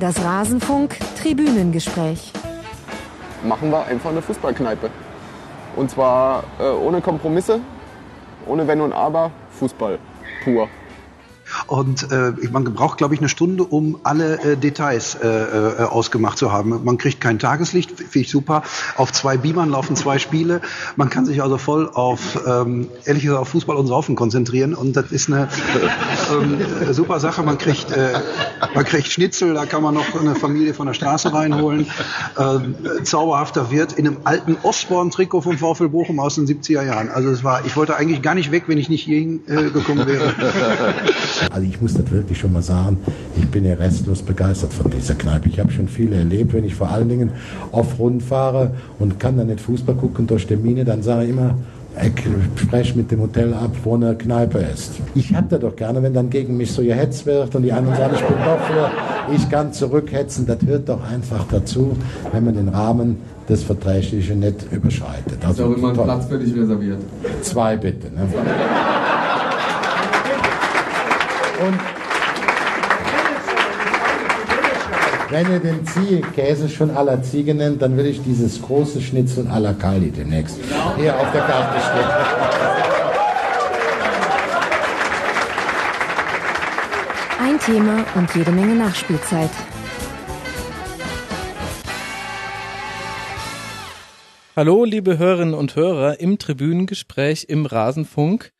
Das Rasenfunk Tribünengespräch. Machen wir einfach eine Fußballkneipe. Und zwar äh, ohne Kompromisse, ohne Wenn und Aber, Fußball pur. Und äh, man braucht, glaube ich, eine Stunde, um alle äh, Details äh, äh, ausgemacht zu haben. Man kriegt kein Tageslicht, finde ich super. Auf zwei Beamern laufen zwei Spiele. Man kann sich also voll auf, ähm, ehrlich gesagt, auf Fußball und Saufen konzentrieren. Und das ist eine ähm, super Sache. Man kriegt, äh, man kriegt Schnitzel, da kann man noch eine Familie von der Straße reinholen. Ähm, zauberhafter Wirt in einem alten Ostborn-Trikot vom VfL Bochum aus den 70er Jahren. Also es war, ich wollte eigentlich gar nicht weg, wenn ich nicht hierhin äh, gekommen wäre. Also ich muss das wirklich schon mal sagen, ich bin ja restlos begeistert von dieser Kneipe. Ich habe schon viel erlebt, wenn ich vor allen Dingen auf Rund fahre und kann dann nicht Fußball gucken durch Termine, dann sage ich immer, spreche mit dem Hotel ab, wo eine Kneipe ist. Ich hab da doch gerne, wenn dann gegen mich so gehetzt wird und die anderen sagen, ich bin doch für, ich kann zurückhetzen. Das hört doch einfach dazu, wenn man den Rahmen des Verträglichen nicht überschreitet. Also ist auch immer ein Platz für dich reserviert. Zwei bitte. Ne? Und wenn ihr den Ziegenkäse schon à la Ziege nennt, dann will ich dieses große Schnitzel à la Kali demnächst hier auf der Karte stehen. Ein Thema und jede Menge Nachspielzeit. Hallo, liebe Hörerinnen und Hörer im Tribünengespräch im Rasenfunk.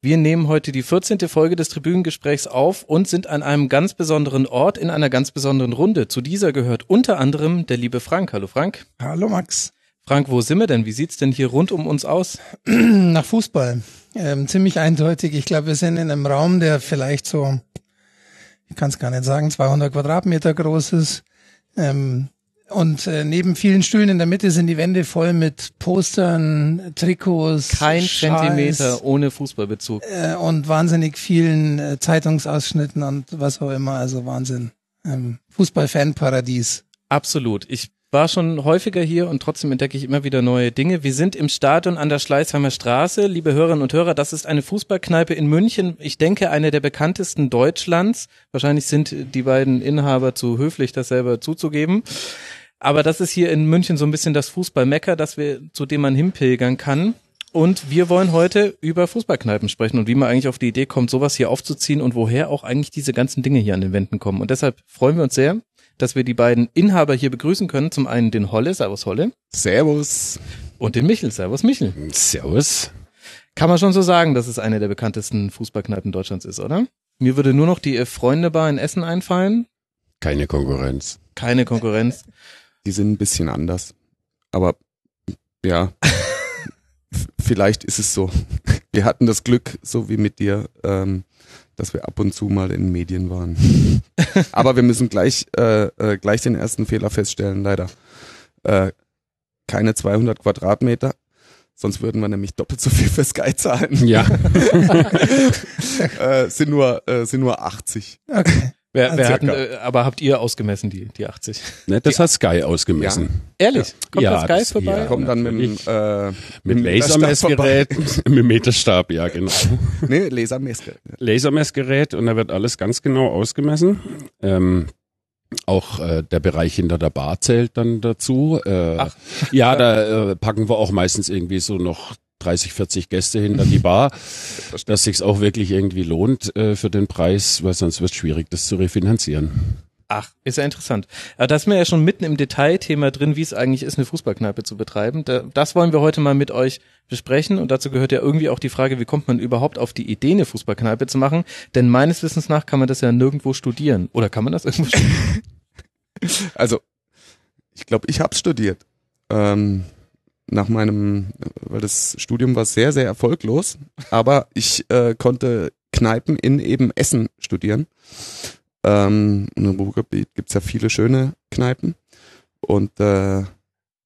Wir nehmen heute die 14. Folge des Tribünengesprächs auf und sind an einem ganz besonderen Ort in einer ganz besonderen Runde. Zu dieser gehört unter anderem der liebe Frank. Hallo Frank. Hallo Max. Frank, wo sind wir denn? Wie sieht's denn hier rund um uns aus? Nach Fußball. Ähm, ziemlich eindeutig. Ich glaube, wir sind in einem Raum, der vielleicht so, ich kann es gar nicht sagen, 200 Quadratmeter groß ist. Ähm, und äh, neben vielen Stühlen in der Mitte sind die Wände voll mit Postern, Trikots. Kein Schals, Zentimeter ohne Fußballbezug. Äh, und wahnsinnig vielen äh, Zeitungsausschnitten und was auch immer. Also Wahnsinn. Ähm, Fußball-Fan-Paradies. Absolut. Ich war schon häufiger hier und trotzdem entdecke ich immer wieder neue Dinge. Wir sind im Stadion an der Schleißheimer Straße. Liebe Hörerinnen und Hörer, das ist eine Fußballkneipe in München. Ich denke, eine der bekanntesten Deutschlands. Wahrscheinlich sind die beiden Inhaber zu höflich, das selber zuzugeben. Aber das ist hier in München so ein bisschen das Fußballmecker, das wir, zu dem man hinpilgern kann. Und wir wollen heute über Fußballkneipen sprechen und wie man eigentlich auf die Idee kommt, sowas hier aufzuziehen und woher auch eigentlich diese ganzen Dinge hier an den Wänden kommen. Und deshalb freuen wir uns sehr, dass wir die beiden Inhaber hier begrüßen können. Zum einen den Holle, Servus Holle. Servus. Und den Michel, Servus Michel. Servus. Kann man schon so sagen, dass es eine der bekanntesten Fußballkneipen Deutschlands ist, oder? Mir würde nur noch die Freunde-Bar in Essen einfallen. Keine Konkurrenz. Keine Konkurrenz. Die sind ein bisschen anders. Aber ja, vielleicht ist es so. Wir hatten das Glück, so wie mit dir, ähm, dass wir ab und zu mal in Medien waren. Aber wir müssen gleich, äh, äh, gleich den ersten Fehler feststellen, leider. Äh, keine 200 Quadratmeter. Sonst würden wir nämlich doppelt so viel für Sky zahlen. Ja. äh, sind nur, äh, sind nur 80. Okay. Wer, wer hatten, äh, aber habt ihr ausgemessen, die, die 80? Ne, das hat Sky ausgemessen. Ehrlich? Kommt Ja, das Geil das- vorbei? ja. Kommen dann mit äh, Mit dem Lasermessgerät, mit dem Meterstab, ja genau. Nee, Lasermessgerät. Lasermessgerät und da wird alles ganz genau ausgemessen. Ähm, auch äh, der Bereich hinter der Bar zählt dann dazu. Äh, Ach. Ja, da äh, packen wir auch meistens irgendwie so noch 30, 40 Gäste hinter die Bar, dass sich's auch wirklich irgendwie lohnt äh, für den Preis, weil sonst wird schwierig, das zu refinanzieren. Ach, ist ja interessant. Aber da ist mir ja schon mitten im Detailthema drin, wie es eigentlich ist, eine Fußballkneipe zu betreiben. Da, das wollen wir heute mal mit euch besprechen und dazu gehört ja irgendwie auch die Frage, wie kommt man überhaupt auf die Idee, eine Fußballkneipe zu machen? Denn meines Wissens nach kann man das ja nirgendwo studieren. Oder kann man das irgendwo studieren? Also, ich glaube, ich habe studiert. Ähm, nach meinem, weil das Studium war sehr, sehr erfolglos, aber ich äh, konnte Kneipen in eben Essen studieren. Ähm, und im Ruhrgebiet gibt's ja viele schöne Kneipen. Und äh,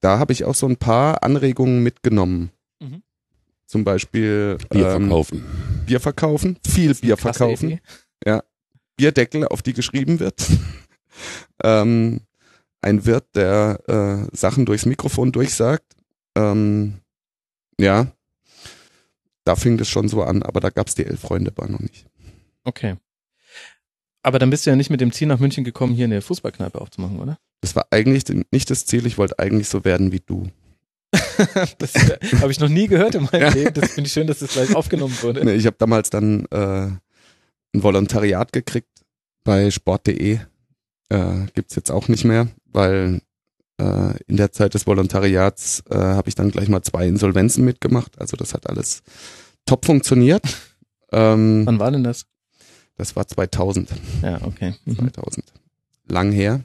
da habe ich auch so ein paar Anregungen mitgenommen. Mhm. Zum Beispiel Bier ähm, verkaufen. Bier verkaufen, viel Bier verkaufen. Idee. Bierdeckel, auf die geschrieben wird. ähm, ein Wirt, der äh, Sachen durchs Mikrofon durchsagt. Ähm, ja, da fing das schon so an, aber da gab's die Elf-Freunde-Bar noch nicht. Okay. Aber dann bist du ja nicht mit dem Ziel nach München gekommen, hier eine Fußballkneipe aufzumachen, oder? Das war eigentlich nicht das Ziel, ich wollte eigentlich so werden wie du. das äh, habe ich noch nie gehört in meinem Ja. Leben. Das finde ich schön, dass das gleich aufgenommen wurde. Nee, ich habe damals dann äh, ein Volontariat gekriegt bei sport.de. Äh, gibt's jetzt auch nicht mehr, weil äh, in der Zeit des Volontariats äh, habe ich dann gleich mal zwei Insolvenzen mitgemacht. Also das hat alles top funktioniert. Ähm, Wann war denn das? das war 2000. Ja, okay. Mhm. 2000. Lang her.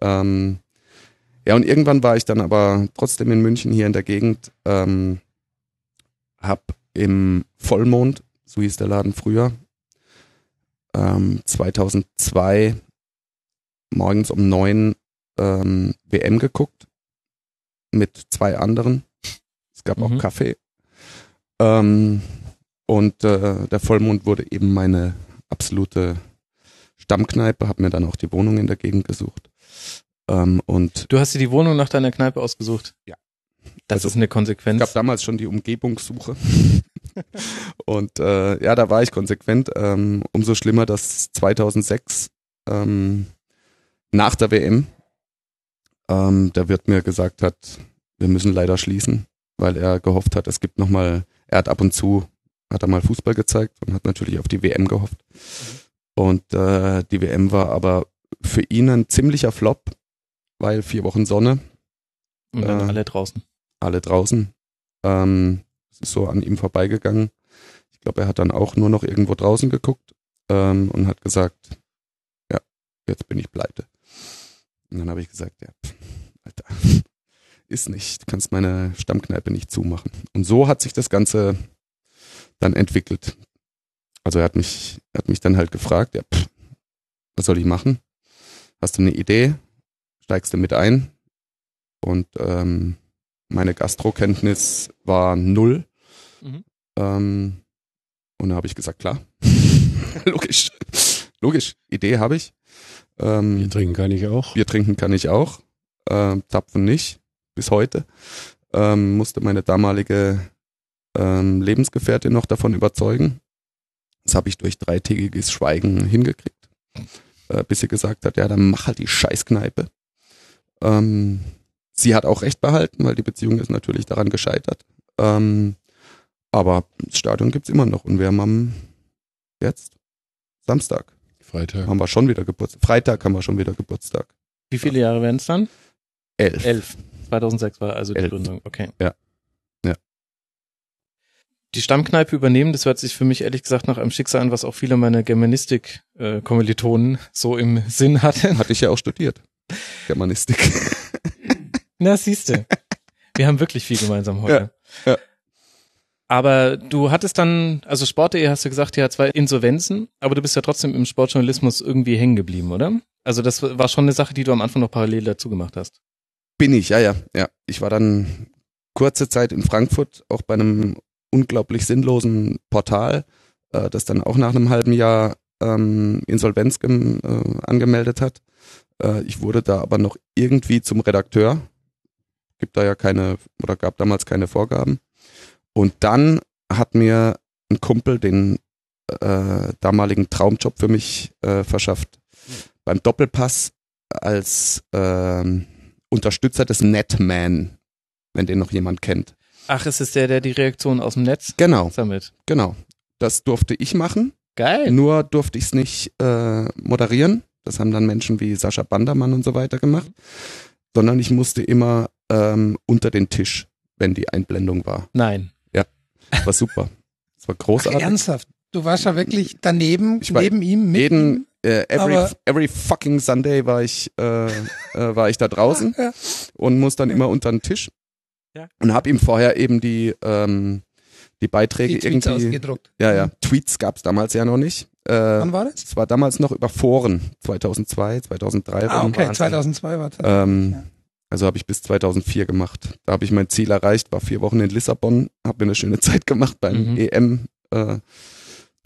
Ähm, ja, und irgendwann war ich dann aber trotzdem in München hier in der Gegend, ähm, hab im Vollmond, so hieß der Laden früher, ähm, 2002 morgens um neun ähm, WM geguckt mit zwei anderen. Es gab Mhm. auch Kaffee. Ähm, und äh, der Vollmond wurde eben meine absolute Stammkneipe, habe mir dann auch die Wohnung in der Gegend gesucht. Ähm, und Du hast dir die Wohnung nach deiner Kneipe ausgesucht? Ja. Das Also, ist eine es Konsequenz. gab damals schon die Umgebungssuche. und äh, ja, da war ich konsequent. Ähm, umso schlimmer, dass 2006 ähm, nach der WM ähm, der Wirt mir gesagt hat, wir müssen leider schließen, weil er gehofft hat, es gibt nochmal, er hat ab und zu, hat er mal Fußball gezeigt und hat natürlich auf die WM gehofft. Und äh, die WM war aber für ihn ein ziemlicher Flop, weil vier Wochen Sonne, Und dann äh, alle draußen. alle draußen. Ähm, es ist so an ihm vorbeigegangen. Ich glaube, er hat dann auch nur noch irgendwo draußen geguckt ähm, und hat gesagt, ja, jetzt bin ich pleite. Und dann habe ich gesagt, ja, pff, Alter, ist nicht, du kannst meine Stammkneipe nicht zumachen. Und so hat sich das Ganze dann entwickelt. Also er hat mich, er hat mich dann halt gefragt, ja, pff, was soll ich machen? Hast du eine Idee? Steigst du mit ein? Und ähm, meine Gastrokenntnis war null. Mhm. Ähm, und da habe ich gesagt, klar, logisch, logisch, Idee habe ich. Ähm, Bier trinken kann ich auch. Bier trinken kann ich auch, ähm, tapfen nicht, bis heute. Ähm, musste meine damalige ähm, Lebensgefährtin noch davon überzeugen. Das habe ich durch dreitägiges Schweigen hingekriegt, äh, bis sie gesagt hat, ja, dann mach halt die Scheißkneipe. Ähm, sie hat auch recht behalten, weil die Beziehung ist natürlich daran gescheitert. Ähm, aber das Stadion gibt's immer noch und wir haben am jetzt Samstag Freitag. haben wir schon wieder Geburtstag. Freitag haben wir schon wieder Geburtstag. Wie viele Jahre wären es dann? Elf. Elf. 2006 war also die Elf. Gründung. Okay. Ja. Ja. Die Stammkneipe übernehmen, das hört sich für mich ehrlich gesagt nach einem Schicksal an, was auch viele meiner Germanistik-Kommilitonen so im Sinn hatten. Hatte ich ja auch studiert. Germanistik. Na, siehste. Wir haben wirklich viel gemeinsam heute. Ja, ja. Aber du hattest dann, also Sport.de hast du gesagt, ja, zwei Insolvenzen, aber du bist ja trotzdem im Sportjournalismus irgendwie hängen geblieben, oder? Also das war schon eine Sache, die du am Anfang noch parallel dazu gemacht hast. Bin ich, ja, ja, ja. Ich war dann kurze Zeit in Frankfurt, auch bei einem unglaublich sinnlosen Portal, äh, das dann auch nach einem halben Jahr ähm, Insolvenz äh, angemeldet hat. Äh, ich wurde da aber noch irgendwie zum Redakteur. Gibt da ja keine, oder gab damals keine Vorgaben. Und dann hat mir ein Kumpel den äh, damaligen Traumjob für mich äh, verschafft. Beim Doppelpass als ähm, Unterstützer des Netman, wenn den noch jemand kennt. Ach, es ist der, der die Reaktion aus dem Netz Genau, sammelt. genau. Das durfte ich machen, Geil. nur durfte ich es nicht äh, moderieren. Das haben dann Menschen wie Sascha Bandermann und so weiter gemacht. Sondern ich musste immer ähm, unter den Tisch, wenn die Einblendung war. Nein. Das war super. Das war Ach, großartig. ernsthaft. Du warst ja wirklich daneben, Ich neben ihm, mit ihm. Äh, every, Aber- every fucking Sunday war ich, äh, äh, war ich da draußen Ja. und muss dann immer unter den Tisch Ja. und habe ihm vorher eben die, ähm, die Beiträge Die Tweets irgendwie, ausgedruckt. ja, ja, Tweets gab's damals ja noch nicht. Äh, Wann war das? es war damals noch über Foren, 2002, 2003 Ah, okay, Wahnsinn. 2002 war das. Ähm, Ja. Also habe ich bis 2004 gemacht. Da habe ich mein Ziel erreicht, war vier Wochen in Lissabon, habe mir eine schöne Zeit gemacht beim Mhm. EM äh,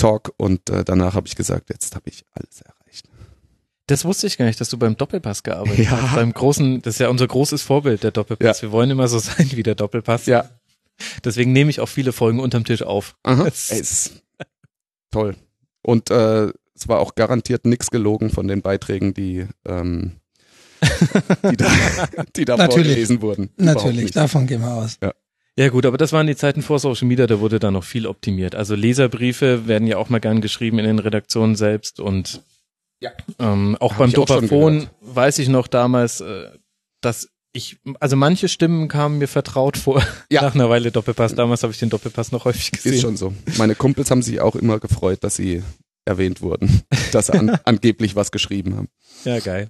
Talk und äh, danach habe ich gesagt, jetzt habe ich alles erreicht. Das wusste ich gar nicht, dass du beim Doppelpass gearbeitet Ja. hast. Beim großen, das ist ja unser großes Vorbild, der Doppelpass. Wir wollen immer so sein wie der Doppelpass. Ja. Deswegen nehme ich auch viele Folgen unterm Tisch auf. Aha. Es toll. Und äh, es war auch garantiert nichts gelogen von den Beiträgen, die, ähm, die da, die da Natürlich. vorgelesen wurden. Natürlich, davon gehen wir aus. Ja gut, aber das waren die Zeiten vor Social Media, da wurde da noch viel optimiert. Also Leserbriefe werden ja auch mal gern geschrieben in den Redaktionen selbst und Ja. ähm, auch Hab beim Dopaphon weiß ich noch damals, äh, dass ich, also manche Stimmen kamen mir vertraut vor. Ja. Nach einer Weile Doppelpass. Damals habe ich den Doppelpass noch häufig gesehen. Ist schon so. Meine Kumpels haben sich auch immer gefreut, dass sie erwähnt wurden, dass sie an, angeblich was geschrieben haben. Ja, geil.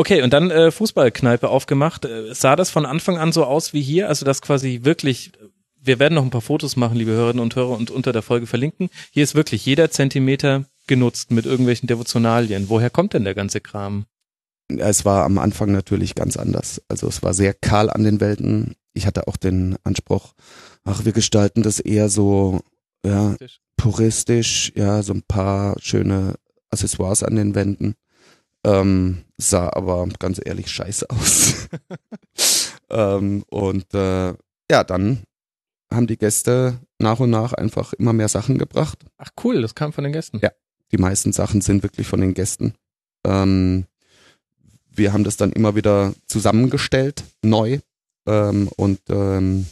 Okay, und dann äh, Fußballkneipe aufgemacht. Äh, sah das von Anfang an so aus wie hier? Also das quasi wirklich, wir werden noch ein paar Fotos machen, liebe Hörerinnen und Hörer, und unter der Folge verlinken. Hier ist wirklich jeder Zentimeter genutzt mit irgendwelchen Devotionalien. Woher kommt denn der ganze Kram? Ja, Es war am Anfang natürlich ganz anders. Also es war sehr kahl an den Wänden. Ich hatte auch den Anspruch, ach, wir gestalten das eher so, ja, puristisch, ja, so ein paar schöne Accessoires an den Wänden. Ähm, sah aber ganz ehrlich scheiße aus. ähm, und äh, ja, dann haben die Gäste nach und nach einfach immer mehr Sachen gebracht. Ach cool, das kam von den Gästen. Ja. Die meisten Sachen sind wirklich von den Gästen. Ähm, wir haben das dann immer wieder zusammengestellt, neu ähm, und ähm,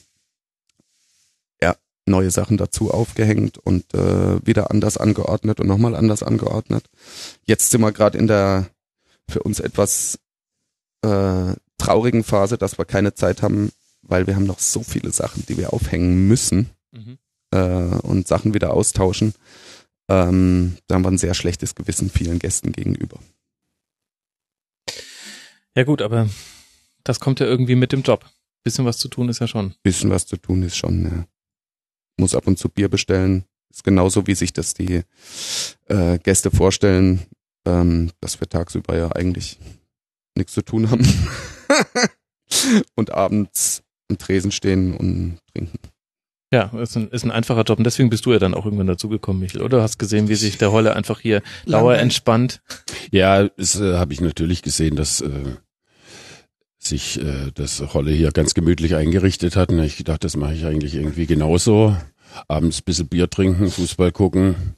ja, neue Sachen dazu aufgehängt und äh, wieder anders angeordnet und nochmal anders angeordnet. Jetzt sind wir gerade in der für uns etwas äh, traurigen Phase, dass wir keine Zeit haben, weil wir haben noch so viele Sachen, die wir aufhängen müssen Mhm. äh, und Sachen wieder austauschen. Ähm, da haben wir ein sehr schlechtes Gewissen vielen Gästen gegenüber. Ja gut, aber das kommt ja irgendwie mit dem Job. Bisschen was zu tun ist ja schon. Bisschen was zu tun ist schon. Ja. Muss ab und zu Bier bestellen. Ist genauso, wie sich das die äh, Gäste vorstellen, ähm, dass wir tagsüber ja eigentlich nichts zu tun haben und abends am Tresen stehen und trinken. Ja, ist ein, ist ein einfacher Job und deswegen bist du ja dann auch irgendwann dazugekommen, Michael, oder? Du hast gesehen, wie sich der Holle einfach hier lauer entspannt. Ja, das äh, habe ich natürlich gesehen, dass äh, sich äh, das Holle hier ganz gemütlich eingerichtet hat. Und ich gedacht, das mache ich eigentlich irgendwie genauso. Abends ein bisschen Bier trinken, Fußball gucken,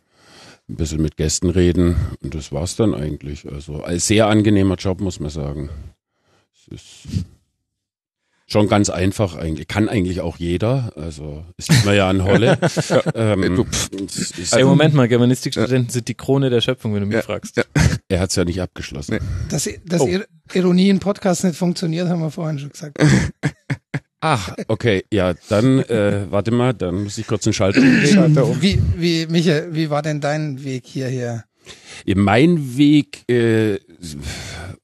ein bisschen mit Gästen reden. Und das war's dann eigentlich. Also ein sehr angenehmer Job, muss man sagen. Es ist schon ganz einfach eigentlich. Kann eigentlich auch jeder. Also es sieht man ja an Holle. ähm, Du, es ist, Ey, Moment mal, Germanistikstudenten sind die Krone der Schöpfung, wenn du mich Ja, fragst. er hat's ja nicht abgeschlossen. Nee. Dass, dass Oh. Ir- Ironie in Podcast nicht funktioniert, haben wir vorhin schon gesagt. Ach, okay, ja, dann äh, warte mal, dann muss ich kurz einen Schalter umlegen. Wie, wie, Michael, wie war denn dein Weg hierher? Ja, Mein Weg äh,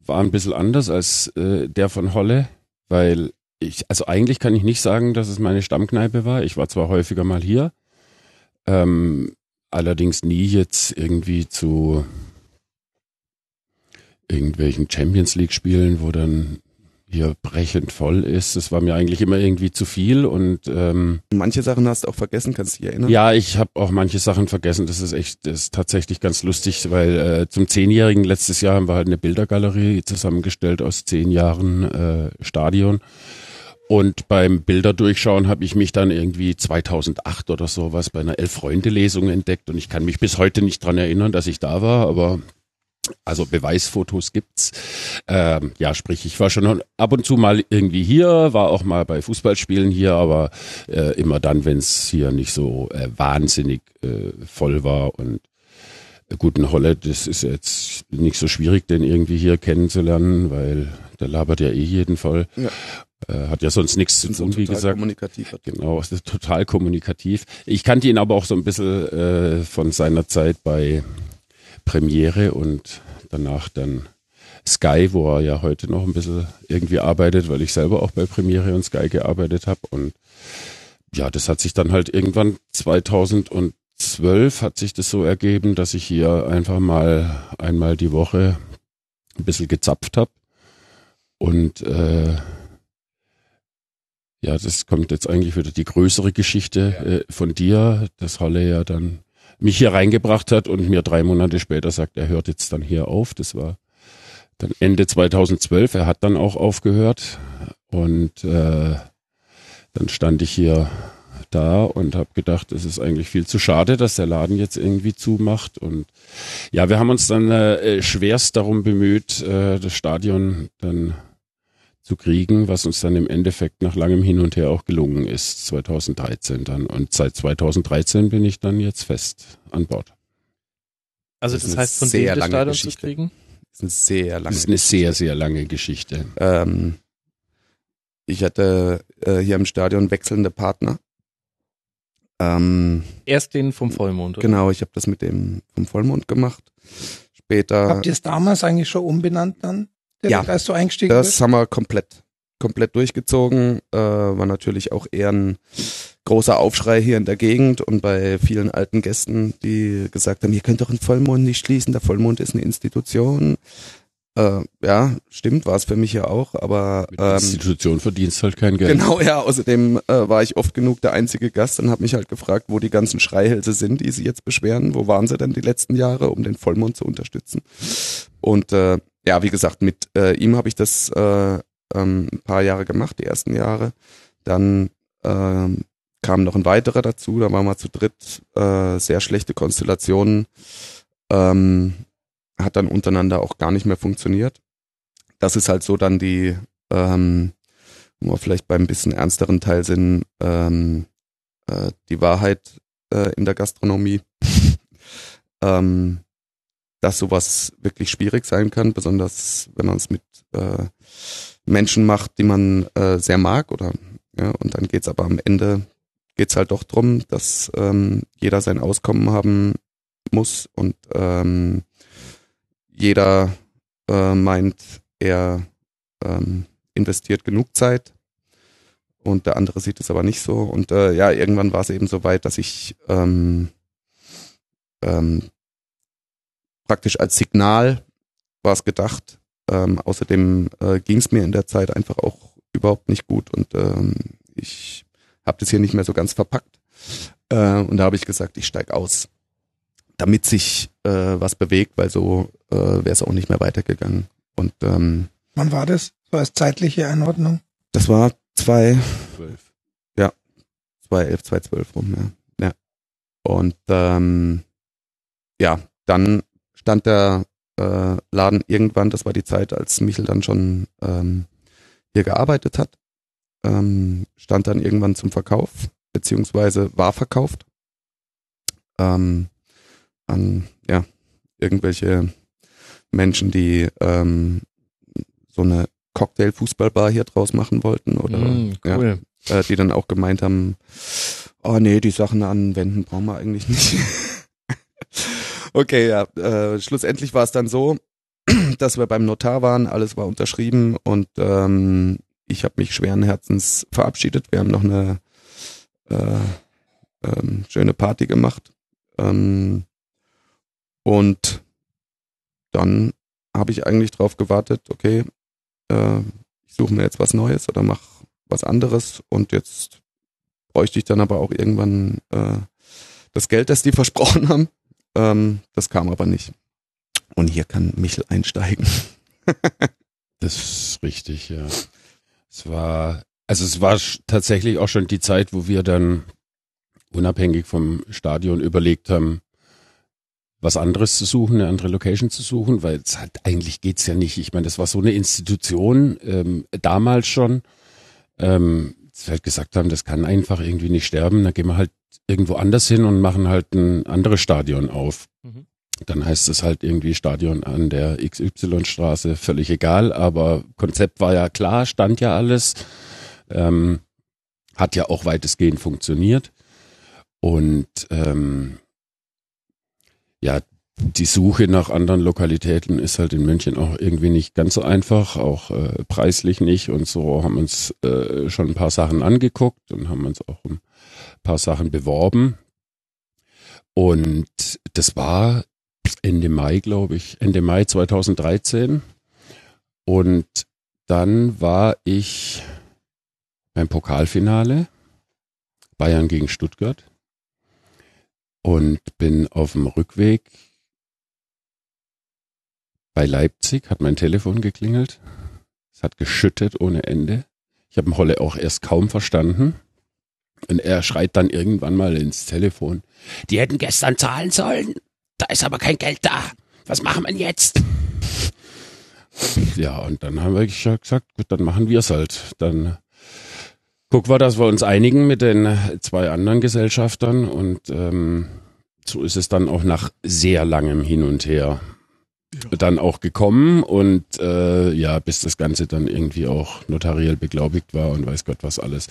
war ein bisschen anders als äh, der von Holle, weil ich, also eigentlich kann ich nicht sagen, dass es meine Stammkneipe war. Ich war zwar häufiger mal hier, ähm, allerdings nie jetzt irgendwie zu irgendwelchen Champions League Spielen, wo dann hier brechend voll ist. Das war mir eigentlich immer irgendwie zu viel und ähm, Manche Sachen hast du auch vergessen, kannst du dich erinnern? ja, ich habe auch manche Sachen vergessen. Das ist echt, das ist tatsächlich ganz lustig, weil äh, zum Zehnjährigen letztes Jahr haben wir halt eine Bildergalerie zusammengestellt aus zehn Jahren äh, Stadion. Und beim Bilderdurchschauen habe ich mich dann irgendwie 2008 oder sowas bei einer Elf-Freunde-Lesung entdeckt und ich kann mich bis heute nicht dran erinnern, dass ich da war, aber also Beweisfotos gibt's. Ähm, ja, sprich, ich war schon ab und zu mal irgendwie hier, war auch mal bei Fußballspielen hier, aber äh, immer dann, wenn es hier nicht so äh, wahnsinnig äh, voll war und äh, guten Holle, das ist jetzt nicht so schwierig, den irgendwie hier kennenzulernen, weil der labert ja eh jeden Fall. Ja. Äh, hat ja sonst nichts zu tun, wie total gesagt. kommunikativ. Genau, total kommunikativ. Ich kannte ihn aber auch so ein bisschen äh, von seiner Zeit bei Premiere und danach dann Sky, wo er ja heute noch ein bisschen irgendwie arbeitet, weil ich selber auch bei Premiere und Sky gearbeitet habe. Und ja, das hat sich dann halt irgendwann 2012 hat sich das so ergeben, dass ich hier einfach mal einmal die Woche ein bisschen gezapft habe. Und äh, ja, das kommt jetzt eigentlich wieder die größere Geschichte äh, von dir, dass Holle ja dann mich hier reingebracht hat und mir drei Monate später sagt, er hört jetzt dann hier auf. Das war dann Ende 2012. Er hat dann auch aufgehört und äh, dann stand ich hier da und habe gedacht, es ist eigentlich viel zu schade, dass der Laden jetzt irgendwie zumacht. Und ja, wir haben uns dann äh, schwerst darum bemüht, äh, das Stadion dann zu kriegen, was uns dann im Endeffekt nach langem Hin und Her auch gelungen ist, 2013 dann. Und seit 2013 bin ich dann jetzt fest an Bord. Also Das das, heißt, von sehr dem das lange Stadion zu Geschichte. kriegen? Das ist eine sehr lange Das ist eine sehr, sehr lange Geschichte. Ähm, ich hatte äh, hier im Stadion wechselnde Partner. Ähm, Erst den vom Vollmond, oder? genau, ich habe das mit dem vom Vollmond gemacht. Später, Habt ihr es damals eigentlich schon umbenannt dann? Direkt, Ja. als du eingestiegen das bist? haben wir komplett, komplett durchgezogen. Äh, war natürlich auch eher ein großer Aufschrei hier in der Gegend und bei vielen alten Gästen, die gesagt haben, ihr könnt doch einen Vollmond nicht schließen, der Vollmond ist eine Institution. Äh, ja, stimmt, war es für mich ja auch, aber Mit ähm, Institution verdienst halt kein Geld. Genau, ja. Außerdem äh, war ich oft genug der einzige Gast und habe mich halt gefragt, wo die ganzen Schreihälse sind, die sie jetzt beschweren. Wo waren sie denn die letzten Jahre, um den Vollmond zu unterstützen? Und äh, ja, wie gesagt, mit äh, ihm habe ich das äh, ähm, ein paar Jahre gemacht, die ersten Jahre. Dann ähm, kam noch ein weiterer dazu, da waren wir zu dritt, äh, sehr schlechte Konstellationen. Ähm, hat dann untereinander auch gar nicht mehr funktioniert. Das ist halt so dann die, ähm, wo wir vielleicht beim bisschen ernsteren Teil sind, ähm, äh, die Wahrheit äh, in der Gastronomie, ähm, dass sowas wirklich schwierig sein kann, besonders wenn man es mit äh, Menschen macht, die man äh, sehr mag oder ja, und dann geht's aber am Ende geht's halt doch drum, dass ähm, jeder sein Auskommen haben muss und ähm, jeder äh, meint, er ähm, investiert genug Zeit und der andere sieht es aber nicht so. Und äh, ja, irgendwann war es eben so weit, dass ich ähm, ähm, praktisch als Signal war es gedacht. Ähm, außerdem äh, ging es mir in der Zeit einfach auch überhaupt nicht gut und ähm, ich habe das hier nicht mehr so ganz verpackt. Äh, und da habe ich gesagt, ich steig aus, damit sich äh, was bewegt, weil so äh, wäre es auch nicht mehr weitergegangen. Und ähm, Wann war das? So als zeitliche Einordnung? das war zwei, Zwölf. 2011, 2012 rum, ja. ja. Und ähm, ja, dann stand der äh, Laden irgendwann, das war die Zeit, als Michel dann schon ähm, hier gearbeitet hat, ähm, stand dann irgendwann zum Verkauf, beziehungsweise war verkauft ähm, an ja irgendwelche Menschen, die ähm, so eine Cocktail-Fußballbar hier draus machen wollten oder Mm, ja, cool. äh, die dann auch gemeint haben, oh nee, die Sachen an Wänden brauchen wir eigentlich nicht. okay, ja, äh, schlussendlich war es dann so, dass wir beim Notar waren, alles war unterschrieben und ähm, ich habe mich schweren Herzens verabschiedet. Wir haben noch eine äh, ähm, schöne Party gemacht ähm, und dann habe ich eigentlich drauf gewartet, okay, äh, ich suche mir jetzt was Neues oder mach was anderes und jetzt bräuchte ich dann aber auch irgendwann äh, das Geld, das die versprochen haben. Ähm, das kam aber nicht. Und hier kann Michel einsteigen. Das ist richtig, ja. Es war, also es war tatsächlich auch schon die Zeit, wo wir dann unabhängig vom Stadion überlegt haben, was anderes zu suchen, eine andere Location zu suchen, weil es halt eigentlich geht's ja nicht. Ich meine, das war so eine Institution ähm, damals schon, ähm, wir halt gesagt haben, das kann einfach irgendwie nicht sterben. Dann gehen wir halt irgendwo anders hin und machen halt ein anderes Stadion auf. Mhm. Dann heißt es halt irgendwie Stadion an der XY-Straße, völlig egal, aber Konzept war ja klar, stand ja alles, ähm, hat ja auch weitestgehend funktioniert. Und ähm, ja, die Suche nach anderen Lokalitäten ist halt in München auch irgendwie nicht ganz so einfach, auch äh, preislich nicht. Und so haben uns äh, schon ein paar Sachen angeguckt und haben uns auch um paar Sachen beworben. Und das war Ende Mai, glaube ich, Ende Mai 2013. Und dann war ich beim Pokalfinale Bayern gegen Stuttgart und bin auf dem Rückweg bei Leipzig, hat mein Telefon geklingelt. Es hat geschüttet ohne Ende. Ich habe Holle auch erst kaum verstanden. Und er schreit dann irgendwann mal ins Telefon. Die hätten gestern zahlen sollen. Da ist aber kein Geld da. Was machen wir jetzt? Ja, und dann haben wir gesagt, gut, dann machen wir es halt. Dann gucken wir, dass wir uns einigen mit den zwei anderen Gesellschaftern und ähm, so ist es dann auch nach sehr langem Hin und Her. Dann auch gekommen und äh, ja, bis das Ganze dann irgendwie auch notariell beglaubigt war und weiß Gott was alles,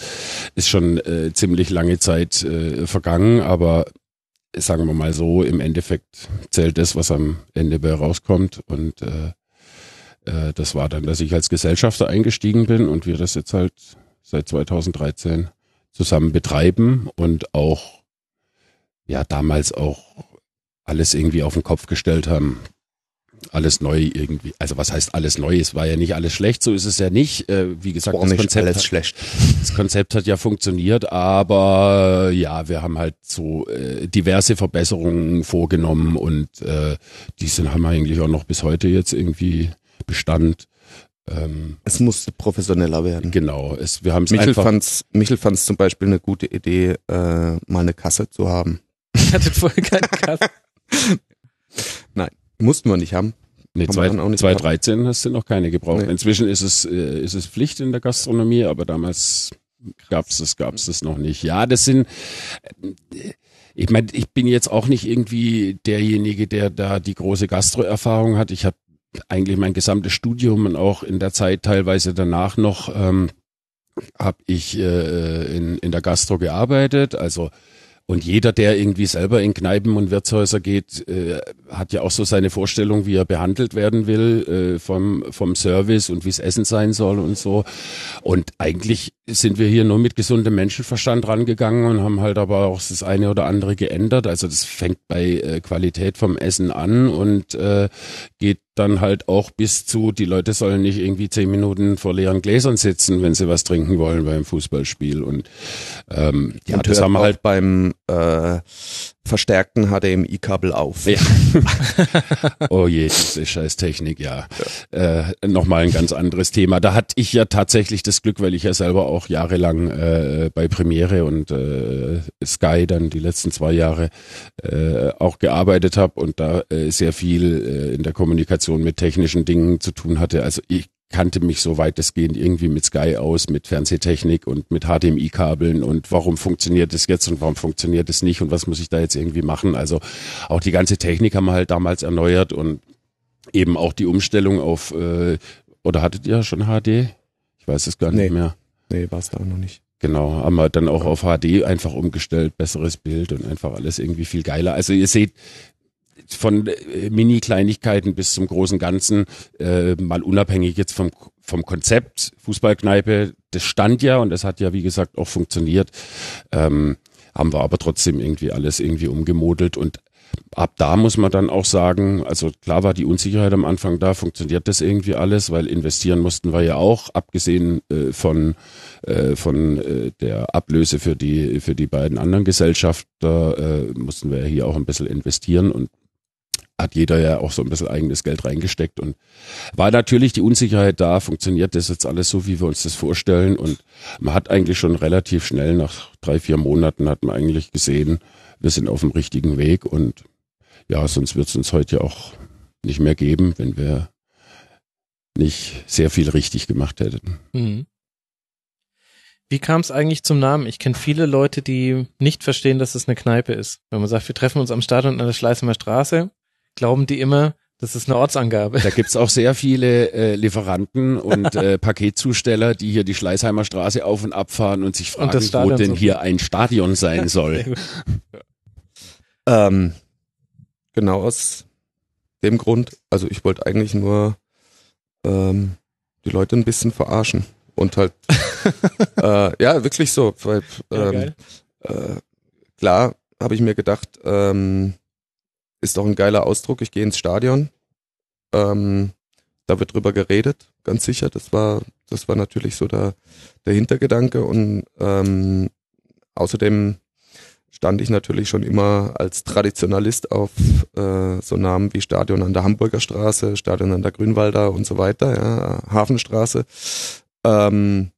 ist schon äh, ziemlich lange Zeit äh, vergangen, aber sagen wir mal so, im Endeffekt zählt das, was am Ende bei rauskommt und äh, äh, das war dann, dass ich als Gesellschafter eingestiegen bin und wir das jetzt halt seit 2013 zusammen betreiben und auch ja damals auch alles irgendwie auf den Kopf gestellt haben. Alles neu irgendwie. Also was heißt alles neu? Es war ja nicht alles schlecht, so ist es ja nicht. Äh, wie gesagt, das Konzept, alles hat, schlecht. das Konzept hat ja funktioniert, aber ja, wir haben halt so äh, diverse Verbesserungen vorgenommen und äh, die sind haben eigentlich auch noch bis heute jetzt irgendwie Bestand. Ähm, es musste professioneller werden. Genau. Es, wir haben Michel fand's, Michel fand's zum Beispiel eine gute Idee, äh, mal eine Kasse zu haben. Hattet vorher keine Kasse? Nein, mussten wir nicht haben. Nee, 2013 hast du noch keine gebraucht. Nee. Inzwischen ist es, äh, ist es Pflicht in der Gastronomie, aber damals gab's das, gab's das noch nicht. Ja, das sind, äh, ich meine, ich bin jetzt auch nicht irgendwie derjenige, der da die große Gastro-Erfahrung hat. Ich habe eigentlich mein gesamtes Studium und auch in der Zeit teilweise danach noch ähm, habe ich äh, in, in der Gastro gearbeitet, also und jeder, der irgendwie selber in Kneipen und Wirtshäuser geht, äh, hat ja auch so seine Vorstellung, wie er behandelt werden will äh, vom, vom Service und wie es Essen sein soll und so. Und eigentlich sind wir hier nur mit gesundem Menschenverstand rangegangen und haben halt aber auch das eine oder andere geändert. Also das fängt bei äh, Qualität vom Essen an und äh, geht dann halt auch bis zu, die Leute sollen nicht irgendwie zehn Minuten vor leeren Gläsern sitzen, wenn sie was trinken wollen beim Fußballspiel. Und ähm, ja, und das haben wir halt beim äh, verstärkten HDMI-Kabel auf. Ja. oh je, diese scheiß Technik, ja. ja. Äh, Nochmal ein ganz anderes Thema. Da hatte ich ja tatsächlich das Glück, weil ich ja selber auch jahrelang äh, bei Premiere und äh, Sky dann die letzten zwei Jahre äh, auch gearbeitet habe und da äh, sehr viel äh, in der Kommunikation mit technischen Dingen zu tun hatte. Also ich kannte mich so weitestgehend irgendwie mit Sky aus, mit Fernsehtechnik und mit HDMI-Kabeln und warum funktioniert das jetzt und warum funktioniert es nicht und was muss ich da jetzt irgendwie machen. Also auch die ganze Technik haben wir halt damals erneuert und eben auch die Umstellung auf, äh, oder hattet ihr schon HD? Ich weiß es gar nicht nee. mehr. Nee, war es da auch noch nicht. Genau, haben wir dann auch auf HD einfach umgestellt, besseres Bild und einfach alles irgendwie viel geiler. Also ihr seht, von äh, Mini-Kleinigkeiten bis zum großen Ganzen, äh, mal unabhängig jetzt vom, vom Konzept Fußballkneipe, das stand ja und das hat ja, wie gesagt, auch funktioniert, ähm, haben wir aber trotzdem irgendwie alles irgendwie umgemodelt und ab da muss man dann auch sagen, also klar war die Unsicherheit am Anfang da, funktioniert das irgendwie alles, weil investieren mussten wir ja auch, abgesehen äh, von äh, von äh, der Ablöse für die für die beiden anderen Gesellschafter äh, mussten wir ja hier auch ein bisschen investieren und hat jeder ja auch so ein bisschen eigenes Geld reingesteckt und war natürlich die Unsicherheit da, funktioniert das jetzt alles so, wie wir uns das vorstellen und man hat eigentlich schon relativ schnell nach drei, vier Monaten hat man eigentlich gesehen, wir sind auf dem richtigen Weg und ja, sonst wird es uns heute auch nicht mehr geben, wenn wir nicht sehr viel richtig gemacht hätten. Mhm. Wie kam es eigentlich zum Namen? Ich kenne viele Leute, die nicht verstehen, dass es eine Kneipe ist. Wenn man sagt, wir treffen uns am Stadion an der Schleißheimer Straße, glauben die immer, das ist eine Ortsangabe. Da gibt's auch sehr viele äh, Lieferanten und äh, Paketzusteller, die hier die Schleißheimer Straße auf und abfahren und sich fragen, und wo denn so hier ein Stadion sein soll. ähm, genau aus dem Grund, also ich wollte eigentlich nur ähm, die Leute ein bisschen verarschen und halt äh, ja wirklich so, weil ähm, ja, äh, klar habe ich mir gedacht, ähm, ist doch ein geiler Ausdruck. Ich gehe ins Stadion. Ähm, da wird drüber geredet, ganz sicher. Das war, das war natürlich so der, der Hintergedanke. Und ähm, außerdem stand ich natürlich schon immer als Traditionalist auf äh, so Namen wie Stadion an der Hamburger Straße, Stadion an der Grünwalder und so weiter, ja, Hafenstraße. Ähm,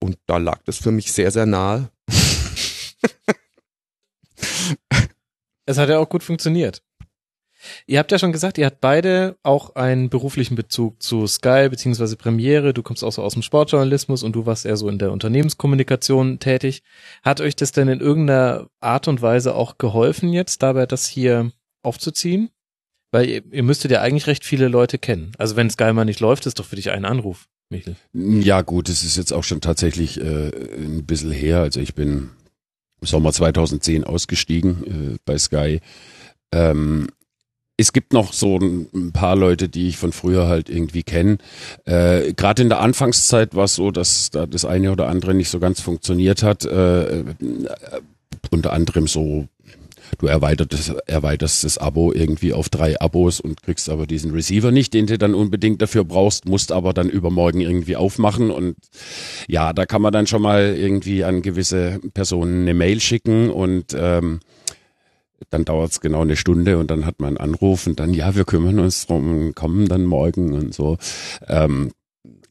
und da lag das für mich sehr, sehr nahe. Es hat ja auch gut funktioniert. Ihr habt ja schon gesagt, ihr habt beide auch einen beruflichen Bezug zu Sky beziehungsweise Premiere. Du kommst auch so aus dem Sportjournalismus und du warst eher so in der Unternehmenskommunikation tätig. Hat euch das denn in irgendeiner Art und Weise auch geholfen jetzt dabei, das hier aufzuziehen? Weil ihr, ihr müsstet ja eigentlich recht viele Leute kennen. Also wenn Sky mal nicht läuft, ist doch für dich ein Anruf, Michael. Ja gut, es ist jetzt auch schon tatsächlich äh, ein bisschen her. Also ich bin im Sommer 2010 ausgestiegen äh, bei Sky. Ähm, es gibt noch so ein paar Leute, die ich von früher halt irgendwie kenne. Äh, Gerade in der Anfangszeit war es so, dass da das eine oder andere nicht so ganz funktioniert hat. Äh, äh, unter anderem so, du erweiterst, erweiterst das Abo irgendwie auf drei Abos und kriegst aber diesen Receiver nicht, den du dann unbedingt dafür brauchst, musst aber dann übermorgen irgendwie aufmachen. Und ja, da kann man dann schon mal irgendwie an gewisse Personen eine Mail schicken und ähm, dann dauert es genau eine Stunde und dann hat man einen Anruf und dann, ja, wir kümmern uns drum und kommen dann morgen und so. Ähm,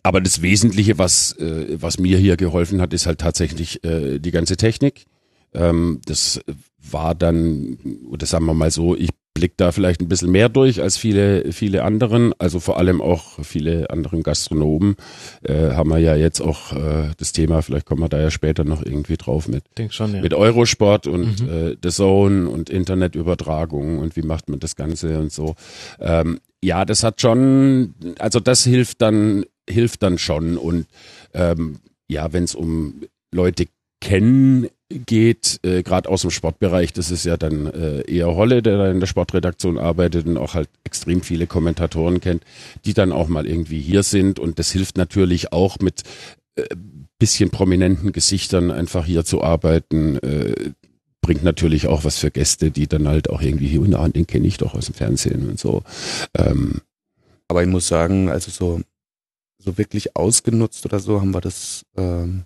aber das Wesentliche, was, äh, was mir hier geholfen hat, ist halt tatsächlich äh, die ganze Technik. Ähm, das war dann, oder sagen wir mal so, ich blick da vielleicht ein bisschen mehr durch als viele, viele anderen, also vor allem auch viele anderen Gastronomen, äh, haben wir ja jetzt auch äh, das Thema, vielleicht kommen wir da ja später noch irgendwie drauf mit, Denk schon, ja. mit Eurosport und Mhm. äh, The Zone und Internetübertragung und wie macht man das Ganze und so. Ähm, ja, das hat schon, also das hilft dann, hilft dann schon und ähm, ja, wenn es um Leute kennen geht, äh, gerade aus dem Sportbereich, das ist ja dann äh, eher Holle, der da in der Sportredaktion arbeitet und auch halt extrem viele Kommentatoren kennt, die dann auch mal irgendwie hier sind und das hilft natürlich auch mit äh, bisschen prominenten Gesichtern einfach hier zu arbeiten, äh, bringt natürlich auch was für Gäste, die dann halt auch irgendwie hier und ah, den kenne ich doch aus dem Fernsehen und so. Ähm, Aber ich muss sagen, also so, so wirklich ausgenutzt oder so haben wir das, ähm,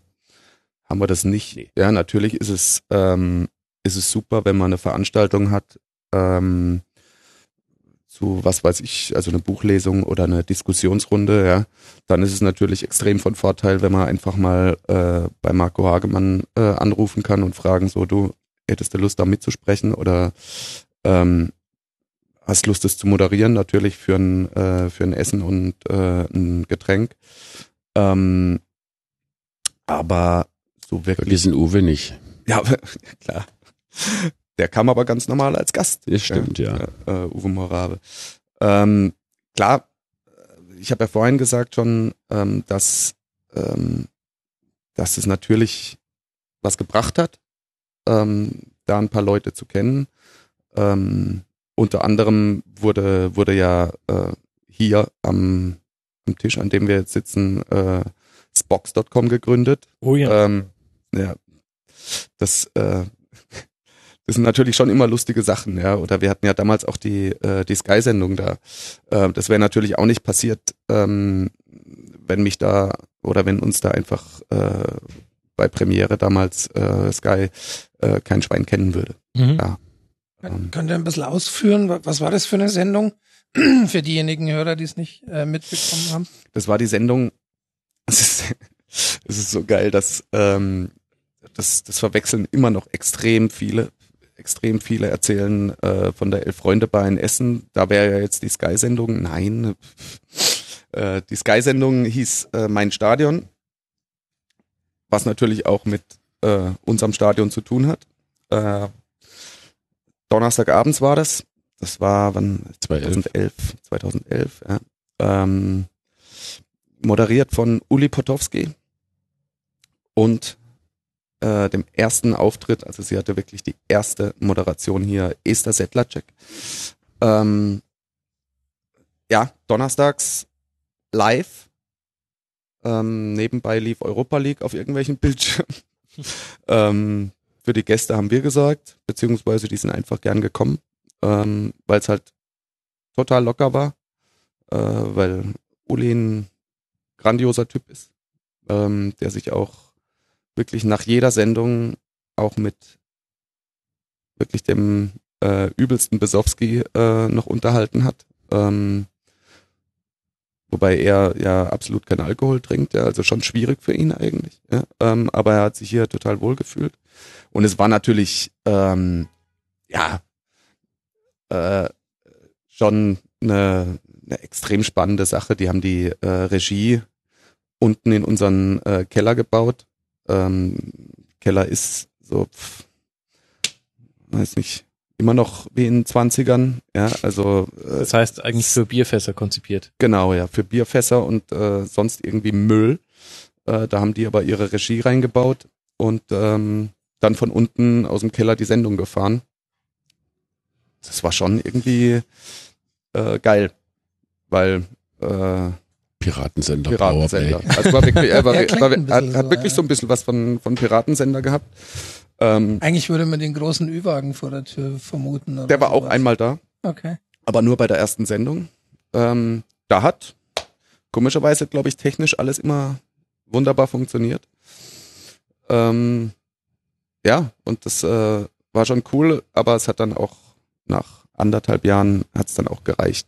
haben wir das nicht. Nee. Ja, natürlich ist es, ähm, ist es super, wenn man eine Veranstaltung hat, ähm, zu was weiß ich, also eine Buchlesung oder eine Diskussionsrunde, ja, dann ist es natürlich extrem von Vorteil, wenn man einfach mal äh, bei Marco Hagemann äh, anrufen kann und fragen, so du hättest du Lust da mitzusprechen oder ähm, hast Lust, das zu moderieren, natürlich für ein, äh, für ein Essen und äh, ein Getränk. Ähm, aber so wirklich. vergessen Uwe nicht. Ja, klar. Der kam aber ganz normal als Gast. Das stimmt, ja. Äh, Uwe Morave. Ähm, klar, ich habe ja vorhin gesagt schon, ähm, dass, ähm, dass es natürlich was gebracht hat, ähm, da ein paar Leute zu kennen. Ähm, unter anderem wurde, wurde ja äh, hier am, am Tisch, an dem wir jetzt sitzen, äh, Spox.com gegründet. Oh ja. Ähm, ja, das, äh, das sind natürlich schon immer lustige Sachen, ja. Oder wir hatten ja damals auch die, äh, die Sky-Sendung da. Äh, das wäre natürlich auch nicht passiert, ähm, wenn mich da oder wenn uns da einfach äh, bei Premiere damals äh, Sky äh, kein Schwein kennen würde. Mhm. Ja. Ähm, Könnt ihr ein bisschen ausführen? wa- Was war das für eine Sendung? für diejenigen Hörer, die es nicht äh, mitbekommen haben. das war die Sendung. Es ist, so geil, dass ähm, das, das verwechseln immer noch extrem viele. Extrem viele erzählen äh, von der Elf-Freunde-Bar in Essen. Da wäre ja jetzt die Sky-Sendung. Nein. Äh, die Sky-Sendung hieß äh, Mein Stadion, was natürlich auch mit äh, unserem Stadion zu tun hat. Äh, Donnerstagabends war das. Das war wann 2011. 2011, 2011 ja. ähm, moderiert von Uli Potowski und äh, dem ersten Auftritt, also sie hatte wirklich die erste Moderation hier, Esther Sedlacek. Ähm, ja, donnerstags live. Ähm, nebenbei lief Europa League auf irgendwelchen Bildschirmen. ähm, für die Gäste haben wir gesagt, beziehungsweise die sind einfach gern gekommen, ähm, weil es halt total locker war, äh, weil Uli ein grandioser Typ ist, ähm, der sich auch wirklich nach jeder Sendung auch mit wirklich dem äh, übelsten Besowski äh, noch unterhalten hat. Ähm, wobei er ja absolut keinen Alkohol trinkt, ja, also schon schwierig für ihn eigentlich. Ja, ähm, aber er hat sich hier total wohl gefühlt. Und es war natürlich, ähm, ja, äh, schon eine, eine extrem spannende Sache. Die haben die äh, Regie unten in unseren äh, Keller gebaut. Ähm, Keller ist so, pf, weiß nicht, immer noch wie in den 20ern. Ja, also äh, Das heißt eigentlich für Bierfässer konzipiert. Genau, ja, für Bierfässer und äh, sonst irgendwie Müll. Äh, da haben die aber ihre Regie reingebaut und ähm, dann von unten aus dem Keller die Sendung gefahren. Das war schon irgendwie äh, geil, weil äh, Piratensender, Piratensender. Powerplay. Also war wirklich, er war, Ja, war, ein hat, hat so, wirklich ja. so ein bisschen was von, von Piratensender gehabt. Ähm, Eigentlich würde man den großen Ü-Wagen vor der Tür vermuten. Oder der war auch sowas. einmal da. Okay. aber nur bei der ersten Sendung. Ähm, da hat komischerweise, glaube ich, technisch alles immer wunderbar funktioniert. Ähm, ja, und das äh, war schon cool, aber es hat dann auch nach anderthalb Jahren hat es dann auch gereicht.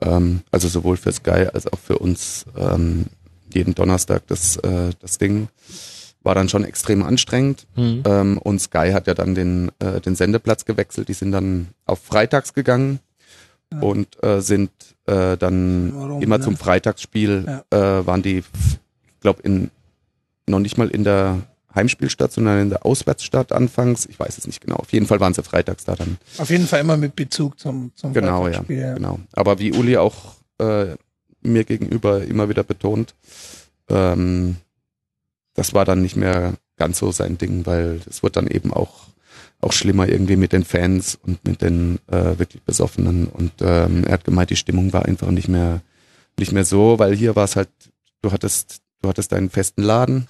Ähm, also sowohl für Sky als auch für uns ähm, jeden Donnerstag das, äh, das Ding war dann schon extrem anstrengend. Hm. Ähm, und Sky hat ja dann den, äh, den Sendeplatz gewechselt. Die sind dann auf Freitags gegangen Ja. und äh, sind äh, dann Warum, immer ne? zum Freitagsspiel, äh, waren die, ich glaube, in noch nicht mal in der Heimspielstadt, sondern in der Auswärtsstadt anfangs. Ich weiß es nicht genau. Auf jeden Fall waren sie freitags da dann. Auf jeden Fall immer mit Bezug zum, zum Genau, ja, ja. genau. Aber wie Uli auch äh, mir gegenüber immer wieder betont, ähm, das war dann nicht mehr ganz so sein Ding, weil es wird dann eben auch auch schlimmer irgendwie mit den Fans und mit den äh, wirklich Besoffenen. Und ähm, er hat gemeint, die Stimmung war einfach nicht mehr nicht mehr so, weil hier war es halt, du hattest du hattest deinen festen Laden,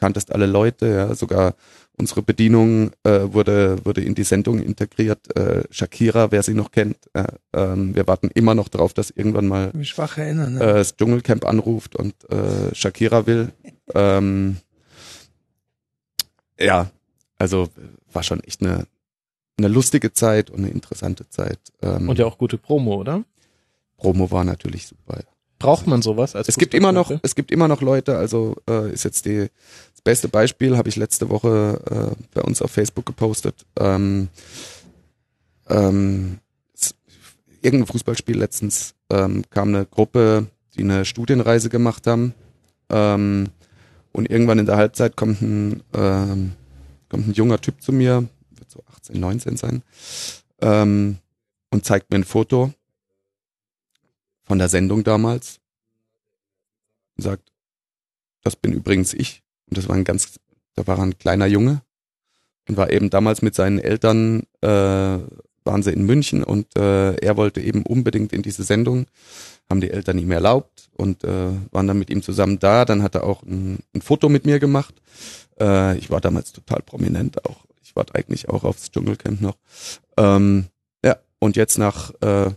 kanntest alle Leute, ja, sogar unsere Bedienung äh, wurde wurde in die Sendung integriert. Äh, Shakira, wer sie noch kennt, äh, ähm, wir warten immer noch drauf, dass irgendwann mal Mich schwach erinnern. äh, Ne? das Dschungelcamp anruft und äh, Shakira will. Ähm, ja, also war schon echt eine, eine lustige Zeit und eine interessante Zeit. Ähm, Und ja auch gute Promo, oder? Promo war natürlich super. Braucht man sowas Es gibt immer noch, es gibt immer noch Leute, also äh, ist jetzt die, das beste Beispiel, habe ich letzte Woche äh, bei uns auf Facebook gepostet. Ähm, ähm, irgendein Fußballspiel letztens ähm, kam eine Gruppe, die eine Studienreise gemacht haben. Ähm, und irgendwann in der Halbzeit kommt ein, ähm, kommt ein junger Typ zu mir, wird so 18, 19 sein, ähm, und zeigt mir ein Foto von der Sendung damals und sagt, das bin übrigens ich. Und das war ein ganz, da war ein kleiner Junge und war eben damals mit seinen Eltern, äh, waren sie in München und äh, er wollte eben unbedingt in diese Sendung, haben die Eltern ihm erlaubt und äh, waren dann mit ihm zusammen da. Dann hat er auch ein, ein Foto mit mir gemacht. Äh, ich war damals total prominent auch. Ich warte eigentlich auch aufs Dschungelcamp noch. Ähm, ja, und jetzt nach äh,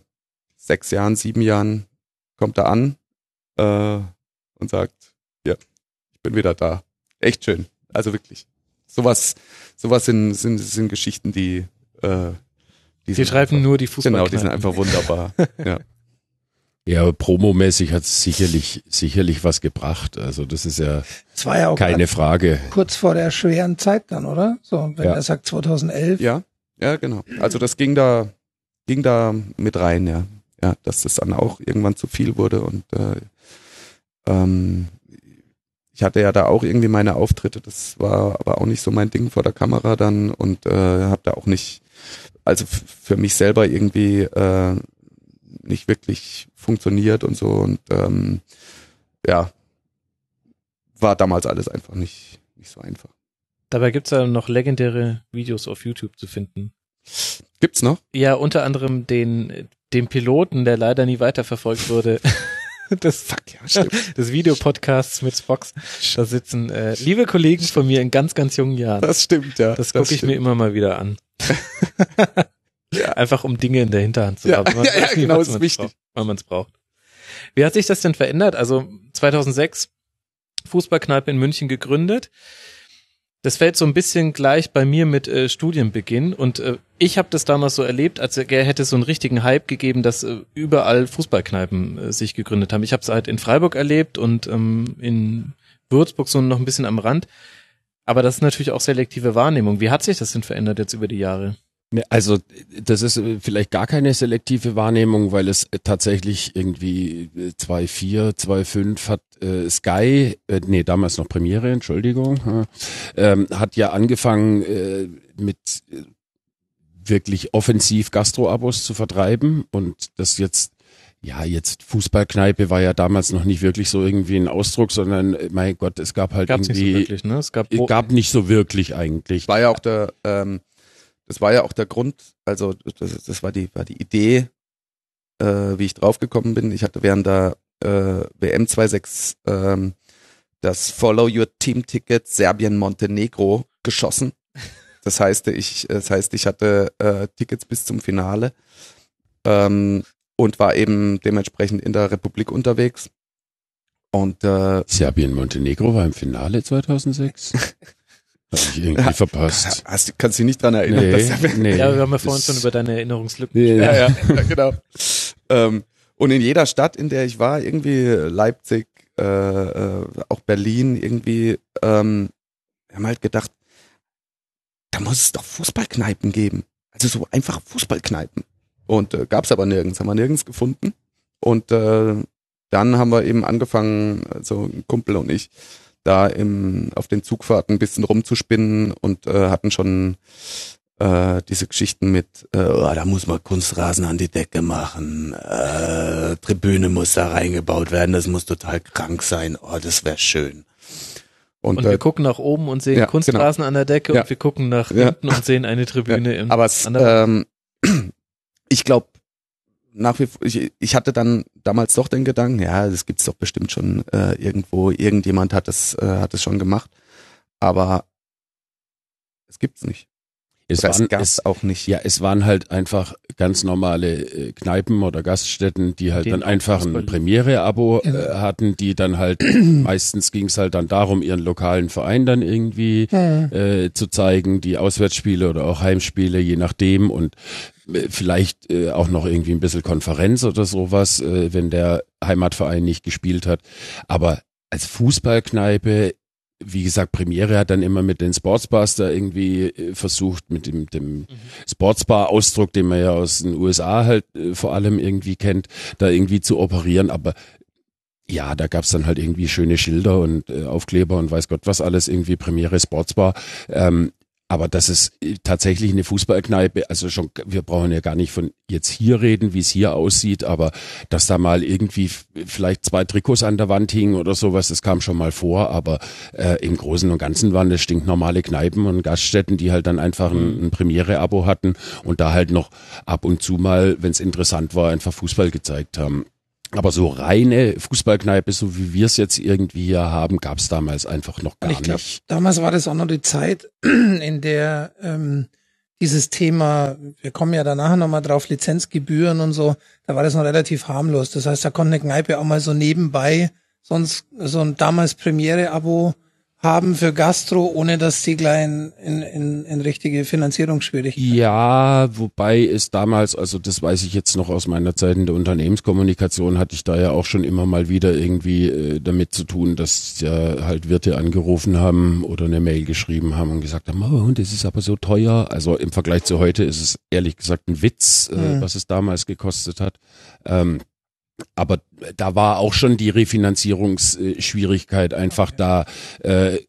sechs Jahren, sieben Jahren kommt er an äh, und sagt, ja, ich bin wieder da. Echt schön. Also wirklich. Sowas, sowas sind, sind, sind Geschichten, die, äh, die Die sind schreiben einfach, nur die Fußball. Genau, die sind einfach wunderbar. ja. Ja, aber promomäßig hat es sicherlich, sicherlich was gebracht. Also das ist ja Das war ja auch keine Frage. kurz vor der schweren Zeit dann, oder? So, wenn Ja. er sagt 2011. ja, ja, genau. Also das ging da, ging da mit rein, ja. Ja, dass das dann auch irgendwann zu viel wurde und äh, ähm, ich hatte ja da auch irgendwie meine Auftritte, das war aber auch nicht so mein Ding vor der Kamera dann und äh, habe da auch nicht, also für mich selber irgendwie äh, nicht wirklich funktioniert und so und ähm, ja, war damals alles einfach nicht, nicht so einfach. Dabei gibt's ja noch legendäre Videos auf YouTube zu finden. Gibt's noch? Ja, unter anderem den, den Piloten, der leider nie weiterverfolgt wurde. Das, Fuck, ja, stimmt. des Videopodcasts mit Spox. Da sitzen äh, liebe Kollegen von mir in ganz, ganz jungen Jahren. Das stimmt, ja. Das gucke ich mir immer mal wieder an. Einfach um Dinge in der Hinterhand zu Ja, haben. Man ja, ja, genau, ist wichtig. braucht, Wann man es braucht. Wie hat sich das denn verändert? Also 2006 Fußballkneipe in München gegründet. Das fällt so ein bisschen gleich bei mir mit äh, Studienbeginn und äh, ich habe das damals so erlebt, als er hätte so einen richtigen Hype gegeben, dass äh, überall Fußballkneipen äh, sich gegründet haben. Ich habe es halt in Freiburg erlebt und ähm, in Würzburg so noch ein bisschen am Rand. Aber das ist natürlich auch selektive Wahrnehmung. Wie hat sich das denn verändert jetzt über die Jahre? Also das ist äh, vielleicht gar keine selektive Wahrnehmung, weil es äh, tatsächlich irgendwie äh, 2.4, 2.5 hat äh, Sky, äh, nee, damals noch Premiere, Entschuldigung, äh, hat ja angefangen äh, mit äh, wirklich offensiv Gastro-Abos zu vertreiben und das jetzt ja, jetzt Fußballkneipe war ja damals noch nicht wirklich so irgendwie ein Ausdruck, sondern äh, mein Gott, es gab halt Gab's nicht so irgendwie, wirklich, ne? Es gab, gab nicht so wirklich eigentlich. war ja auch der, ähm, das war ja auch der Grund, also das, das war die, war die Idee, äh, wie ich draufgekommen bin. Ich hatte während der äh, WM 26 ähm, das Follow Your Team Ticket Serbien Montenegro geschossen. Das heißt, ich, das heißt, ich hatte äh, Tickets bis zum Finale ähm, und war eben dementsprechend in der Republik unterwegs. Und äh, Serbien Montenegro war im Finale 2006. Hab ich irgendwie verpasst. hast, kannst du dich nicht dran erinnern? Nee, dass- nee. ja, wir haben ja vorhin Das- schon über deine Erinnerungslücken Ja, ja, ja, genau. ähm, und in jeder Stadt, in der ich war, irgendwie Leipzig, äh, äh, auch Berlin, irgendwie, ähm, wir haben halt gedacht, da muss es doch Fußballkneipen geben. Also so einfach Fußballkneipen. Und äh, gab's aber nirgends, haben wir nirgends gefunden. Und äh, dann haben wir eben angefangen, also ein Kumpel und ich, da im, auf den Zugfahrten ein bisschen rumzuspinnen und äh, hatten schon äh, diese Geschichten mit, äh, oh, da muss man Kunstrasen an die Decke machen, äh, Tribüne muss da reingebaut werden, das muss total krank sein, oh, das wäre schön. Und, Und äh, wir gucken nach oben und sehen ja, Kunstrasen an der Decke Ja. und wir gucken nach Ja. hinten und sehen eine Tribüne im aber es, ähm, ich glaube, nach wie vor, ich, ich hatte dann damals doch den Gedanken, ja, das gibt's doch bestimmt schon äh, irgendwo, irgendjemand hat das, äh, hat es schon gemacht, aber es gibt's nicht. Es Oder es waren, gab's es, auch nicht. ja, es waren halt einfach ganz normale äh, Kneipen oder Gaststätten, die halt Den dann einfach ein Premiere-Abo Ja. äh, hatten, die dann halt, meistens ging es halt dann darum, ihren lokalen Verein dann irgendwie Hm. äh, zu zeigen, die Auswärtsspiele oder auch Heimspiele, je nachdem und äh, vielleicht äh, auch noch irgendwie ein bisschen Konferenz oder sowas, äh, wenn der Heimatverein nicht gespielt hat. Aber als Fußballkneipe, wie gesagt, Premiere hat dann immer mit den Sportsbars da irgendwie äh, versucht, mit dem, dem Sportsbar-Ausdruck, den man ja aus den USA halt äh, vor allem irgendwie kennt, da irgendwie zu operieren. Aber ja, da gab's dann halt irgendwie schöne Schilder und äh, Aufkleber und weiß Gott was alles, irgendwie Premiere Sportsbar. Ähm, aber das ist äh, tatsächlich eine Fußballkneipe, also schon, wir brauchen ja gar nicht von jetzt hier reden, wie es hier aussieht, aber dass da mal irgendwie vielleicht zwei Trikots an der Wand hingen oder sowas, das kam schon mal vor, aber äh, im Großen und Ganzen waren das stinknormale Kneipen und Gaststätten, die halt dann einfach ein, ein Premiere-Abo hatten und da halt noch ab und zu mal, wenn es interessant war, einfach Fußball gezeigt haben. Aber so reine Fußballkneipe, so wie wir es jetzt irgendwie hier haben, gab es damals einfach noch gar glaube, nicht. damals war das auch noch die Zeit, in der ähm, dieses Thema, wir kommen ja danach nochmal drauf, Lizenzgebühren und so, da war das noch relativ harmlos. Das heißt, da konnte eine Kneipe auch mal so nebenbei sonst so ein damals Premiere-Abo haben für Gastro, ohne dass sie gleich in, in, in, richtige Finanzierungsschwierigkeiten. Ja, wobei es damals, also das weiß ich jetzt noch aus meiner Zeit in der Unternehmenskommunikation, hatte ich da ja auch schon immer mal wieder irgendwie äh, damit zu tun, dass ja halt Wirte angerufen haben oder eine Mail geschrieben haben und gesagt haben, oh, und das ist aber so teuer. Also im Vergleich zu heute ist es ehrlich gesagt ein Witz, äh, Mhm. was es damals gekostet hat. Ähm, aber da war auch schon die Refinanzierungsschwierigkeit einfach da äh,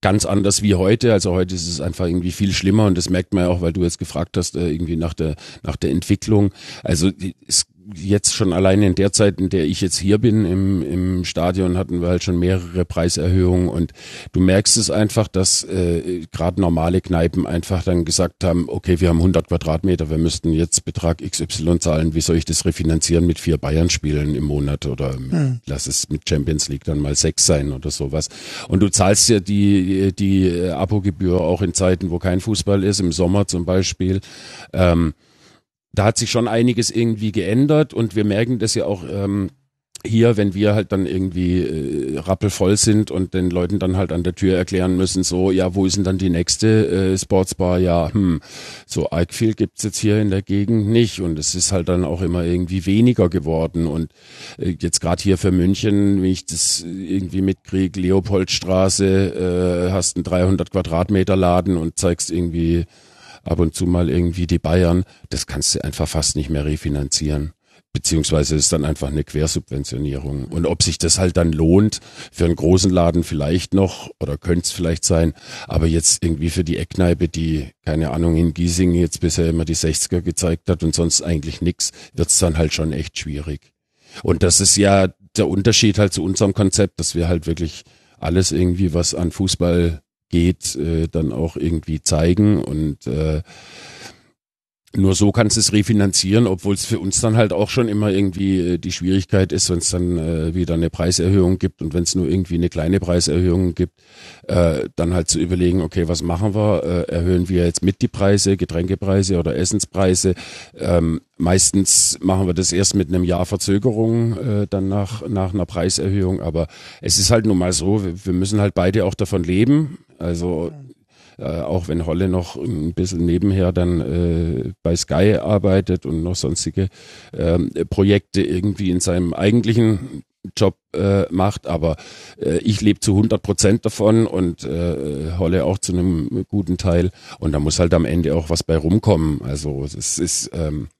ganz anders wie heute. Also heute ist es einfach irgendwie viel schlimmer und das merkt man ja auch, weil du jetzt gefragt hast, äh, irgendwie nach der, nach der Entwicklung. Also es jetzt schon alleine in der Zeit, in der ich jetzt hier bin im, im Stadion, hatten wir halt schon mehrere Preiserhöhungen und du merkst es einfach, dass äh, gerade normale Kneipen einfach dann gesagt haben, okay, wir haben 100 Quadratmeter, wir müssten jetzt Betrag XY zahlen, wie soll ich das refinanzieren mit vier Bayern-Spielen im Monat oder lass es mit Champions League dann mal sechs sein oder sowas. Und du zahlst ja die, die äh, Abogebühr auch in Zeiten, wo kein Fußball ist, im Sommer zum Beispiel. Ähm, da hat sich schon einiges irgendwie geändert und wir merken das ja auch ähm, hier, wenn wir halt dann irgendwie äh, rappelvoll sind und den Leuten dann halt an der Tür erklären müssen, so, ja, wo ist denn dann die nächste äh, Sportsbar? Ja, hm, so viel gibt's jetzt hier in der Gegend nicht und es ist halt dann auch immer irgendwie weniger geworden und äh, jetzt gerade hier für München, wie ich das irgendwie mitkriege, Leopoldstraße, äh, hast einen 300 Quadratmeter Laden und zeigst irgendwie ab und zu mal irgendwie die Bayern, das kannst du einfach fast nicht mehr refinanzieren beziehungsweise ist dann einfach eine Quersubventionierung. Und ob sich das halt dann lohnt, für einen großen Laden vielleicht noch oder könnte es vielleicht sein, aber jetzt irgendwie für die Eckkneipe, die, keine Ahnung, in Giesing jetzt bisher immer die 60er gezeigt hat und sonst eigentlich nix, wird's dann halt schon echt schwierig. Und das ist ja der Unterschied halt zu unserem Konzept, dass wir halt wirklich alles irgendwie, was an Fußball geht, äh, dann auch irgendwie zeigen und äh, nur so kannst du es refinanzieren, obwohl es für uns dann halt auch schon immer irgendwie äh, die Schwierigkeit ist, wenn es dann äh, wieder eine Preiserhöhung gibt und wenn es nur irgendwie eine kleine Preiserhöhung gibt, äh, dann halt zu überlegen, okay, was machen wir? Äh, erhöhen wir jetzt mit die Preise, Getränkepreise oder Essenspreise? Ähm, meistens machen wir das erst mit einem Jahr Verzögerung äh, dann nach, nach einer Preiserhöhung, aber es ist halt nun mal so, wir, wir müssen halt beide auch davon leben. Also äh, auch wenn Holle noch ein bisschen nebenher dann äh, bei Sky arbeitet und noch sonstige äh, Projekte irgendwie in seinem eigentlichen Job äh, macht, aber äh, ich lebe zu 100 Prozent davon und äh, Holle auch zu einem guten Teil und da muss halt am Ende auch was bei rumkommen. Also es ist ähm, äh,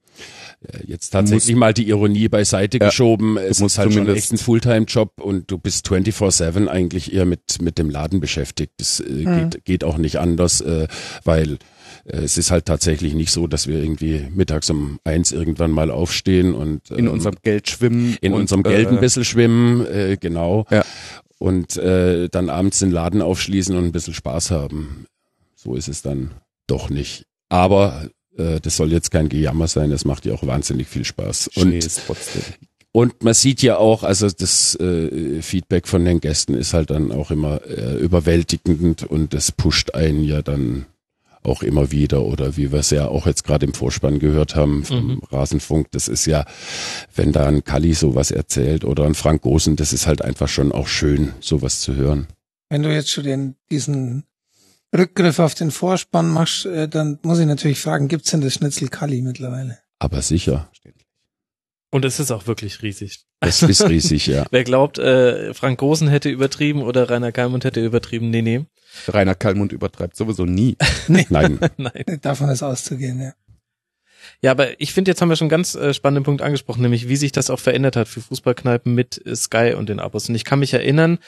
jetzt tatsächlich mal die Ironie beiseite ja, geschoben. Es ist halt schon echt ein Fulltime-Job und du bist 24-7 eigentlich eher mit, mit dem Laden beschäftigt. Das äh, mhm. geht, geht auch nicht anders, äh, weil äh, es ist halt tatsächlich nicht so, dass wir irgendwie mittags um eins irgendwann mal aufstehen und ähm, in unserem Geld schwimmen. In und, unserem Geld ein bisschen schwimmen, äh, genau. Ja. Und äh, dann abends den Laden aufschließen und ein bisschen Spaß haben. So ist es dann doch nicht. Aber äh, das soll jetzt kein Gejammer sein, das macht ja auch wahnsinnig viel Spaß. Und, und man sieht ja auch, also das äh, Feedback von den Gästen ist halt dann auch immer äh, überwältigend und das pusht einen ja dann auch immer wieder oder wie wir es ja auch jetzt gerade im Vorspann gehört haben vom mhm. Rasenfunk, das ist ja, wenn da ein Kalli sowas erzählt oder ein Frank Gosen, das ist halt einfach schon auch schön, sowas zu hören. Wenn du jetzt schon den, diesen Rückgriff auf den Vorspann machst, äh, dann muss ich natürlich fragen, gibt's denn das Schnitzel Kali mittlerweile? Aber sicher. Und es ist auch wirklich riesig. Es ist riesig, ja. Wer glaubt, äh, Frank Großen hätte übertrieben oder Rainer Kalmund hätte übertrieben, nee, nee. Rainer Kalmund übertreibt sowieso nie. nee. Nein. Nein. Davon ist auszugehen, ja. Ja, aber ich finde, jetzt haben wir schon einen ganz äh, spannenden Punkt angesprochen, nämlich wie sich das auch verändert hat für Fußballkneipen mit äh, Sky und den Abos. Und ich kann mich erinnern,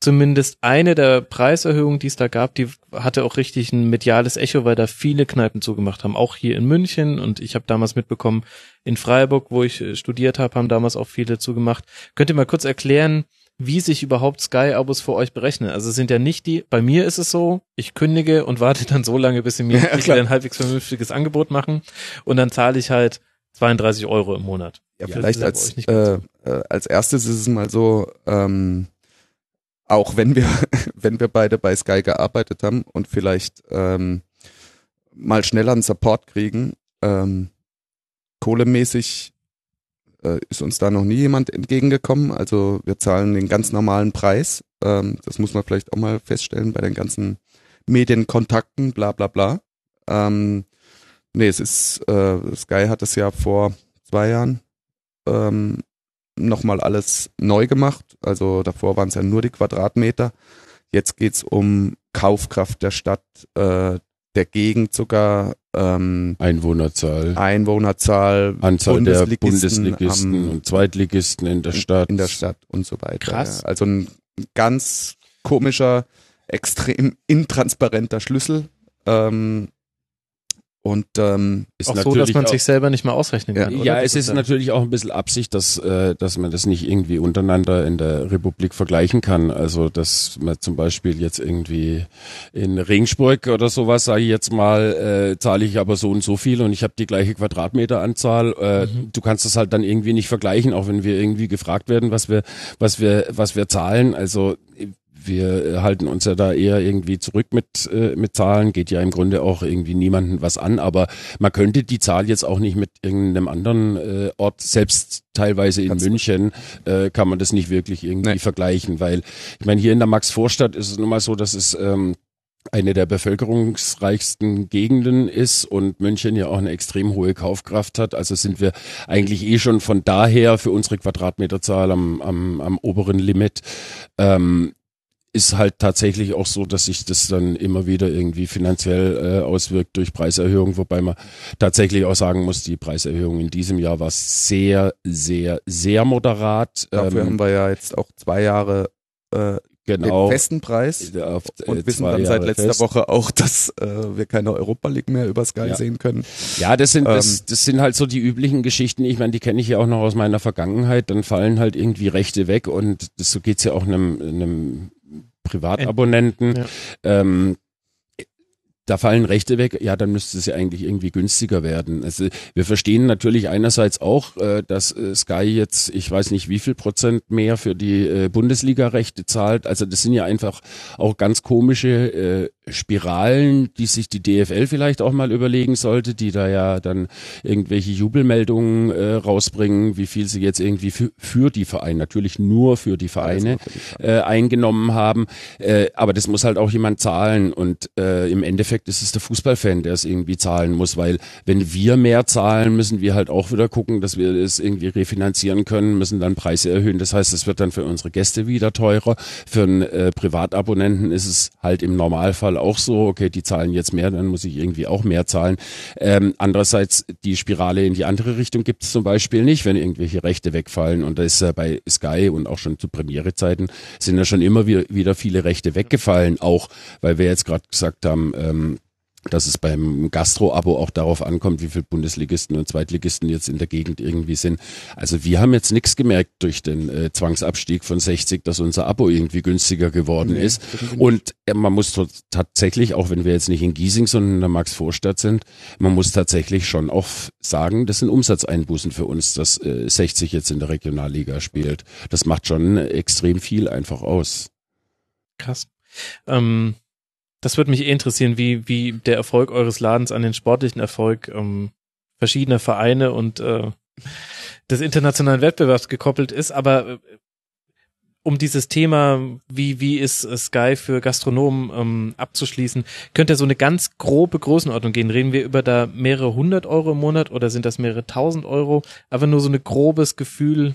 zumindest eine der Preiserhöhungen, die es da gab, die hatte auch richtig ein mediales Echo, weil da viele Kneipen zugemacht haben, auch hier in München und ich habe damals mitbekommen, in Freiburg, wo ich äh, studiert habe, haben damals auch viele zugemacht. Könnt ihr mal kurz erklären, wie sich überhaupt Sky-Abos für euch berechnen? Also sind ja nicht die, bei mir ist es so, ich kündige und warte dann so lange, bis sie mir ja, ein halbwegs vernünftiges Angebot machen und dann zahle ich halt 32 Euro im Monat. Ja, vielleicht als, äh, äh, als erstes ist es mal so, ähm, auch wenn wir, wenn wir beide bei Sky gearbeitet haben und vielleicht ähm, mal schneller einen Support kriegen, ähm, kohlemäßig äh, ist uns da noch nie jemand entgegengekommen. Also wir zahlen den ganz normalen Preis. Ähm, das muss man vielleicht auch mal feststellen bei den ganzen Medienkontakten, bla bla bla. Ähm, nee, es ist, äh, Sky hat es ja vor zwei Jahren ähm, nochmal alles neu gemacht. Also davor waren es ja nur die Quadratmeter. Jetzt geht's um Kaufkraft der Stadt, äh, der Gegend sogar. Ähm, Einwohnerzahl. Einwohnerzahl. Anzahl Bundesligisten der Bundesligisten am, und Zweitligisten in der Stadt. In der Stadt und so weiter. Krass. Ja. Also ein ganz komischer, extrem intransparenter Schlüssel. Ähm, und ähm, ist auch so, dass man auch, sich selber nicht mal ausrechnen kann. Ja, ja es ist, ist natürlich auch ein bisschen Absicht, dass, äh, dass man das nicht irgendwie untereinander in der Republik vergleichen kann. Also dass man zum Beispiel jetzt irgendwie in Regensburg oder sowas, sage ich jetzt mal, äh, zahle ich aber so und so viel und ich habe die gleiche Quadratmeteranzahl. Äh, mhm. Du kannst das halt dann irgendwie nicht vergleichen, auch wenn wir irgendwie gefragt werden, was wir, was wir, was wir zahlen. Also wir halten uns ja da eher irgendwie zurück mit, äh, mit Zahlen, geht ja im Grunde auch irgendwie niemanden was an, aber man könnte die Zahl jetzt auch nicht mit irgendeinem anderen äh, Ort, selbst teilweise in Ganz München, äh, kann man das nicht wirklich irgendwie nee. vergleichen, weil ich meine, hier in der Max-Vorstadt ist es nun mal so, dass es ähm, eine der bevölkerungsreichsten Gegenden ist und München ja auch eine extrem hohe Kaufkraft hat. Also sind wir eigentlich eh schon von daher für unsere Quadratmeterzahl am, am, am oberen Limit. Ähm, ist halt tatsächlich auch so, dass sich das dann immer wieder irgendwie finanziell äh, auswirkt durch Preiserhöhungen, wobei man tatsächlich auch sagen muss, die Preiserhöhung in diesem Jahr war sehr, sehr, sehr moderat. Dafür Ähm, haben wir ja jetzt auch zwei Jahre äh, genau. den festen Preis Auf, äh, und wissen dann seit letzter fest. Woche auch, dass äh, wir keine Europa League mehr über Sky Ja. sehen können. Ja, das sind, das, Ähm, das sind halt so die üblichen Geschichten. Ich meine, die kenne ich ja auch noch aus meiner Vergangenheit. Dann fallen halt irgendwie Rechte weg und das, so geht's ja auch einem, einem Privatabonnenten. Ja. Ähm, da fallen Rechte weg, ja, dann müsste es ja eigentlich irgendwie günstiger werden. Also wir verstehen natürlich einerseits auch, äh, dass äh, Sky jetzt, ich weiß nicht wie viel Prozent mehr für die äh, Bundesliga-Rechte zahlt. Also das sind ja einfach auch ganz komische äh, Spiralen, die sich die DFL vielleicht auch mal überlegen sollte, die da ja dann irgendwelche Jubelmeldungen äh, rausbringen, wie viel sie jetzt irgendwie für, für die Vereine, natürlich nur für die Vereine, äh, eingenommen haben. Äh, aber das muss halt auch jemand zahlen und äh, im Endeffekt ist es der Fußballfan, der es irgendwie zahlen muss, weil wenn wir mehr zahlen, müssen wir halt auch wieder gucken, dass wir es irgendwie refinanzieren können, müssen dann Preise erhöhen. Das heißt, es wird dann für unsere Gäste wieder teurer. Für einen äh, Privatabonnenten ist es halt im Normalfall auch so, okay, die zahlen jetzt mehr, dann muss ich irgendwie auch mehr zahlen. Ähm, andererseits die Spirale in die andere Richtung gibt es zum Beispiel nicht, wenn irgendwelche Rechte wegfallen. Und da ist äh, bei Sky und auch schon zu Premierezeiten sind ja schon immer wieder viele Rechte weggefallen, auch weil wir jetzt gerade gesagt haben, ähm, dass es beim Gastro-Abo auch darauf ankommt, wie viele Bundesligisten und Zweitligisten jetzt in der Gegend irgendwie sind. Also wir haben jetzt nichts gemerkt durch den äh, Zwangsabstieg von 60, dass unser Abo irgendwie günstiger geworden Nee, ist. Und äh, man muss tatsächlich, auch wenn wir jetzt nicht in Giesing, sondern in der Max-Vorstadt sind, man muss tatsächlich schon auch sagen, das sind Umsatzeinbußen für uns, dass äh, 60 jetzt in der Regionalliga spielt. Das macht schon extrem viel einfach aus. Krass. Ähm, das würde mich eh interessieren, wie, wie der Erfolg eures Ladens an den sportlichen Erfolg ähm, verschiedener Vereine und äh, des internationalen Wettbewerbs gekoppelt ist. Aber äh, um dieses Thema, wie, wie ist äh, Sky für Gastronomen ähm, abzuschließen, könnt ihr so eine ganz grobe Größenordnung gehen? Reden wir über da mehrere hundert Euro im Monat oder sind das mehrere tausend Euro? Aber nur so ein grobes Gefühl,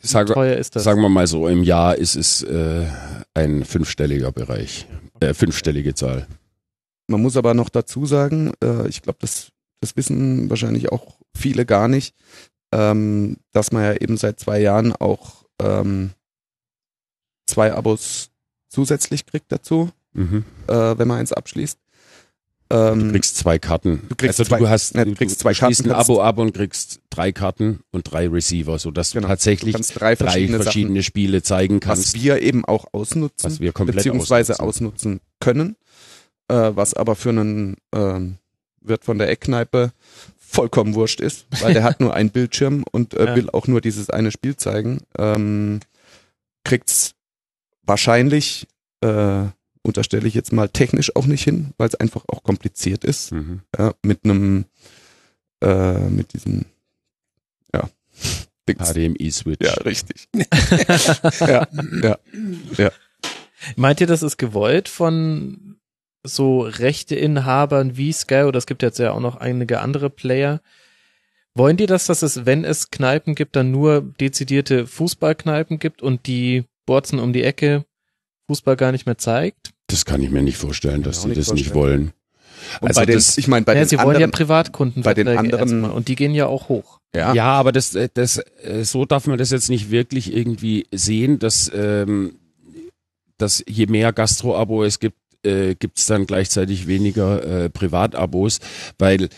wie Sag, teuer ist das? Sagen wir mal so, im Jahr ist es äh, ein fünfstelliger Bereich, äh, fünfstellige Zahl. Man muss aber noch dazu sagen, äh, ich glaube, das, das wissen wahrscheinlich auch viele gar nicht, ähm, dass man ja eben seit zwei Jahren auch ähm, zwei Abos zusätzlich kriegt dazu, Mhm. äh, wenn man eins abschließt. Du Ähm, kriegst zwei Karten. Du kriegst also zwei- du hast, ne, du, du kriegst du zwei Karten, ein kannst- Abo ab und kriegst drei Karten und drei Receiver, sodass Genau. du tatsächlich du kannst drei drei verschiedene, verschiedene, Spiele zeigen Sachen, was kannst. wir eben auch ausnutzen, Was wir komplett beziehungsweise ausnutzen. ausnutzen können, äh, was aber für einen ähm, Wirt von der Eckkneipe vollkommen wurscht ist, weil der hat nur einen Bildschirm und äh, Ja. will auch nur dieses eine Spiel zeigen, ähm, kriegt's wahrscheinlich, äh, unterstelle ich jetzt mal, technisch auch nicht hin, weil es einfach auch kompliziert ist, Mhm. ja, mit einem, äh, mit diesem, ja, Dings. HDMI-Switch. Ja, richtig. ja, ja. Meint ihr, das ist gewollt von so Rechteinhabern wie Sky oder es gibt jetzt ja auch noch einige andere Player? Wollen die das, dass es, wenn es Kneipen gibt, dann nur dezidierte Fußballkneipen gibt und die Borzen um die Ecke Fußball gar nicht mehr zeigt? Das kann ich mir nicht vorstellen, dass sie das nicht nicht wollen. Und Also bei den, das- ich meine, bei ja, den sie wollen ja anderen, Privatkunden bei den anderen- erstmal und die gehen ja auch hoch. ja, Ja, aber das, äh, das, äh, so darf man das jetzt nicht wirklich irgendwie sehen, dass, ähm, dass je mehr Gastro-Abo es gibt, äh, gibt es dann gleichzeitig weniger äh, Privatabos, weil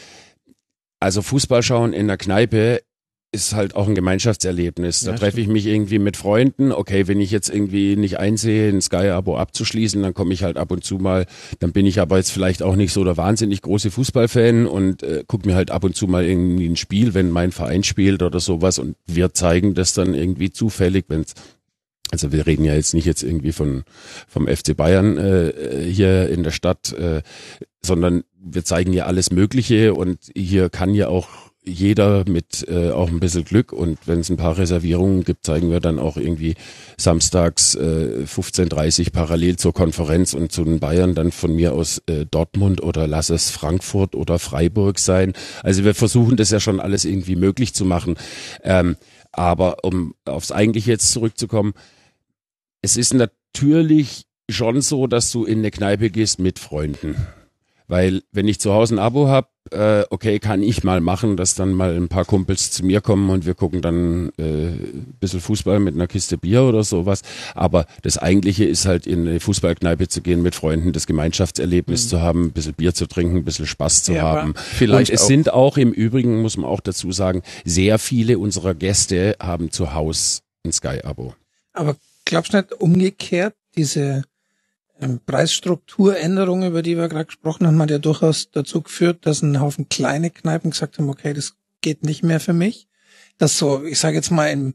also Fußball schauen in der Kneipe ist halt auch ein Gemeinschaftserlebnis. Da Ja, treffe ich mich irgendwie mit Freunden. Okay, wenn ich jetzt irgendwie nicht einsehe, ein Sky-Abo abzuschließen, dann komme ich halt ab und zu mal. Dann bin ich aber jetzt vielleicht auch nicht so der wahnsinnig große Fußballfan und äh, gucke mir halt ab und zu mal irgendwie ein Spiel, wenn mein Verein spielt oder sowas. Und wir zeigen das dann irgendwie zufällig, wenn's also wir reden ja jetzt nicht jetzt irgendwie von vom FC Bayern äh, hier in der Stadt, äh, sondern wir zeigen ja alles Mögliche und hier kann ja auch jeder mit äh, auch ein bisschen Glück und wenn es ein paar Reservierungen gibt, zeigen wir dann auch irgendwie samstags äh, 15.30 parallel zur Konferenz und zu den Bayern dann von mir aus äh, Dortmund oder lass es Frankfurt oder Freiburg sein. Also wir versuchen das ja schon alles irgendwie möglich zu machen. Ähm, aber um aufs Eigentliche jetzt zurückzukommen, es ist natürlich schon so, dass du in eine Kneipe gehst mit Freunden. Weil wenn ich zu Hause ein Abo habe, äh, okay, kann ich mal machen, dass dann mal ein paar Kumpels zu mir kommen und wir gucken dann äh, ein bisschen Fußball mit einer Kiste Bier oder sowas. Aber das Eigentliche ist halt in eine Fußballkneipe zu gehen mit Freunden, das Gemeinschaftserlebnis Mhm. zu haben, ein bisschen Bier zu trinken, ein bisschen Spaß zu Ja, haben. vielleicht und es auch- sind auch im Übrigen, muss man auch dazu sagen, sehr viele unserer Gäste haben zu Hause ein Sky-Abo. Aber glaubst du nicht umgekehrt, diese Preisstrukturänderung, über die wir gerade gesprochen haben, hat ja durchaus dazu geführt, dass ein Haufen kleine Kneipen gesagt haben, okay, das geht nicht mehr für mich. Das so, ich sage jetzt mal im,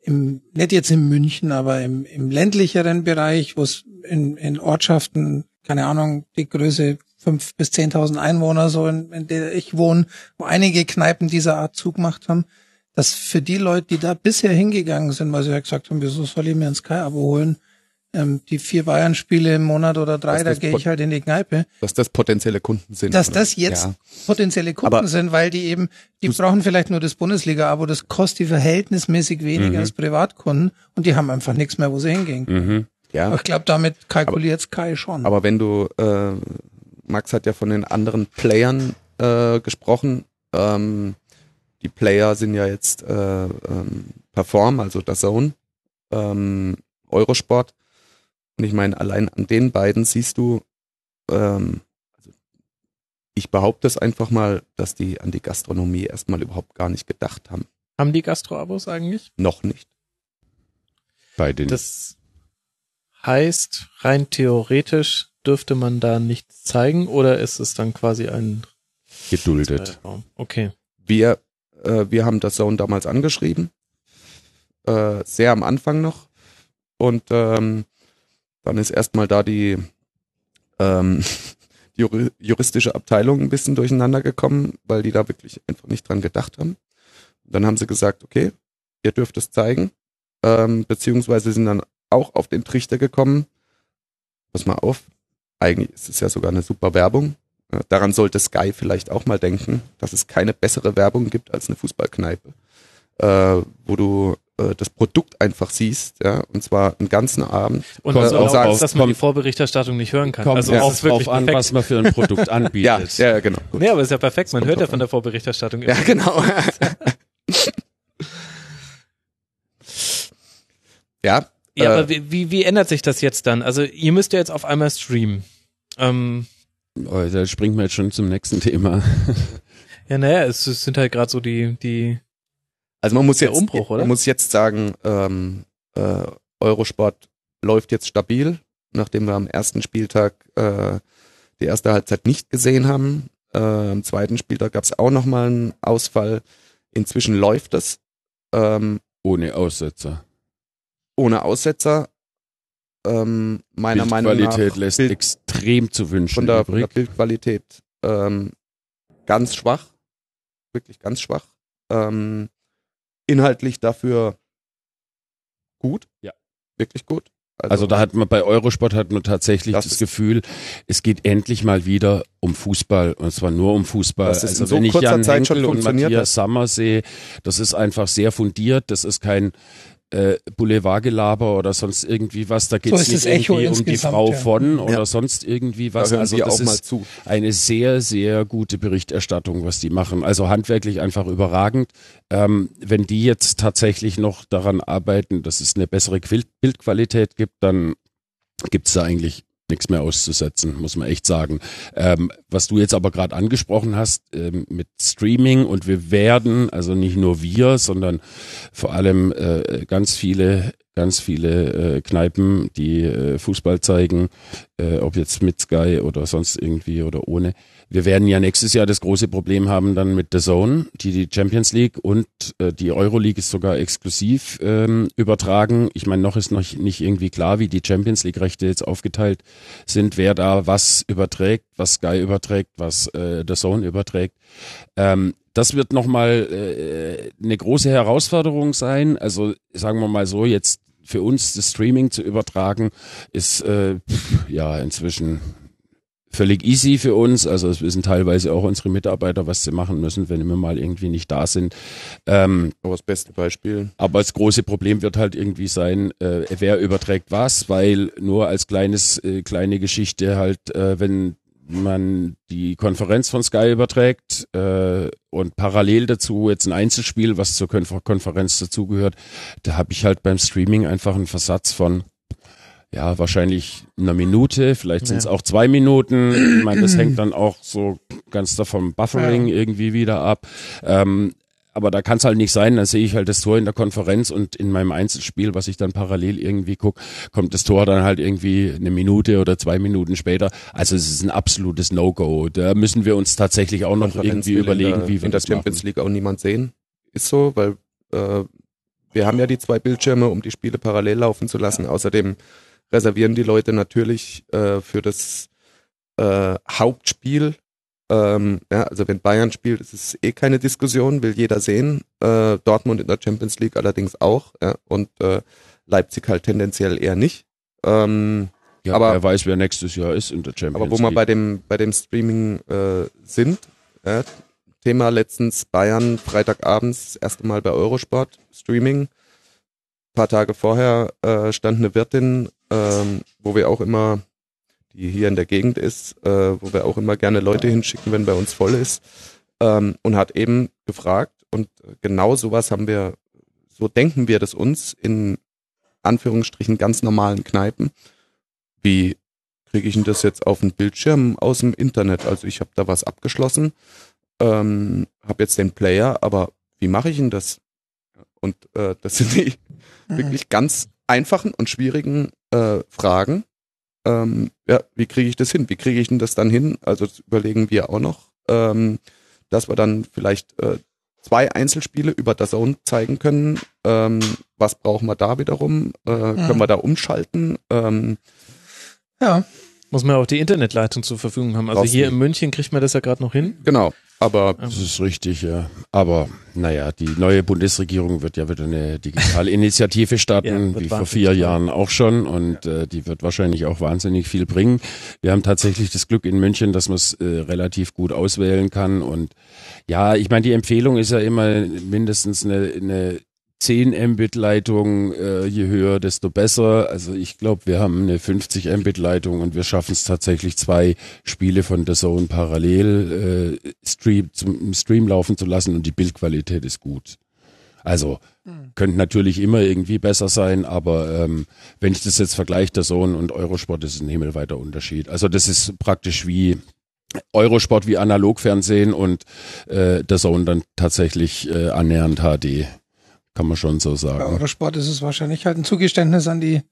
im nicht jetzt in München, aber im, im ländlicheren Bereich, wo es in, in Ortschaften, keine Ahnung, die Größe fünf bis zehntausend Einwohner, so in, in der ich wohne, wo einige Kneipen dieser Art zugemacht haben, dass für die Leute, die da bisher hingegangen sind, weil sie ja gesagt haben, wieso soll ich mir ein Sky-Abo holen, ähm, die vier Bayern-Spiele im Monat oder drei, da das gehe ich halt in die Kneipe, Dass das potenzielle Kunden sind. dass oder? das jetzt Ja. potenzielle Kunden Aber- sind, weil die eben, die brauchen vielleicht nur das Bundesliga-Abo, das kostet die verhältnismäßig weniger Mhm. als Privatkunden und die haben einfach nichts mehr, wo sie hingehen. Mhm. ja. Aber ich glaube, damit kalkuliert Sky schon. Aber wenn du, äh, Max hat ja von den anderen Playern äh, gesprochen. Ähm, die Player sind ja jetzt äh, ähm, Perform, also der Zone, ähm, Eurosport. Und ich meine, allein an den beiden siehst du, ähm, also ich behaupte es einfach mal, dass die an die Gastronomie erstmal überhaupt gar nicht gedacht haben. Haben die Gastro-Abos eigentlich? Noch nicht. Bei den Das heißt, rein theoretisch dürfte man da nichts zeigen oder ist es dann quasi ein geduldet. Zeitraum? Okay. Wir, äh, wir haben das Zone damals angeschrieben, äh, sehr am Anfang noch. Und ähm, dann ist erstmal da die, ähm, die juri- juristische Abteilung ein bisschen durcheinander gekommen, weil die da wirklich einfach nicht dran gedacht haben. Dann haben sie gesagt, okay, ihr dürft es zeigen, ähm, beziehungsweise sind dann auch auf den Trichter gekommen. Pass mal auf, eigentlich ist es ja sogar eine super Werbung. Ja, daran sollte Sky vielleicht auch mal denken, dass es keine bessere Werbung gibt als eine Fußballkneipe, äh, wo du äh, das Produkt einfach siehst, ja, und zwar einen ganzen Abend. Und Kommt so auch sagst, dass man die Vorberichterstattung nicht hören kann. Kommt also auch es ist wirklich drauf an, was man für ein Produkt Ja, anbietet. ja, genau. Gut. Nee, aber ist ja perfekt. Man hört ja von der Vorberichterstattung. Ja, genau. ja, Ja, äh, aber wie, wie, wie ändert sich das jetzt dann? Also ihr müsst ja jetzt auf einmal streamen. Ähm, Oh, da springt man jetzt schon zum nächsten Thema. ja, naja, es, es sind halt gerade so die, die, Also man muss Der jetzt, Umbruch, oder? man muss jetzt sagen, ähm, äh, Eurosport läuft jetzt stabil, nachdem wir am ersten Spieltag äh, die erste Halbzeit nicht gesehen haben. Äh, am zweiten Spieltag gab es auch nochmal einen Ausfall. Inzwischen läuft es ähm, Ohne Aussetzer. ohne Aussetzer. Ähm, meiner Meinung nach Bildqualität lässt Bild- extrem zu wünschen von der, von der. Bildqualität ähm, ganz schwach, wirklich ganz schwach. Ähm, inhaltlich dafür gut, Ja. wirklich gut. Also da hat man bei Eurosport hat man tatsächlich Das das, ist- Gefühl, es geht endlich mal wieder um Fußball und zwar nur um Fußball. Dass es also in so wenn ich kurzer Jan Zeit schon Henkel und funktioniert Matthias Sammer sehe, das ist einfach sehr fundiert. Das ist kein äh, Boulevardgelaber oder sonst irgendwie was. Da geht So es ist nicht irgendwie um die Frau ja. von oder Ja. sonst irgendwie da was. hören Also Sie das auch mal ist zu. eine sehr, sehr gute Berichterstattung, was die machen. Also handwerklich einfach überragend. Ähm, wenn die jetzt tatsächlich noch daran arbeiten, dass es eine bessere Quil- Bildqualität gibt, dann gibt's da eigentlich nichts mehr auszusetzen, muss man echt sagen. Ähm, was du jetzt aber gerade angesprochen hast ähm, mit Streaming und wir werden, also nicht nur wir, sondern vor allem äh, ganz viele, ganz viele äh, Kneipen, die äh, Fußball zeigen, äh, ob jetzt mit Sky oder sonst irgendwie oder ohne. Wir werden ja nächstes Jahr das große Problem haben dann mit The Zone, die die Champions League und äh, die Euroleague ist sogar exklusiv ähm, übertragen. Ich meine, noch ist noch nicht irgendwie klar, wie die Champions League Rechte jetzt aufgeteilt sind, wer da was überträgt, was Sky überträgt, was äh, The Zone überträgt. Ähm, das wird nochmal äh, eine große Herausforderung sein. Also sagen wir mal so, jetzt für uns das Streaming zu übertragen, ist äh, ja inzwischen völlig easy für uns. Also es wissen teilweise auch unsere Mitarbeiter, was sie machen müssen, wenn wir mal irgendwie nicht da sind. Ähm, Aber das beste Beispiel. aber das große Problem wird halt irgendwie sein, äh, wer überträgt was, weil nur als kleines, äh, kleine Geschichte halt, äh, wenn man die Konferenz von Sky überträgt äh, und parallel dazu jetzt ein Einzelspiel, was zur Konfer Konferenz dazugehört, da habe ich halt beim Streaming einfach einen Versatz von ja, wahrscheinlich einer Minute, vielleicht sind es auch zwei Minuten. Ich meine, das hängt dann auch so ganz davon Buffering irgendwie wieder ab. Ähm, aber da kann es halt nicht sein, dann sehe ich halt das Tor in der Konferenz und in meinem Einzelspiel, was ich dann parallel irgendwie gucke, kommt das Tor dann halt irgendwie eine Minute oder zwei Minuten später. Also es ist ein absolutes No-Go. Da müssen wir uns tatsächlich auch noch irgendwie überlegen, der, wie wir in der das Champions machen. League auch niemand sehen. Ist so, weil äh, wir haben ja die zwei Bildschirme, um die Spiele parallel laufen zu lassen. Außerdem reservieren die Leute natürlich äh, für das äh, Hauptspiel. Ähm, ja, also wenn Bayern spielt, ist es eh keine Diskussion, will jeder sehen. Äh, Dortmund in der Champions League allerdings auch. Ja, und äh, Leipzig halt tendenziell eher nicht. Ähm, Ja, aber- wer weiß, wer nächstes Jahr ist in der Champions aber wo wir League. bei dem, bei dem Streaming äh, sind, ja, Thema letztens Bayern, Freitagabends, das erste Mal bei Eurosport, Streaming. Ein paar Tage vorher äh, stand eine Wirtin, ähm, wo wir auch immer, die hier in der Gegend ist, äh, wo wir auch immer gerne Leute hinschicken, wenn bei uns voll ist, ähm, und hat eben gefragt, und genau sowas haben wir, so denken wir das uns in Anführungsstrichen ganz normalen Kneipen. Wie kriege ich denn das jetzt auf den Bildschirm aus dem Internet? Also ich habe da was abgeschlossen, ähm, habe jetzt den Player, aber wie mache ich denn das? Und äh, das sind die wirklich ganz einfachen und schwierigen äh, Fragen. Ähm, ja, wie kriege ich das hin? Wie kriege ich denn das dann hin? Also das überlegen wir auch noch, ähm, dass wir dann vielleicht äh, zwei Einzelspiele über das Zone zeigen können. Ähm, was brauchen wir da wiederum? Äh, Können wir da umschalten? Ähm, Ja, Muss man auch die Internetleitung zur Verfügung haben. Also hier in München kriegt man das ja gerade noch hin. genau. Aber Das ist richtig, ja. Aber naja, die neue Bundesregierung wird ja wieder eine Digitalinitiative Ja, starten, wird wie vor vier. Jahren auch schon. Und äh, die wird wahrscheinlich auch wahnsinnig viel bringen. Wir haben tatsächlich das Glück in München, dass man es äh, relativ gut auswählen kann. Und ja, ich meine, die Empfehlung ist ja immer mindestens eine, eine 10 Mbit Leitung, äh, je höher, desto besser. Also ich glaube, wir haben eine 50 Mbit Leitung und wir schaffen es tatsächlich zwei Spiele von der Zone parallel äh, Stream, zum Stream laufen zu lassen und die Bildqualität ist gut. Also könnte natürlich immer irgendwie besser sein, aber ähm, wenn ich das jetzt vergleiche, der Zone und Eurosport, das ist ein himmelweiter Unterschied. Also das ist praktisch wie Eurosport wie Analogfernsehen und äh, der Zone dann tatsächlich äh, annähernd HD. Kann man schon so bei sagen. Eurosport ist es wahrscheinlich halt ein Zugeständnis an die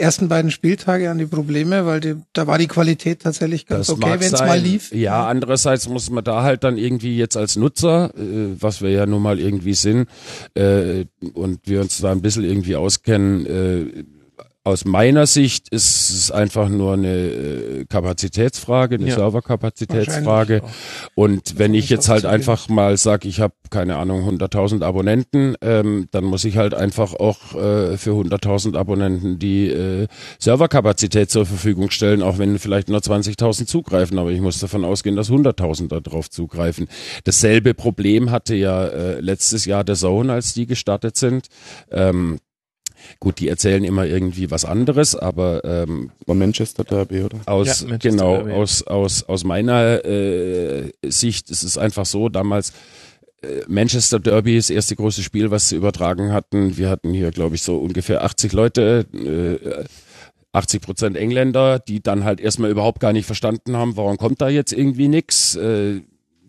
ersten beiden Spieltage, an die Probleme, weil die, da war die Qualität tatsächlich ganz okay, mag wenn es mal lief. Ja, andererseits muss man da halt dann irgendwie jetzt als Nutzer, äh, was wir ja nun mal irgendwie sind, äh, und wir uns da ein bisschen irgendwie auskennen, äh, aus meiner Sicht ist es einfach nur eine äh, Kapazitätsfrage, eine Ja. Serverkapazitätsfrage. Und wenn ich jetzt halt einfach mal sage, ich habe keine Ahnung 100.000 Abonnenten, ähm, dann muss ich halt einfach auch äh, für 100.000 Abonnenten die äh, Serverkapazität zur Verfügung stellen, auch wenn vielleicht nur 20.000 zugreifen. Aber ich muss davon ausgehen, dass 100.000 darauf zugreifen. Dasselbe Problem hatte ja äh, letztes Jahr der Zone, als die gestartet sind. Ähm, Gut, die erzählen immer irgendwie was anderes, aber ähm, war Manchester Derby, oder? aus Ja, Manchester genau Derby. aus aus aus meiner äh, Sicht ist es einfach so damals äh, Manchester Derby das erste große Spiel was sie übertragen hatten wir hatten hier glaube ich so ungefähr 80 Leute äh, 80 Prozent Engländer die dann halt erstmal überhaupt gar nicht verstanden haben warum kommt da jetzt irgendwie nix äh,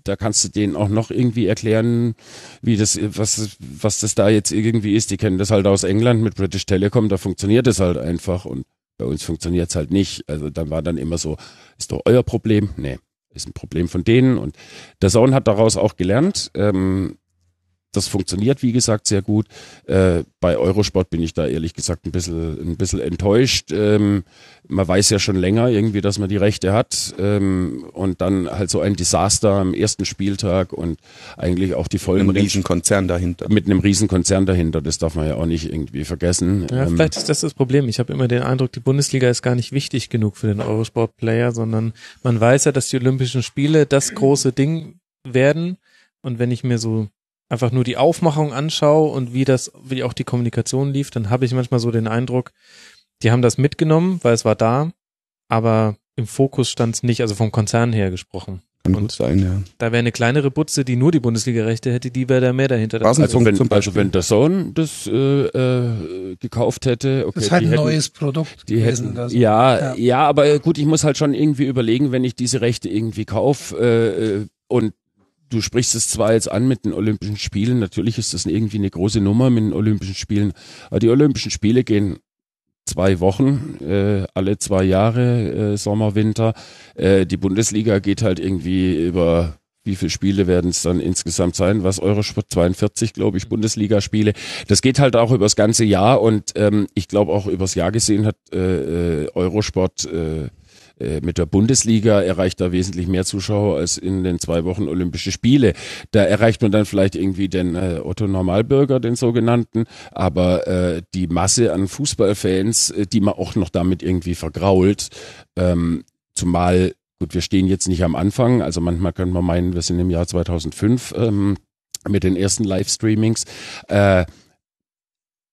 da kannst du denen auch noch irgendwie erklären, wie das, was, was das da jetzt irgendwie ist. Die kennen das halt aus England mit British Telecom, da funktioniert es halt einfach und bei uns funktioniert es halt nicht. Also dann war dann immer so, ist doch euer Problem? Nee, ist ein Problem von denen und der Sohn hat daraus auch gelernt. Ähm, das funktioniert, wie gesagt, sehr gut. Äh, bei Eurosport bin ich da ehrlich gesagt ein bisschen, ein bisschen enttäuscht. Ähm, man weiß ja schon länger irgendwie, dass man die Rechte hat ähm, und dann halt so ein Desaster am ersten Spieltag und eigentlich auch die Folgen. Mit einem Riesenkonzern dahinter. Mit einem Riesenkonzern dahinter, das darf man ja auch nicht irgendwie vergessen. Ja, Ähm, vielleicht ist das das Problem. Ich habe immer den Eindruck, die Bundesliga ist gar nicht wichtig genug für den Eurosport-Player, sondern man weiß ja, dass die Olympischen Spiele das große Ding werden. Und wenn ich mir so einfach nur die Aufmachung anschaue und wie das, wie auch die Kommunikation lief, dann habe ich manchmal so den Eindruck, die haben das mitgenommen, weil es war da, aber im Fokus stand es nicht, also vom Konzern her gesprochen. Kann Und- gut sein, ja. Da wäre eine kleinere Butze, die nur die Bundesliga-Rechte hätte, die wäre da mehr dahinter. Also zum- wenn, zum also Beispiel? wenn der Sohn das äh, äh, gekauft hätte, okay, Das ist halt ein hätten, neues Produkt Die gewesen. hätten, das- ja, ja. ja, aber gut, ich muss halt schon irgendwie überlegen, wenn ich diese Rechte irgendwie kaufe äh, äh, und du sprichst es zwar jetzt an mit den Olympischen Spielen, natürlich ist das irgendwie eine große Nummer mit den Olympischen Spielen, aber die Olympischen Spiele gehen zwei Wochen, äh, alle zwei Jahre, äh, Sommer, Winter. Äh, die Bundesliga geht halt irgendwie über wie viele Spiele werden es dann insgesamt sein? Was Eurosport 42, glaube ich, Bundesligaspiele. Das geht halt auch übers ganze Jahr und ähm, ich glaube auch übers Jahr gesehen hat äh, äh, Eurosport äh, mit der Bundesliga erreicht da wesentlich mehr Zuschauer als in den zwei Wochen Olympische Spiele. Da erreicht man dann vielleicht irgendwie den äh, Otto Normalbürger, den sogenannten, aber äh, die Masse an Fußballfans, äh, die man auch noch damit irgendwie vergrault, ähm, zumal Gut, wir stehen jetzt nicht am Anfang, also manchmal könnte man meinen, wir sind im Jahr 2005 ähm, mit den ersten Livestreamings. Äh,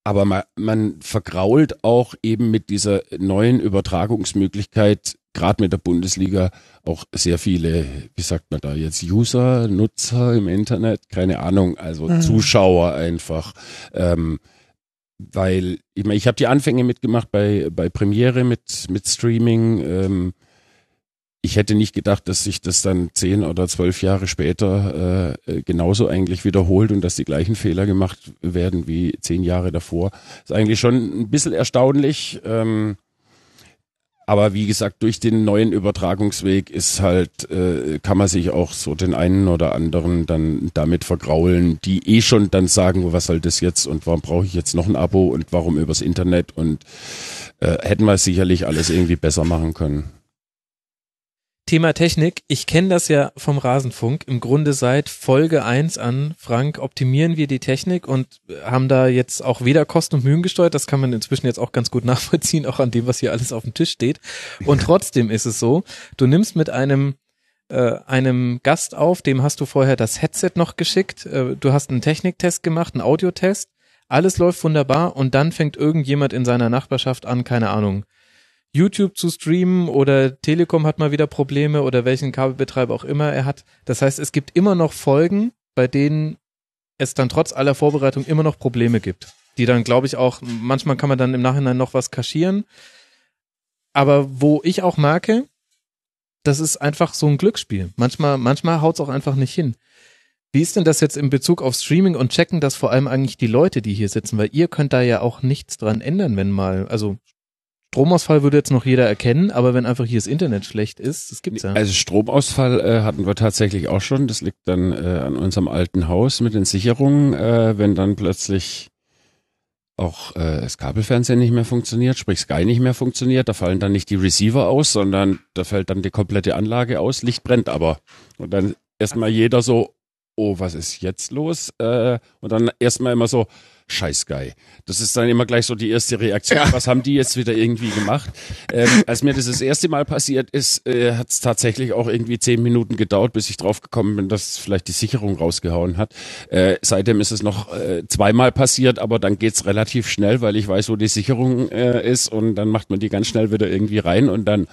aber man, man vergrault auch eben mit dieser neuen Übertragungsmöglichkeit, gerade mit der Bundesliga, auch sehr viele, wie sagt man da jetzt, User, Nutzer im Internet, keine Ahnung, also Mhm. Zuschauer einfach. Ähm, weil, ich meine, ich habe die Anfänge mitgemacht bei, bei Premiere mit, mit Streaming. Ähm, ich hätte nicht gedacht, dass sich das dann zehn oder zwölf Jahre später äh, äh, genauso eigentlich wiederholt und dass die gleichen Fehler gemacht werden wie zehn Jahre davor. Ist eigentlich schon ein bisschen erstaunlich. Ähm, aber wie gesagt, durch den neuen Übertragungsweg ist halt, äh, kann man sich auch so den einen oder anderen dann damit vergraulen, die eh schon dann sagen, was soll das jetzt und warum brauche ich jetzt noch ein Abo und warum übers Internet und äh, hätten wir sicherlich alles irgendwie besser machen können. Thema Technik. Ich kenne das ja vom Rasenfunk. Im Grunde seit Folge 1 an, Frank, optimieren wir die Technik und haben da jetzt auch weder Kosten und Mühen gesteuert. Das kann man inzwischen jetzt auch ganz gut nachvollziehen, auch an dem, was hier alles auf dem Tisch steht. Und trotzdem ist es so, du nimmst mit einem äh, einem Gast auf, dem hast du vorher das Headset noch geschickt, äh, du hast einen Techniktest gemacht, einen Audiotest, alles läuft wunderbar und dann fängt irgendjemand in seiner Nachbarschaft an, keine Ahnung, YouTube zu streamen oder Telekom hat mal wieder Probleme oder welchen Kabelbetreiber auch immer er hat. Das heißt, es gibt immer noch Folgen, bei denen es dann trotz aller Vorbereitung immer noch Probleme gibt. Die dann, glaube ich, auch, manchmal kann man dann im Nachhinein noch was kaschieren. Aber wo ich auch merke, das ist einfach so ein Glücksspiel. Manchmal, manchmal haut's auch einfach nicht hin. Wie ist denn das jetzt in Bezug auf Streaming und checken das vor allem eigentlich die Leute, die hier sitzen? Weil ihr könnt da ja auch nichts dran ändern, wenn mal, also Stromausfall würde jetzt noch jeder erkennen, aber wenn einfach hier das Internet schlecht ist, das gibt's ja. Also Stromausfall äh, hatten wir tatsächlich auch schon. Das liegt dann äh, an unserem alten Haus mit den Sicherungen, äh, wenn dann plötzlich auch äh, das Kabelfernsehen nicht mehr funktioniert, sprich Sky nicht mehr funktioniert, da fallen dann nicht die Receiver aus, sondern da fällt dann die komplette Anlage aus, Licht brennt aber. Und dann erstmal jeder so, oh, was ist jetzt los? Äh, und dann erstmal immer so, Scheiß Sky. Das ist dann immer gleich so die erste Reaktion. Was haben die jetzt wieder irgendwie gemacht? Ähm, als mir das das erste Mal passiert ist, äh, hat es tatsächlich auch irgendwie zehn Minuten gedauert, bis ich draufgekommen bin, dass vielleicht die Sicherung rausgehauen hat. Äh, seitdem ist es noch äh, zweimal passiert, aber dann geht's relativ schnell, weil ich weiß, wo die Sicherung äh, ist und dann macht man die ganz schnell wieder irgendwie rein und dann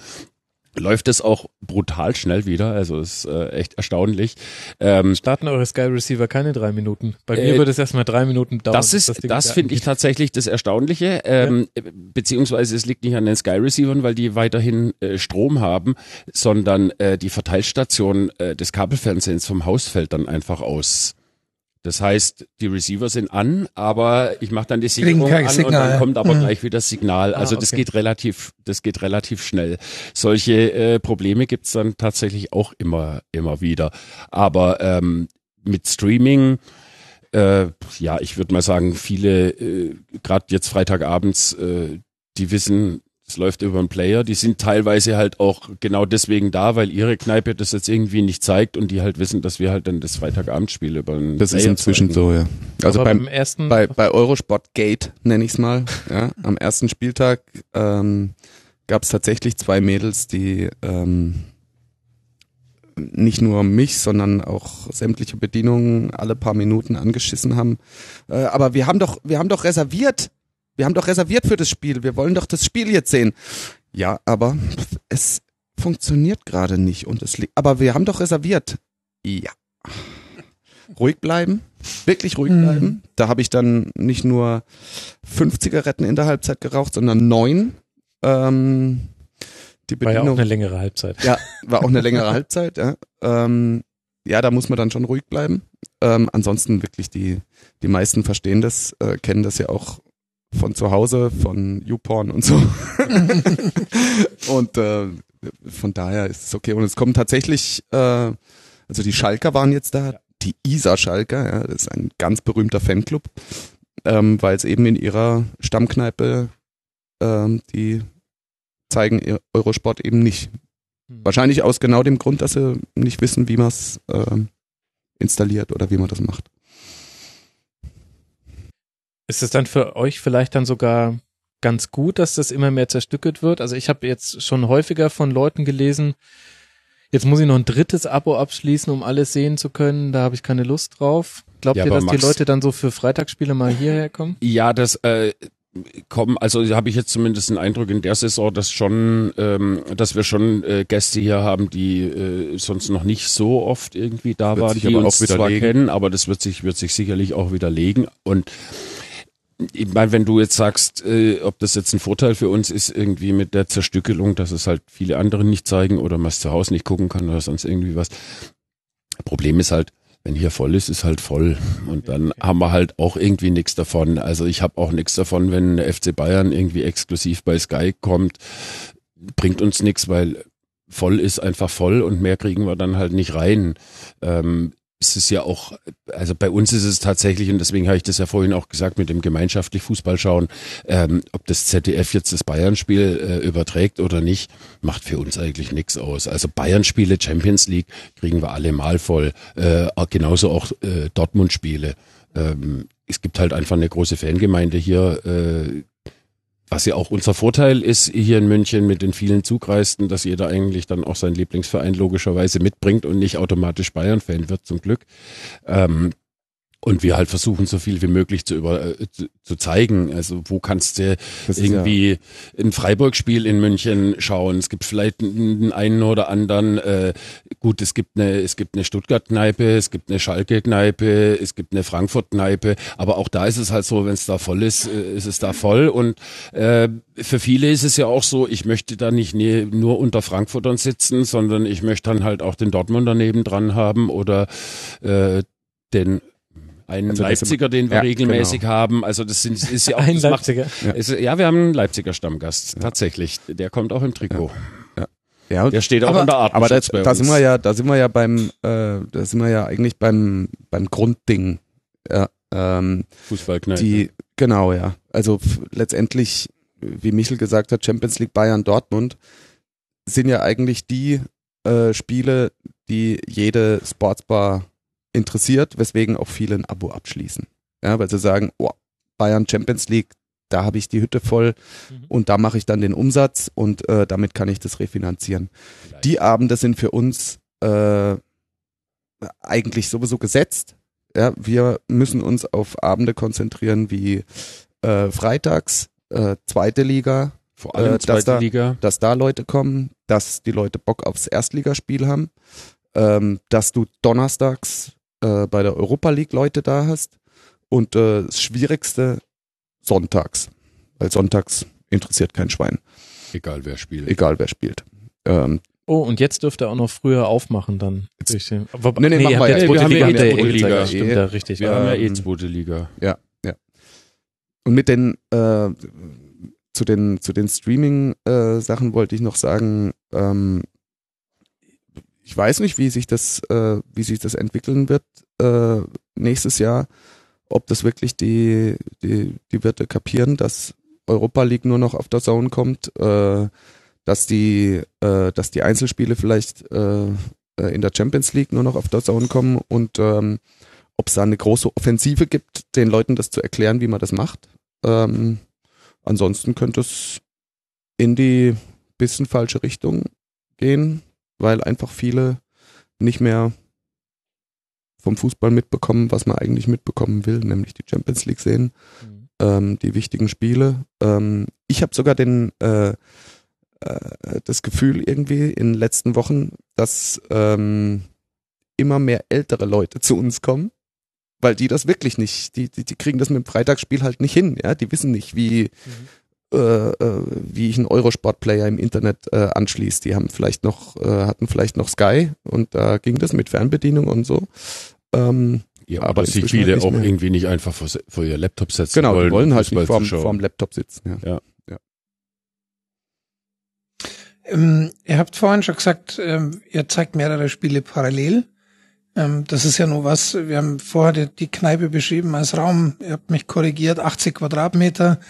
läuft es auch brutal schnell wieder. Also ist äh, echt erstaunlich. Ähm, Starten eure Sky Receiver keine drei Minuten. Bei Äh, mir würde es erstmal drei Minuten dauern. Das ist, das wieder finde ich tatsächlich das Erstaunliche, ähm, beziehungsweise es liegt nicht an den Sky Receivern, weil die weiterhin äh, Strom haben, sondern äh, die Verteilstation äh, des Kabelfernsehens vom Haus fällt dann einfach aus. Das heißt, die Receiver sind an, aber ich mache dann die Sicherung an und Signal. dann kommt aber Mhm. gleich wieder das Signal. Also das okay. geht relativ, das geht relativ schnell. Solche äh, Probleme gibt's dann tatsächlich auch immer, immer wieder. Aber ähm, mit Streaming Äh, ja, ich würde mal sagen, viele, äh, gerade jetzt Freitagabends, äh, die wissen, es läuft über einen Player. Die sind teilweise halt auch genau deswegen da, weil ihre Kneipe das jetzt irgendwie nicht zeigt und die halt wissen, dass wir halt dann das Freitagabendspiel über einen Das ist Player inzwischen zeigen. so, ja. Also beim, beim ersten, bei, bei Eurosport Gate, nenne ich es mal, ja, am ersten Spieltag ähm, gab es tatsächlich zwei Mädels, die ähm, nicht nur mich, sondern auch sämtliche Bedienungen alle paar Minuten angeschissen haben. Äh, aber wir haben doch, wir haben doch reserviert. Wir haben doch reserviert für das Spiel. Wir wollen doch das Spiel jetzt sehen. Ja, aber es funktioniert gerade nicht und es li- aber wir haben doch reserviert. Ja. Ruhig bleiben, wirklich ruhig Mhm. bleiben. Da habe ich dann nicht nur fünf Zigaretten in der Halbzeit geraucht, sondern neun. Ähm, die war ja auch Bedienung, eine längere Halbzeit. ja, war auch eine längere Halbzeit, ja. Ähm, ja, da muss man dann schon ruhig bleiben. Ähm, ansonsten wirklich die, die meisten verstehen das, äh, kennen das ja auch von zu Hause, von YouPorn und so. und äh, von daher ist es okay. Und es kommen tatsächlich, äh, also die Schalker waren jetzt da, die Isar Schalker, ja, das ist ein ganz berühmter Fanclub, ähm, weil es eben in ihrer Stammkneipe ähm, die zeigen Eurosport eben nicht. Hm. Wahrscheinlich aus genau dem Grund, dass sie nicht wissen, wie man es ähm, installiert oder wie man das macht. Ist es dann für euch vielleicht dann sogar ganz gut, dass das immer mehr zerstückelt wird? Also ich habe jetzt schon häufiger von Leuten gelesen, jetzt muss ich noch ein drittes Abo abschließen, um alles sehen zu können. Da habe ich keine Lust drauf. Glaubt Ja, ihr, dass die Max- Leute dann so für Freitagsspiele mal hierher kommen? Ja, das äh, kommen, also habe ich jetzt zumindest den Eindruck in der Saison, dass schon, ähm, dass wir schon äh, Gäste hier haben, die äh, sonst noch nicht so oft irgendwie da Wird waren, die aber uns auch wieder zwar kennen, aber das wird sich wird sich sicherlich auch widerlegen und ich meine, wenn du jetzt sagst, äh, ob das jetzt ein Vorteil für uns ist, irgendwie mit der Zerstückelung, dass es halt viele andere nicht zeigen oder man es zu Hause nicht gucken kann oder sonst irgendwie was. Problem ist halt, wenn hier voll ist, ist halt voll. Und dann haben wir halt auch irgendwie nichts davon. Also ich habe auch nichts davon, wenn der FC Bayern irgendwie exklusiv bei Sky kommt. Bringt uns nichts, weil voll ist einfach voll und mehr kriegen wir dann halt nicht rein. Ähm, es ist ja auch, also bei uns ist es tatsächlich, und deswegen habe ich das ja vorhin auch gesagt, mit dem gemeinschaftlich Fußball schauen, ähm, ob das ZDF jetzt das Bayern-Spiel äh, überträgt oder nicht, macht für uns eigentlich nichts aus. Also Bayern-Spiele, Champions League kriegen wir alle mal voll, äh, genauso auch äh, Dortmund-Spiele. Ähm, es gibt halt einfach eine große Fangemeinde hier, äh, was ja auch unser Vorteil ist hier in München mit den vielen Zugreisten, dass jeder eigentlich dann auch seinen Lieblingsverein logischerweise mitbringt und nicht automatisch Bayern-Fan wird, zum Glück. Ähm, und wir halt versuchen, so viel wie möglich zu, über, äh, zu, zu zeigen. Also wo kannst du Das irgendwie ein Freiburg-Spiel in München schauen? Es gibt vielleicht einen einen oder anderen. Äh, gut, es gibt eine, es gibt eine Stuttgart-Kneipe, es gibt eine Schalke-Kneipe, es gibt eine Frankfurt-Kneipe. Aber auch da ist es halt so, wenn es da voll ist, äh, ist es da voll. Und äh, für viele ist es ja auch so, ich möchte da nicht ne, nur unter Frankfurtern sitzen, sondern ich möchte dann halt auch den Dortmunder nebendran haben oder äh, den einen Also Leipziger, den wir ja, regelmäßig genau. haben. Also das sind, ist ja auch Ein das macht, Leipziger. Ja. es, ja, wir haben einen Leipziger Stammgast, tatsächlich. Der kommt auch im Trikot. Ja, und Der steht auch Aber- unter Aber das, Artenschutz bei da sind wir ja, da sind wir ja beim, äh, da sind wir ja eigentlich beim, beim Grundding. Ja, ähm, Fußballkneipe. die, genau, ja. Also letztendlich, wie Michel gesagt hat, Champions League Bayern Dortmund sind ja eigentlich die äh, Spiele, die jede Sportsbar interessiert, weswegen auch viele ein Abo abschließen. Ja, weil sie sagen, oh, Bayern Champions League, da habe ich die Hütte voll Mhm. und da mache ich dann den Umsatz und äh, damit kann ich das refinanzieren. Die Abende sind für uns äh, eigentlich sowieso gesetzt. Ja, wir müssen uns auf Abende konzentrieren wie äh, freitags, äh, zweite Liga, Vor allem äh, zweite dass da- Liga. dass da Leute kommen, dass die Leute Bock aufs Erstligaspiel haben, ähm, dass du donnerstags äh, bei der Europa League Leute da hast und äh, das Schwierigste sonntags, weil sonntags interessiert kein Schwein, Egal wer spielt. egal wer spielt. Ähm, Oh, und jetzt dürft ihr auch noch früher aufmachen dann. Jetzt- Durch den, aber, Nee, nee, machen ihr wir jetzt. ja Wir haben ja eh zweite Liga. Stimmt, ja, richtig. Wir haben ja eh Ähm, zweite Liga. Und mit den äh, zu den zu den Streaming äh, Sachen wollte ich noch sagen, ähm, ich weiß nicht, wie sich das äh, wie sich das entwickeln wird äh, nächstes Jahr, ob das wirklich die, die, die Wirte kapieren, dass Europa League nur noch auf der Zone kommt, äh, dass die, äh, dass die Einzelspiele vielleicht äh, äh, in der Champions League nur noch auf der Zone kommen und ähm, ob es da eine große Offensive gibt, den Leuten das zu erklären, wie man das macht. Ähm, ansonsten könnte es in die bisschen falsche Richtung gehen, weil einfach viele nicht mehr vom Fußball mitbekommen, was man eigentlich mitbekommen will, nämlich die Champions League sehen, mhm. ähm, die wichtigen Spiele. Ähm, ich habe sogar den äh, äh, das Gefühl irgendwie in den letzten Wochen, dass ähm, immer mehr ältere Leute zu uns kommen, weil die das wirklich nicht, die, die, die kriegen das mit dem Freitagsspiel halt nicht hin, ja, die wissen nicht, wie, mhm. Äh, äh, wie ich einen Eurosport-Player im Internet äh, anschließe. Die haben vielleicht noch, äh, hatten vielleicht noch Sky und da ging das mit Fernbedienung und so. Ähm, ja, aber dass sich viele halt auch mehr. irgendwie nicht einfach vor, vor ihr Laptop setzen genau, wollen. Genau, die wollen halt nicht vorm, vorm Laptop sitzen. Ja. ja. Ähm, ihr habt vorhin schon gesagt, ähm, ihr zeigt mehrere Spiele parallel. Ähm, das ist ja nur was, wir haben vorher die, die, Kneipe beschrieben als Raum, ihr habt mich korrigiert, 80 Quadratmeter,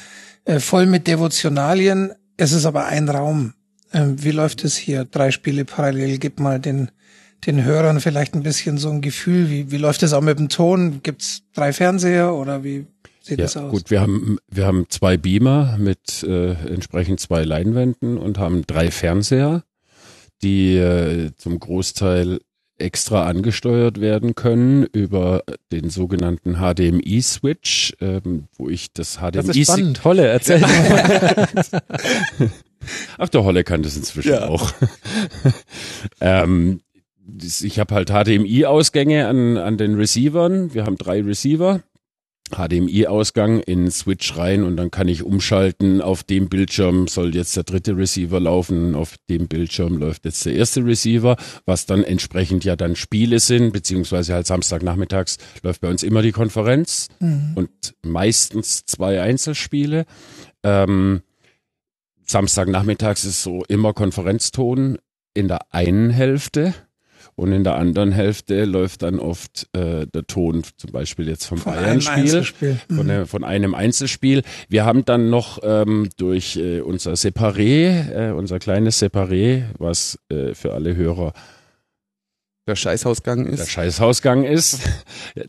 äh, voll mit Devotionalien. Es ist aber ein Raum. Ähm, wie läuft es hier? Drei Spiele parallel. Gib mal den, den Hörern vielleicht ein bisschen so ein Gefühl. Wie, wie läuft es auch mit dem Ton? Gibt's drei Fernseher oder wie, sieht ja, das aus? Gut, wir haben, wir haben zwei Beamer mit äh, entsprechend zwei Leinwänden und haben drei Fernseher, die äh, zum Großteil extra angesteuert werden können über den sogenannten HDMI-Switch, ähm, wo ich das HDMI... Das ist spannend, Holle, erzähl. Ach, der Holle kann das inzwischen ja. auch. ähm, ich habe halt HDMI-Ausgänge an, an den Receivern. Wir haben drei Receiver HDMI-Ausgang in Switch rein und dann kann ich umschalten. Auf dem Bildschirm soll jetzt der dritte Receiver laufen, auf dem Bildschirm läuft jetzt der erste Receiver, was dann entsprechend ja dann Spiele sind, beziehungsweise halt Samstagnachmittags läuft bei uns immer die Konferenz mhm. und meistens zwei Einzelspiele. Ähm, Samstagnachmittags ist so immer Konferenzton in der einen Hälfte und in der anderen Hälfte läuft dann oft äh, der Ton, zum Beispiel jetzt vom Bayern-Spiel, von, mhm. von, einem Einzelspiel. Wir haben dann noch ähm, durch äh, unser Separé, äh, unser kleines Separé, was äh, für alle Hörer der Scheißhausgang ist. Der Scheißhausgang ist.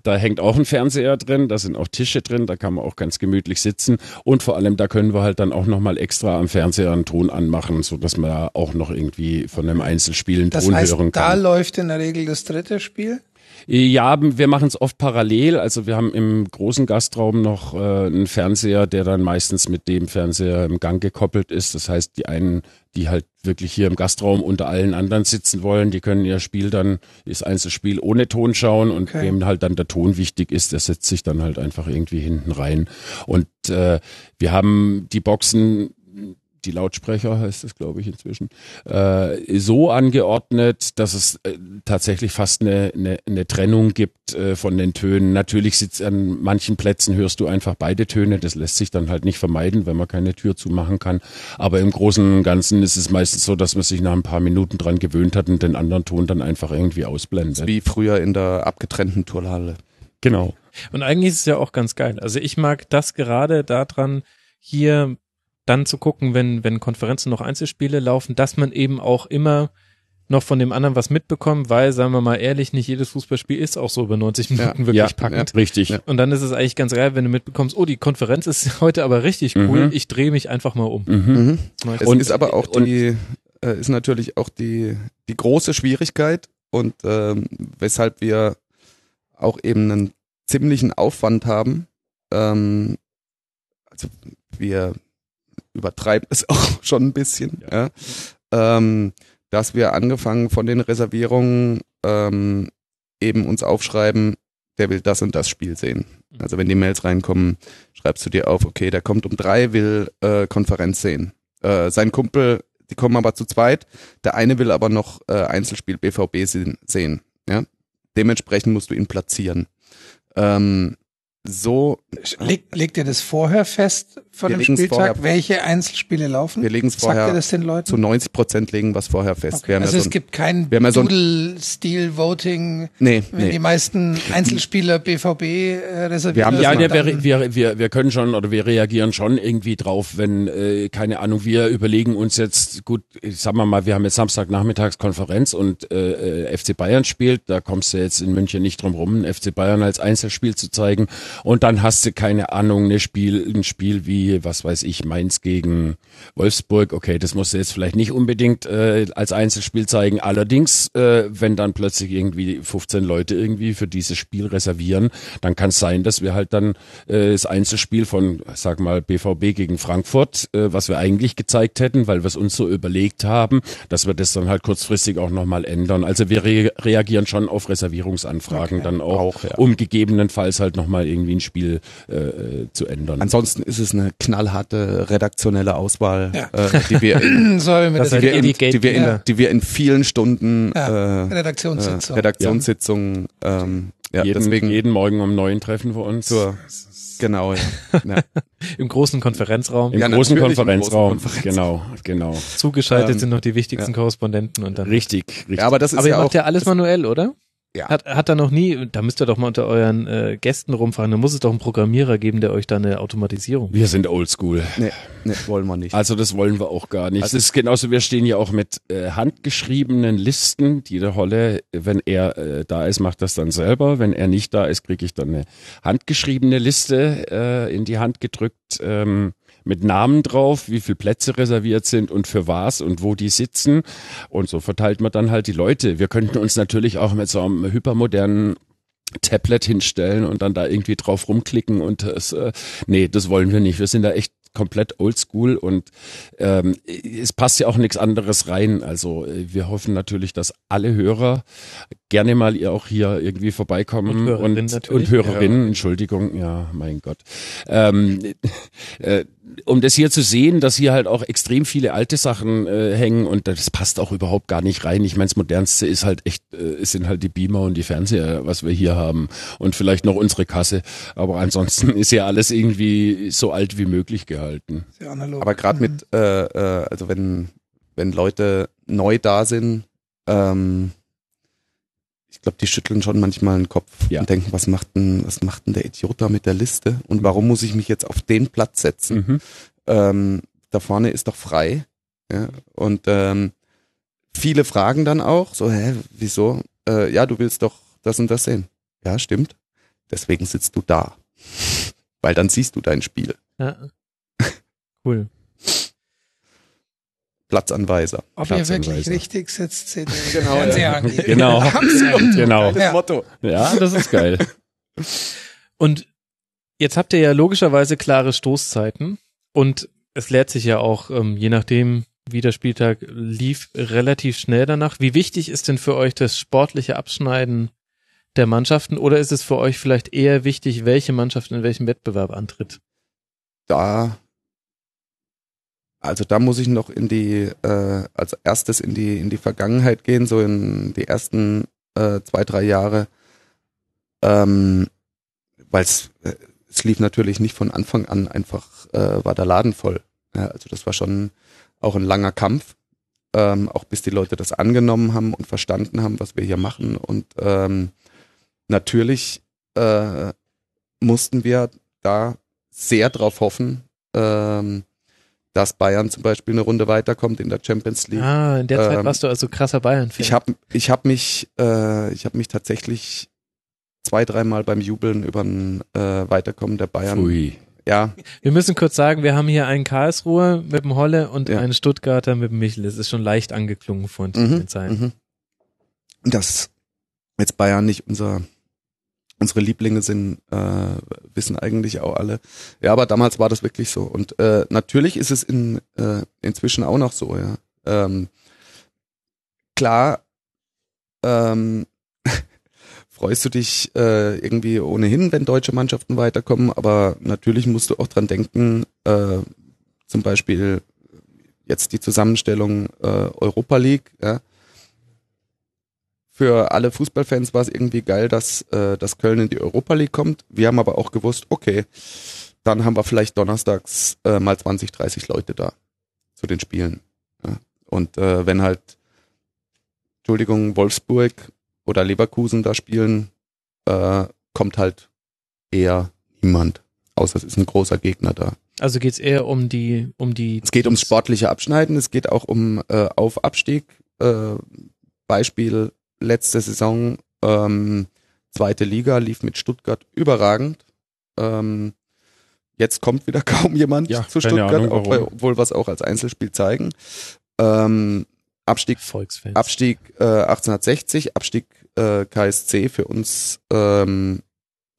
Da hängt auch ein Fernseher drin, da sind auch Tische drin, da kann man auch ganz gemütlich sitzen. Und vor allem, da können wir halt dann auch nochmal extra am Fernseher einen Ton anmachen, so dass man da auch noch irgendwie von einem Einzelspiel einen das Ton heißt, hören kann. Da läuft in der Regel das dritte Spiel? Ja, wir machen es oft parallel. Also wir haben im großen Gastraum noch äh, einen Fernseher, der dann meistens mit dem Fernseher im Gang gekoppelt ist. Das heißt, die einen, die halt wirklich hier im Gastraum unter allen anderen sitzen wollen, die können ihr Spiel dann, das Einzelspiel ohne Ton schauen und okay. wem halt dann der Ton wichtig ist, der setzt sich dann halt einfach irgendwie hinten rein. Und äh, wir haben die Boxen die Lautsprecher heißt es, glaube ich, inzwischen, äh, so angeordnet, dass es äh, tatsächlich fast eine, eine, eine Trennung gibt äh, von den Tönen. Natürlich sitzt an manchen Plätzen hörst du einfach beide Töne. Das lässt sich dann halt nicht vermeiden, wenn man keine Tür zumachen kann. Aber im Großen und Ganzen ist es meistens so, dass man sich nach ein paar Minuten dran gewöhnt hat und den anderen Ton dann einfach irgendwie ausblendet. Wie früher in der abgetrennten Turnhalle. Genau. Und eigentlich ist es ja auch ganz geil. Also ich mag das gerade daran, hier dann zu gucken, wenn, wenn Konferenzen noch Einzelspiele laufen, dass man eben auch immer noch von dem anderen was mitbekommt, weil, sagen wir mal ehrlich, nicht jedes Fußballspiel ist auch so über 90 Minuten ja, wirklich ja, packend. Ja, richtig. Und dann ist es eigentlich ganz geil, wenn du mitbekommst, oh, die Konferenz ist heute aber richtig cool, mhm. ich drehe mich einfach mal um. Mhm. Mhm. Es und ist aber auch die, äh, ist natürlich auch die, die große Schwierigkeit und ähm, weshalb wir auch eben einen ziemlichen Aufwand haben. Ähm, also wir übertreibt es auch schon ein bisschen, ja. ja. Ähm, dass wir angefangen von den Reservierungen ähm, eben uns aufschreiben, der will das und das Spiel sehen. Mhm. Also wenn die Mails reinkommen, schreibst du dir auf, okay, der kommt um drei, will äh, Konferenz sehen. Äh, sein Kumpel, die kommen aber zu zweit, der eine will aber noch äh, Einzelspiel BVB sehen. Ja? Dementsprechend musst du ihn platzieren. Ähm, so. Leg, legt ihr das vorher fest, vor wir dem Spieltag, vorher- welche Einzelspiele laufen? Wir legen es Sagt vorher ihr das den Leuten? zu 90 Prozent legen wir es vorher fest. Okay. Wir haben ja Also so es ein- gibt kein wir haben ja so ein- Doodle-Stil-Voting, Nee, wenn nee. die meisten Einzelspieler BVB äh, reserviert Wir haben Ja, dann- wir, wir, wir, wir können schon oder wir reagieren schon irgendwie drauf, wenn, äh, keine Ahnung, wir überlegen uns jetzt, gut, ich sag mal mal, wir haben jetzt Samstagnachmittags Konferenz und äh, äh, FC Bayern spielt, da kommst du jetzt in München nicht drum rum, FC Bayern als Einzelspiel zu zeigen und dann hast du, keine Ahnung, eine Spiel, ein Spiel wie, was weiß ich, Mainz gegen Wolfsburg, okay, das musst du jetzt vielleicht nicht unbedingt äh, als Einzelspiel zeigen, allerdings, äh, wenn dann plötzlich irgendwie 15 Leute irgendwie für dieses Spiel reservieren, dann kann es sein, dass wir halt dann äh, das Einzelspiel von, sag mal, BVB gegen Frankfurt, äh, was wir eigentlich gezeigt hätten, weil wir es uns so überlegt haben, dass wir das dann halt kurzfristig auch nochmal ändern. Also wir re reagieren schon auf Reservierungsanfragen dann auch, Auch, ja. um gegebenenfalls halt nochmal irgendwie ein Spiel äh, zu ändern. Ansonsten ist es eine knallharte redaktionelle Auswahl, Ja. äh, die wir in, die wir in, die wir in, Ja. die wir in vielen Stunden Ja, äh, Redaktionssitzung. äh, Redaktionssitzungen ähm, ja, jeden, deswegen jeden Morgen um neun treffen wir uns. zur genau ja. ja. Im großen Konferenzraum. Im Ja, großen natürlich im Konferenzraum. großen Genau, genau. Zugeschaltet Ähm, sind noch die wichtigsten Korrespondenten und dann. Richtig, richtig. ja aber das ist Aber ihr ja macht auch ja alles manuell, oder? Ja. Hat, hat da noch nie, da müsst ihr doch mal unter euren äh, Gästen rumfahren, da muss es doch einen Programmierer geben, der euch da eine Automatisierung. wir sind oldschool. nee, nee, wollen wir nicht. Also das wollen wir auch gar nicht. Also- es ist genauso, wir stehen ja auch mit äh, handgeschriebenen Listen. Die der Holle, wenn er äh, da ist, macht das dann selber. Wenn er nicht da ist, kriege ich dann eine handgeschriebene Liste äh, in die Hand gedrückt ähm, mit Namen drauf, wie viele Plätze reserviert sind und für was und wo die sitzen. Und so verteilt man dann halt die Leute. Wir könnten uns natürlich auch mit so einem hypermodernen Tablet hinstellen und dann da irgendwie drauf rumklicken und das, äh, nee, das wollen wir nicht. Wir sind da echt komplett oldschool und ähm, es passt ja auch nichts anderes rein. Also äh, wir hoffen natürlich, dass alle Hörer gerne mal ihr auch hier irgendwie vorbeikommen Und Hörerinnen und, und Hörerinnen, Entschuldigung, ja, mein Gott. Ähm, äh, um das hier zu sehen, dass hier halt auch extrem viele alte Sachen äh, hängen und das passt auch überhaupt gar nicht rein. Ich meine, das modernste ist halt echt, äh, es sind halt die Beamer und die Fernseher, was wir hier haben und vielleicht noch unsere Kasse. Aber ansonsten ist ja alles irgendwie so alt wie möglich gehalten. Sehr analog. Aber gerade mit, äh, äh, also wenn, wenn Leute neu da sind, ähm, glaube, die schütteln schon manchmal den Kopf Ja. und denken, was macht denn, was macht denn der Idiot da mit der Liste? Und warum muss ich mich jetzt auf den Platz setzen? Mhm. Ähm, da vorne ist doch frei. Ja? Und ähm, viele fragen dann auch, so, hä, wieso? Äh, ja, du willst doch das und das sehen. Ja, stimmt. Deswegen sitzt du da. Weil dann siehst du dein Spiel. Ja. Cool. Platzanweiser. Ob ihr wirklich Platzanweiser. richtig sitzt, seht ihr Genau, Fernseher ja. angeht. Genau, genau. Ja. Motto. Ja, das ist geil. Und jetzt habt ihr ja logischerweise klare Stoßzeiten und es leert sich ja auch, ähm, je nachdem, wie der Spieltag lief, relativ schnell danach. Wie wichtig ist denn für euch das sportliche Abschneiden der Mannschaften oder ist es für euch vielleicht eher wichtig, welche Mannschaft in welchem Wettbewerb antritt? da, also da muss ich noch in die, äh, als erstes in die, in die Vergangenheit gehen, so in die ersten äh, zwei, drei Jahre, ähm, weil es, äh, es lief natürlich nicht von Anfang an einfach, äh, war der Laden voll. Ja, also das war schon auch ein langer Kampf, ähm, auch bis die Leute das angenommen haben und verstanden haben, was wir hier machen. Und ähm, natürlich äh, mussten wir da sehr drauf hoffen, ähm, dass Bayern zum Beispiel eine Runde weiterkommt in der Champions League. Ah, in der Zeit Ähm, warst du also krasser Bayern-Fan. Ich habe ich hab mich, äh, ich habe mich tatsächlich zwei, dreimal beim Jubeln über ein äh, Weiterkommen der Bayern. Ui. Ja, Wir müssen kurz sagen, wir haben hier einen Karlsruhe mit dem Holle und Ja. einen Stuttgarter mit dem Michel. Das ist schon leicht angeklungen von mhm, den Zeiten. mhm. Dass jetzt Bayern nicht unser unsere Lieblinge sind, äh, wissen eigentlich auch alle. Ja, aber damals war das wirklich so. Und äh, natürlich ist es in, äh, inzwischen auch noch so, ja. Ähm, klar, ähm, freust du dich äh, irgendwie ohnehin, wenn deutsche Mannschaften weiterkommen, aber natürlich musst du auch dran denken, äh, zum Beispiel jetzt die Zusammenstellung äh, Europa League, ja. Für alle Fußballfans war es irgendwie geil, dass, äh, dass Köln in die Europa League kommt. Wir haben aber auch gewusst, okay, dann haben wir vielleicht donnerstags äh, mal 20, 30 Leute da zu den Spielen. Ja. Und äh, wenn halt, Entschuldigung, Wolfsburg oder Leverkusen da spielen, äh, kommt halt eher niemand. Außer es ist ein großer Gegner da. Also geht's eher um die, um die. Es geht ums sportliche Abschneiden, es geht auch um äh, Auf-Abstieg. Äh, Beispiel letzte Saison, ähm, zweite Liga, lief mit Stuttgart überragend. Ähm, jetzt kommt wieder kaum jemand Ja, zu Stuttgart, Ahnung, obwohl wir es auch als Einzelspiel zeigen. Ähm, Abstieg Volksfans. Abstieg äh, 1860, Abstieg äh, KSC für uns ähm,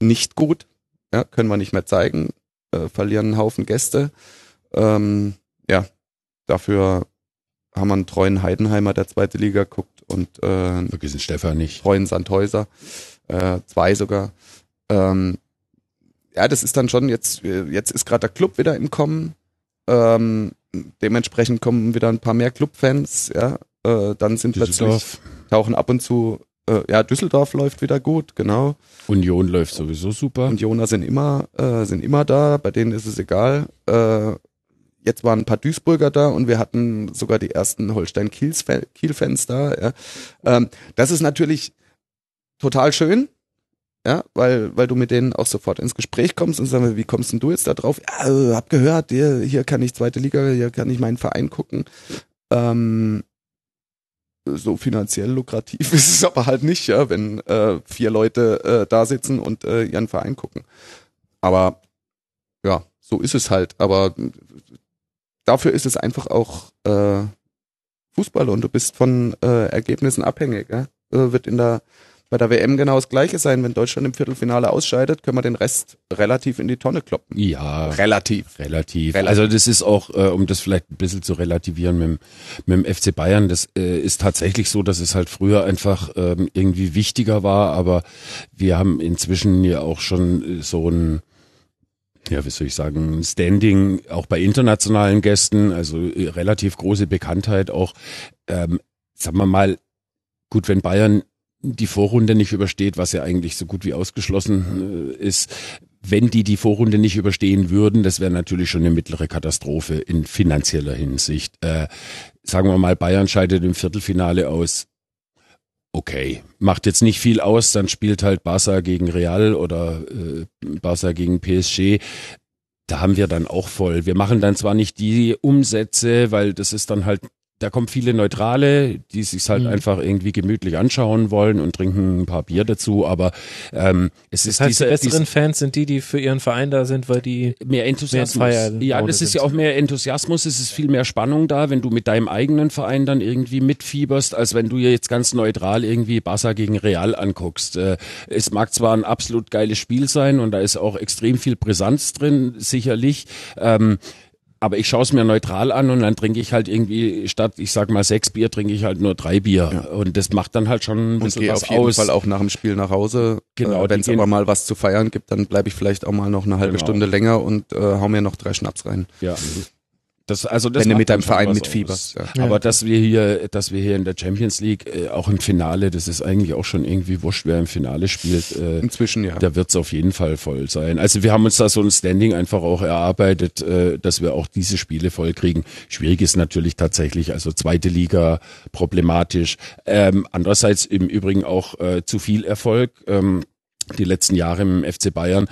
nicht gut. Ja, können wir nicht mehr zeigen. Äh, verlieren einen Haufen Gäste. Ähm, ja, dafür haben wir einen treuen Heidenheimer, der zweite Liga guckt und äh, Vergessen Stefan nicht. treuen Sandhäuser, äh, zwei sogar. Ähm, ja, das ist dann schon jetzt, äh, jetzt ist gerade der Club wieder im Kommen. Ähm, dementsprechend kommen wieder ein paar mehr Clubfans, ja. Äh, dann sind plötzlich, Düsseldorf. tauchen ab und zu, äh, ja, Düsseldorf läuft wieder gut, genau. Union läuft sowieso super. Und Jona sind immer, äh, sind immer da, bei denen ist es egal. Äh, jetzt waren ein paar Duisburger da und wir hatten sogar die ersten Holstein-Kiel-Fans da. Ja. Ähm, das ist natürlich total schön, ja, weil, weil du mit denen auch sofort ins Gespräch kommst und sagst, wie kommst denn du jetzt da drauf? Ja, äh, hab gehört, hier, hier kann ich zweite Liga, hier kann ich meinen Verein gucken. Ähm, so finanziell lukrativ ist es aber halt nicht, ja, wenn äh, vier Leute äh, da sitzen und äh, ihren Verein gucken. Aber ja, so ist es halt. Aber dafür ist es einfach auch äh, Fußball und du bist von äh, Ergebnissen abhängig. Ja? Äh, wird in der bei der WM genau das gleiche sein. Wenn Deutschland im Viertelfinale ausscheidet, können wir den Rest relativ in die Tonne kloppen. Ja, Relativ. relativ. Relativ. Also das ist auch, äh, um das vielleicht ein bisschen zu relativieren mit, dem- mit dem FC Bayern, das äh, ist tatsächlich so, dass es halt früher einfach ähm, irgendwie wichtiger war, aber wir haben inzwischen ja auch schon äh, so ein ja, wie soll ich sagen, Standing auch bei internationalen Gästen, also äh, relativ große Bekanntheit auch. Ähm, sagen wir mal, gut, wenn Bayern die Vorrunde nicht übersteht, was ja eigentlich so gut wie ausgeschlossen äh, ist, wenn die die Vorrunde nicht überstehen würden, das wäre natürlich schon eine mittlere Katastrophe in finanzieller Hinsicht. Äh, sagen wir mal, Bayern scheidet im Viertelfinale aus. Okay, macht jetzt nicht viel aus, dann spielt halt Barca gegen Real oder äh, Barca gegen PSG. Da haben wir dann auch voll. Wir machen dann zwar nicht die Umsätze, weil das ist dann halt da kommen viele Neutrale, die sich halt Mhm. einfach irgendwie gemütlich anschauen wollen und trinken ein paar Bier dazu, aber ähm, es Das ist heißt, diese, die besseren diese Fans sind die, die für ihren Verein da sind, weil die mehr Enthusiasmus. Feier- ja, das ist ja auch mehr Enthusiasmus, es ist viel mehr Spannung da, wenn du mit deinem eigenen Verein dann irgendwie mitfieberst, als wenn du jetzt ganz neutral irgendwie Barca gegen Real anguckst. Äh, Es mag zwar ein absolut geiles Spiel sein und da ist auch extrem viel Brisanz drin, sicherlich. Ähm, aber ich schaue es mir neutral an und dann trinke ich halt irgendwie statt, ich sag mal, sechs Bier, trinke ich halt nur drei Bier. Und das macht dann halt schon ein Und bisschen gehe was auf jeden aus. Fall auch nach dem Spiel nach Hause. Genau, äh, wenn es aber mal was zu feiern gibt, dann bleibe ich vielleicht auch mal noch eine halbe Genau. Stunde länger und äh, hau mir noch drei Schnaps rein. Ja. Das, also das wenn du mit deinem Verein mitfieberst. aus. Ja. Aber dass wir hier, dass wir hier in der Champions League äh, auch im Finale, das ist eigentlich auch schon irgendwie wurscht, wer im Finale spielt. Äh, Inzwischen ja. da wird's auf jeden Fall voll sein. Also wir haben uns da so ein Standing einfach auch erarbeitet, äh, dass wir auch diese Spiele voll kriegen. Schwierig ist natürlich tatsächlich, also zweite Liga problematisch. Ähm, andererseits im Übrigen auch äh, zu viel Erfolg. Ähm, die letzten Jahre im FC Bayern.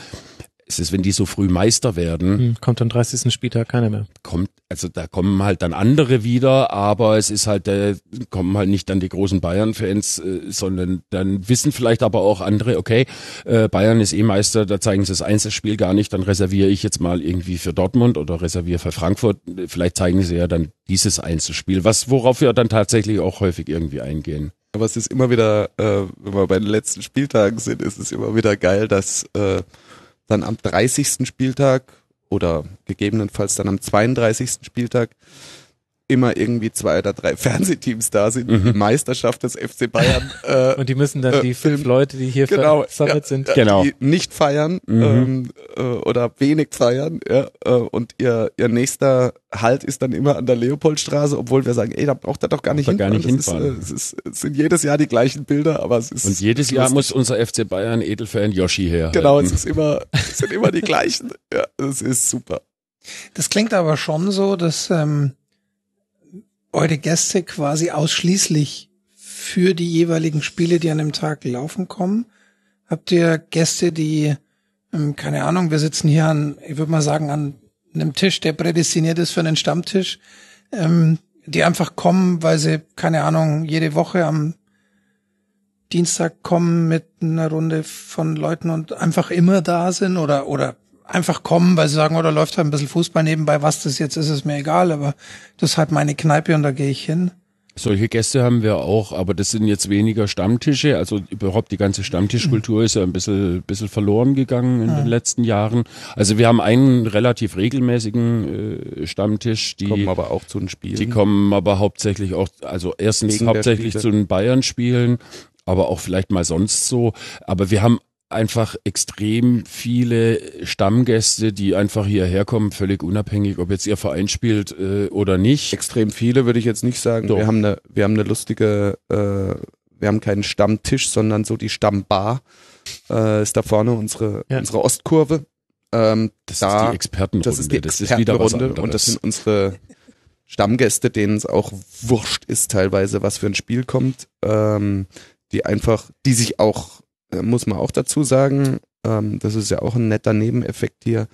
Es ist, wenn die so früh Meister werden, Hm, kommt am 30. Spieltag keiner mehr. kommt, also da kommen halt dann andere wieder, aber es ist halt, äh, kommen halt nicht dann die großen Bayern-Fans, äh, sondern dann wissen vielleicht aber auch andere, okay, äh, Bayern ist eh Meister, da zeigen sie das Einzelspiel gar nicht, dann reserviere ich jetzt mal irgendwie für Dortmund oder reserviere für Frankfurt, vielleicht zeigen sie ja dann dieses Einzelspiel, was, worauf wir dann tatsächlich auch häufig irgendwie eingehen. Aber es ist immer wieder, äh, wenn wir bei den letzten Spieltagen sind, ist es immer wieder geil, dass äh, dann am 30. Spieltag oder gegebenenfalls dann am 32. Spieltag immer irgendwie zwei oder drei Fernsehteams da sind, die die Meisterschaft des FC Bayern äh, Und die müssen dann Äh, die fünf Leute, die hier genau, versammelt ja, sind, ja, Genau. die nicht feiern ähm, äh, oder wenig feiern, ja, äh, und ihr ihr nächster Halt ist dann immer an der Leopoldstraße, obwohl wir sagen, ey, da braucht er doch gar nicht er gar hinfahren. nicht hinfahren. Ist, äh, es, ist, es sind jedes Jahr die gleichen Bilder, aber es ist Und jedes Jahr muss unser FC Bayern Edelfan Yoshi her. genau, es ist immer es sind immer die gleichen. Ja, es ist super. Das klingt aber schon so, dass ähm, eure Gäste quasi ausschließlich für die jeweiligen Spiele, die an dem Tag laufen, kommen. Habt ihr Gäste, die, ähm, keine Ahnung, wir sitzen hier an, ich würde mal sagen, an einem Tisch, der prädestiniert ist für einen Stammtisch, ähm, die einfach kommen, weil sie, keine Ahnung, jede Woche am Dienstag kommen mit einer Runde von Leuten und einfach immer da sind oder, oder einfach kommen, weil sie sagen, oder läuft halt ein bisschen Fußball nebenbei, was das jetzt ist, ist mir egal, aber das ist halt meine Kneipe und da gehe ich hin. Solche Gäste haben wir auch, aber das sind jetzt weniger Stammtische. Also überhaupt die ganze Stammtischkultur ist ja ein bisschen, bisschen verloren gegangen in den letzten Jahren. Also wir haben einen relativ regelmäßigen äh, Stammtisch, die Kommen aber auch zu den Spielen. Die kommen aber hauptsächlich auch, also erstens Wegen hauptsächlich zu den Bayern-Spielen, aber auch vielleicht mal sonst so. Aber wir haben einfach extrem viele Stammgäste, die einfach hierher kommen, völlig unabhängig, ob jetzt ihr Verein spielt äh, oder nicht. extrem viele würde ich jetzt nicht sagen. Doch. Wir haben eine, wir haben eine lustige, äh, wir haben keinen Stammtisch, sondern so die Stammbar. Äh, ist da vorne unsere, Ja. unsere Ostkurve. Ähm, Das da, ist die Expertenrunde. das ist die das ist wieder was Expertenrunde anderes. und das sind unsere Stammgäste, denen es auch wurscht ist teilweise, was für ein Spiel kommt, ähm, die einfach, die sich auch, muss man auch dazu sagen, ähm, das ist ja auch ein netter Nebeneffekt hier,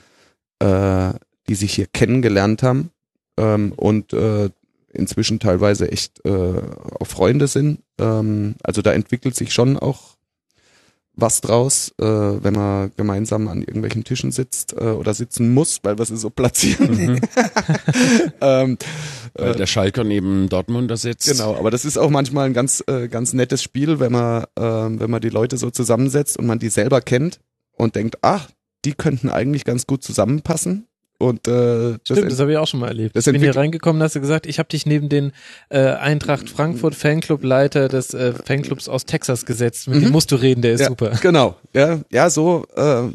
äh, die sich hier kennengelernt haben ähm, und äh, inzwischen teilweise echt äh, auch Freunde sind. Ähm, also da entwickelt sich schon auch was draus, äh, wenn man gemeinsam an irgendwelchen Tischen sitzt äh, oder sitzen muss, weil wir sie so platzieren. ähm, Weil der Schalker neben Dortmunder sitzt. Genau, aber das ist auch manchmal ein ganz, äh, ganz nettes Spiel, wenn man, ähm, wenn man die Leute so zusammensetzt und man die selber kennt und denkt, ach, die könnten eigentlich ganz gut zusammenpassen. Und äh, das, Stimmt, das habe ich auch schon mal erlebt. das ich bin hier reingekommen, hast du gesagt, ich habe dich neben den äh, Eintracht Frankfurt Fanclub-Leiter des äh, Fanclubs aus Texas gesetzt. Mit dem musst du reden, der ist ja, super. Genau, ja, ja, so äh, äh,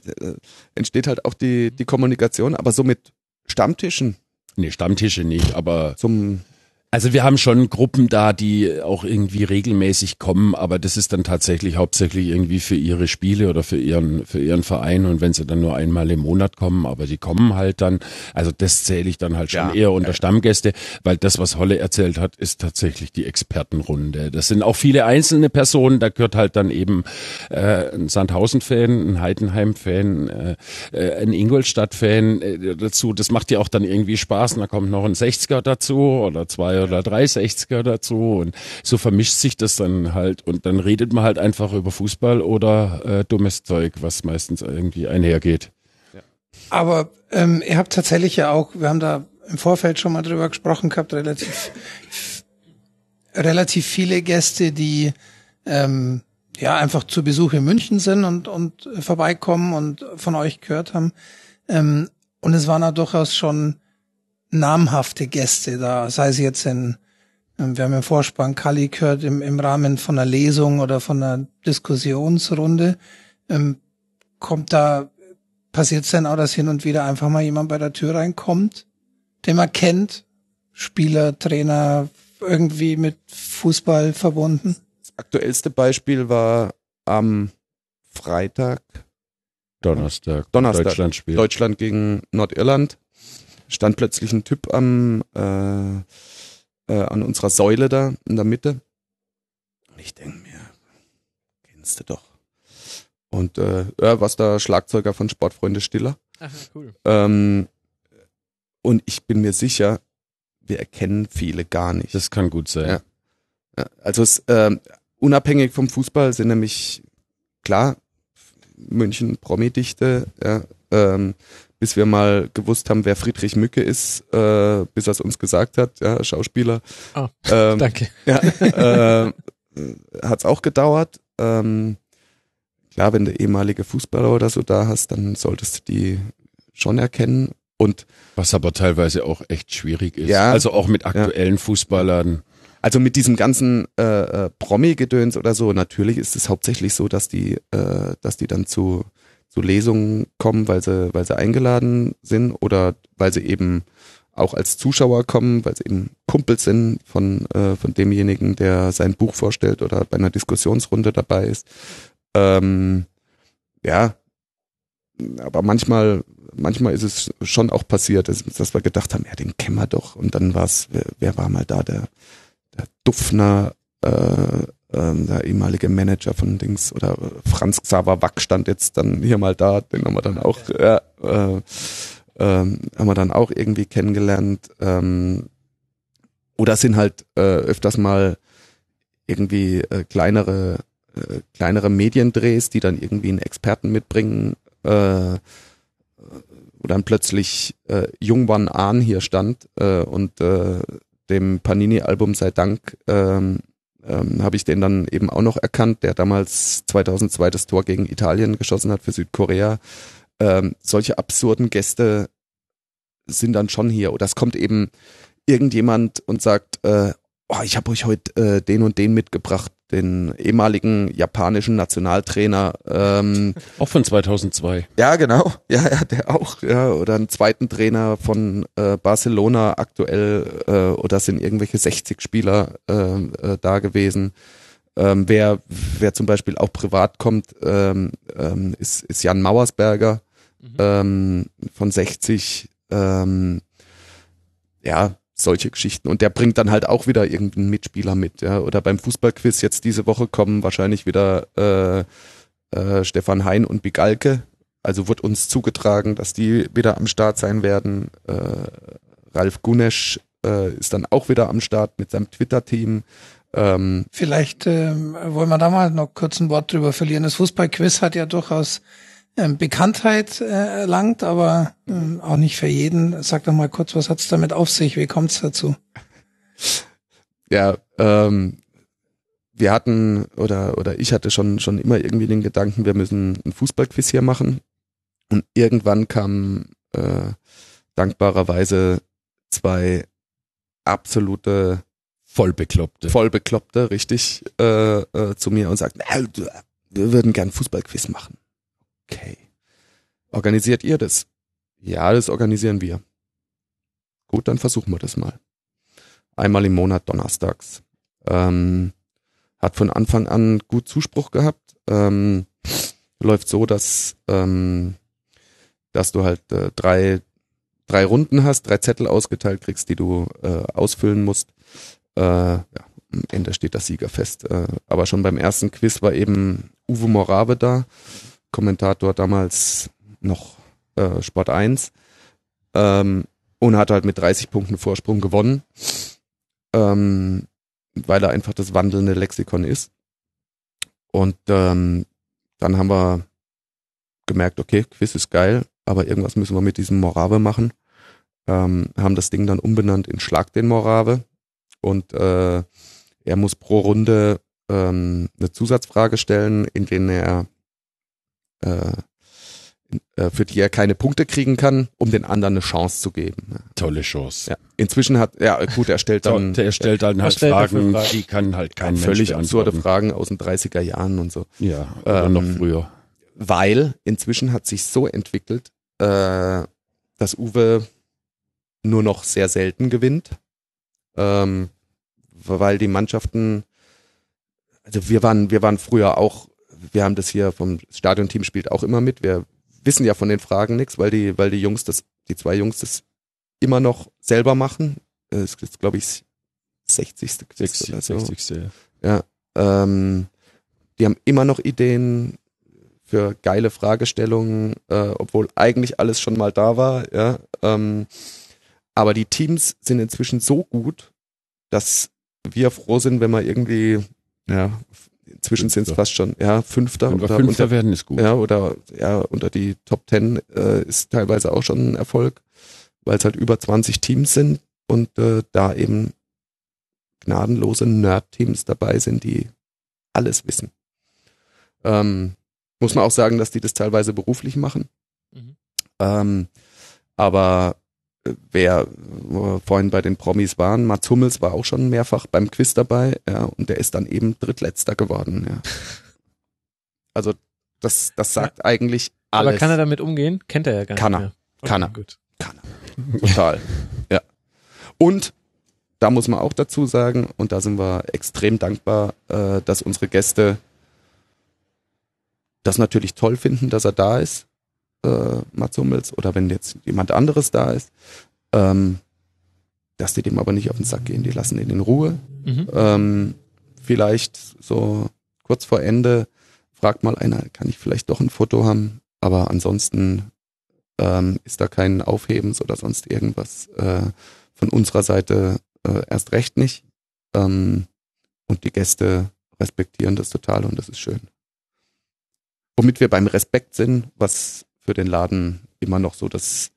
entsteht halt auch die, die Kommunikation, aber so mit Stammtischen Nee, Stammtische nicht, aber zum Also wir haben schon Gruppen da, die auch irgendwie regelmäßig kommen, aber das ist dann tatsächlich hauptsächlich irgendwie für ihre Spiele oder für ihren für ihren Verein und wenn sie dann nur einmal im Monat kommen, aber die kommen halt dann, also das zähle ich dann halt schon Ja, eher unter Stammgäste, weil das was Holle erzählt hat, ist tatsächlich die Expertenrunde. Das sind auch viele einzelne Personen, da gehört halt dann eben äh, ein Sandhausen-Fan, ein Heidenheim-Fan, äh, äh, ein Ingolstadt-Fan äh, dazu. Das macht ja auch dann irgendwie Spaß. Und da kommt noch ein 60er dazu oder zwei oder drei 60er dazu und so vermischt sich das dann halt und dann redet man halt einfach über Fußball oder äh, dummes Zeug, was meistens irgendwie einhergeht. Aber ähm, ihr habt tatsächlich ja auch, wir haben da im Vorfeld schon mal drüber gesprochen gehabt, relativ relativ viele Gäste, die ähm, ja einfach zu Besuch in München sind und und vorbeikommen und von euch gehört haben. Ähm, und es waren auch durchaus schon namhafte Gäste da, sei es jetzt in ähm, wir haben im Vorspann Kali gehört im, im Rahmen von einer Lesung oder von einer Diskussionsrunde. Ähm, kommt da passiert es denn auch, dass hin und wieder einfach mal jemand bei der Tür reinkommt, den man kennt? Spieler, Trainer, irgendwie mit Fußball verbunden? das aktuellste Beispiel war am Freitag Donnerstag, Donnerstag. Deutschlandspiel. Deutschland gegen Nordirland. Stand plötzlich ein Typ am, äh, äh, an unserer Säule da in der Mitte. Und ich denke mir, kennst du doch. Und äh, er war der Schlagzeuger von Sportfreunde Stiller. Ach, cool. Ähm, und ich bin mir sicher, wir erkennen viele gar nicht. das kann gut sein. Ja. Ja, Also es, ähm, unabhängig vom Fußball sind nämlich klar München Promi-Dichte, ja, ähm, bis wir mal gewusst haben, wer Friedrich Mücke ist, äh, bis er es uns gesagt hat, ja, Schauspieler. Ah, ähm, Danke. ja, äh, hat es auch gedauert. Ähm, klar, wenn du ehemalige Fußballer oder so da hast, dann solltest du die schon erkennen. Und Was aber teilweise auch echt schwierig ist. Ja. Also auch mit aktuellen Fußballern. Also mit diesem ganzen äh, äh, Promi-Gedöns oder so, natürlich ist es hauptsächlich so, dass die, äh, dass die dann zu, zu Lesungen kommen, weil sie, weil sie eingeladen sind oder weil sie eben auch als Zuschauer kommen, weil sie eben Kumpels sind von, äh, von demjenigen, der sein Buch vorstellt oder bei einer Diskussionsrunde dabei ist. Ähm, ja, aber manchmal, manchmal ist es schon auch passiert, dass, dass wir gedacht haben, ja, den kennen wir doch. Und dann war es, wer, wer war mal da, der, der Dufner, äh, ähm, der ehemalige Manager von Dings oder Franz Xaver Wack stand jetzt dann hier mal da, den haben wir dann auch, ja, äh, ähm, haben wir dann auch irgendwie kennengelernt. Ähm, oder sind halt äh, öfters mal irgendwie äh, kleinere äh, kleinere Mediendrehs, die dann irgendwie einen Experten mitbringen, äh, wo dann plötzlich äh, Jungwan Ahn hier stand äh, und äh, dem Panini-Album sei Dank ähm, ähm, habe ich den dann eben auch noch erkannt, der damals 2002 das Tor gegen Italien geschossen hat für Südkorea. Ähm, solche absurden Gäste sind dann schon hier. Oder es kommt eben irgendjemand und sagt, äh, oh, ich habe euch heute äh, den und den mitgebracht, den ehemaligen japanischen Nationaltrainer. Ähm, Auch von 2002. ja, genau. Ja, ja, der auch. Ja, oder einen zweiten Trainer von äh, Barcelona aktuell äh, oder sind irgendwelche 60 Spieler äh, äh, da gewesen. Ähm, wer, wer zum Beispiel auch privat kommt, ähm, ähm, ist, ist Jan Mauersberger ähm, von 60. Ähm, ja, solche Geschichten. Und der bringt dann halt auch wieder irgendeinen Mitspieler mit. Ja. Oder beim Fußballquiz jetzt diese Woche kommen wahrscheinlich wieder äh, äh, Stefan Hein und Bigalke. Also wird uns zugetragen, dass die wieder am Start sein werden. Äh, Ralf Gunesch äh, ist dann auch wieder am Start mit seinem Twitter-Team. Ähm, Vielleicht ähm, wollen wir da mal noch kurz ein Wort drüber verlieren. Das Fußballquiz hat ja durchaus Bekanntheit äh, erlangt, aber ähm, auch nicht für jeden. Sag doch mal kurz, was hat's damit auf sich? Wie kommt's dazu? ja, ähm, wir hatten oder oder ich hatte schon schon immer irgendwie den Gedanken, wir müssen ein Fußballquiz hier machen. Und irgendwann kamen äh, dankbarerweise zwei absolute Vollbekloppte. Vollbekloppte, richtig, äh, äh, zu mir und sagten, "Äh, du, wir würden gern Fußballquiz machen. Okay. Organisiert ihr das? Ja, das organisieren wir. Gut, dann versuchen wir das mal. Einmal im Monat donnerstags. Ähm, hat von Anfang an gut Zuspruch gehabt. Ähm, läuft so, dass, ähm, dass du halt äh, drei, drei Runden hast, drei Zettel ausgeteilt kriegst, die du äh, ausfüllen musst. Äh, ja, am Ende steht das Sieger fest. Äh, aber schon beim ersten Quiz war eben Uwe Morave da, Kommentator damals noch äh, Sport 1 ähm, und hat halt mit 30 Punkten Vorsprung gewonnen, ähm, weil er einfach das wandelnde Lexikon ist. Und ähm, dann haben wir gemerkt, okay, Quiz ist geil, aber irgendwas müssen wir mit diesem Morave machen. Ähm, haben das Ding dann umbenannt in Schlag den Morave und äh, er muss pro Runde ähm, eine Zusatzfrage stellen, in denen er für die er keine Punkte kriegen kann, um den anderen eine Chance zu geben. Tolle Chance. Ja. Inzwischen hat, ja gut, er stellt dann Der stellt dann halt stellt er Fragen, Fragen? die kann halt kein Mensch völlig absurde. Fragen aus den 30er Jahren und so. Ja, oder Ähm, noch früher. Weil inzwischen hat sich so entwickelt, äh, dass Uwe nur noch sehr selten gewinnt, ähm, weil die Mannschaften, also wir waren, wir waren früher auch, wir haben das hier vom Stadionteam spielt auch immer mit. Wir wissen ja von den Fragen nichts, weil die, weil die Jungs das, die zwei Jungs das immer noch selber machen. Äh, Es ist, glaube ich, 60. Quiz 60, oder so. 60. Ja, ähm, die haben immer noch Ideen für geile Fragestellungen, äh, obwohl eigentlich alles schon mal da war. Ja, ähm, aber die Teams sind inzwischen so gut, dass wir froh sind, wenn wir irgendwie, ja, inzwischen sind es fast schon, ja, Fünfter Wenn wir oder Fünfter unter, werden, ist gut. ja, oder ja, unter die Top Ten äh, ist teilweise auch schon ein Erfolg, weil es halt über 20 Teams sind und äh, da eben gnadenlose Nerd-Teams dabei sind, die alles wissen. Ähm, muss man auch sagen, dass die das teilweise beruflich machen. Mhm. Ähm, Aber wer vorhin bei den Promis waren, Mats Hummels war auch schon mehrfach beim Quiz dabei, ja, und der ist dann eben drittletzter geworden, ja. Also das, das sagt eigentlich alles. Aber kann er damit umgehen? Kennt er ja gar Kann nicht er. mehr. Kann er. Gut. Total. ja. Und da muss man auch dazu sagen, und da sind wir extrem dankbar, äh, dass unsere Gäste das natürlich toll finden, dass er da ist, äh, Mats Hummels, oder wenn jetzt jemand anderes da ist, ähm, dass die dem aber nicht auf den Sack gehen, die lassen ihn in Ruhe. Mhm. Ähm, vielleicht so kurz vor Ende fragt mal einer, kann ich vielleicht doch ein Foto haben? Aber ansonsten ähm, ist da kein Aufhebens oder sonst irgendwas äh, von unserer Seite äh, erst recht nicht. Ähm, und die Gäste respektieren das total und das ist schön. Womit wir beim Respekt sind, was für den Laden immer noch so das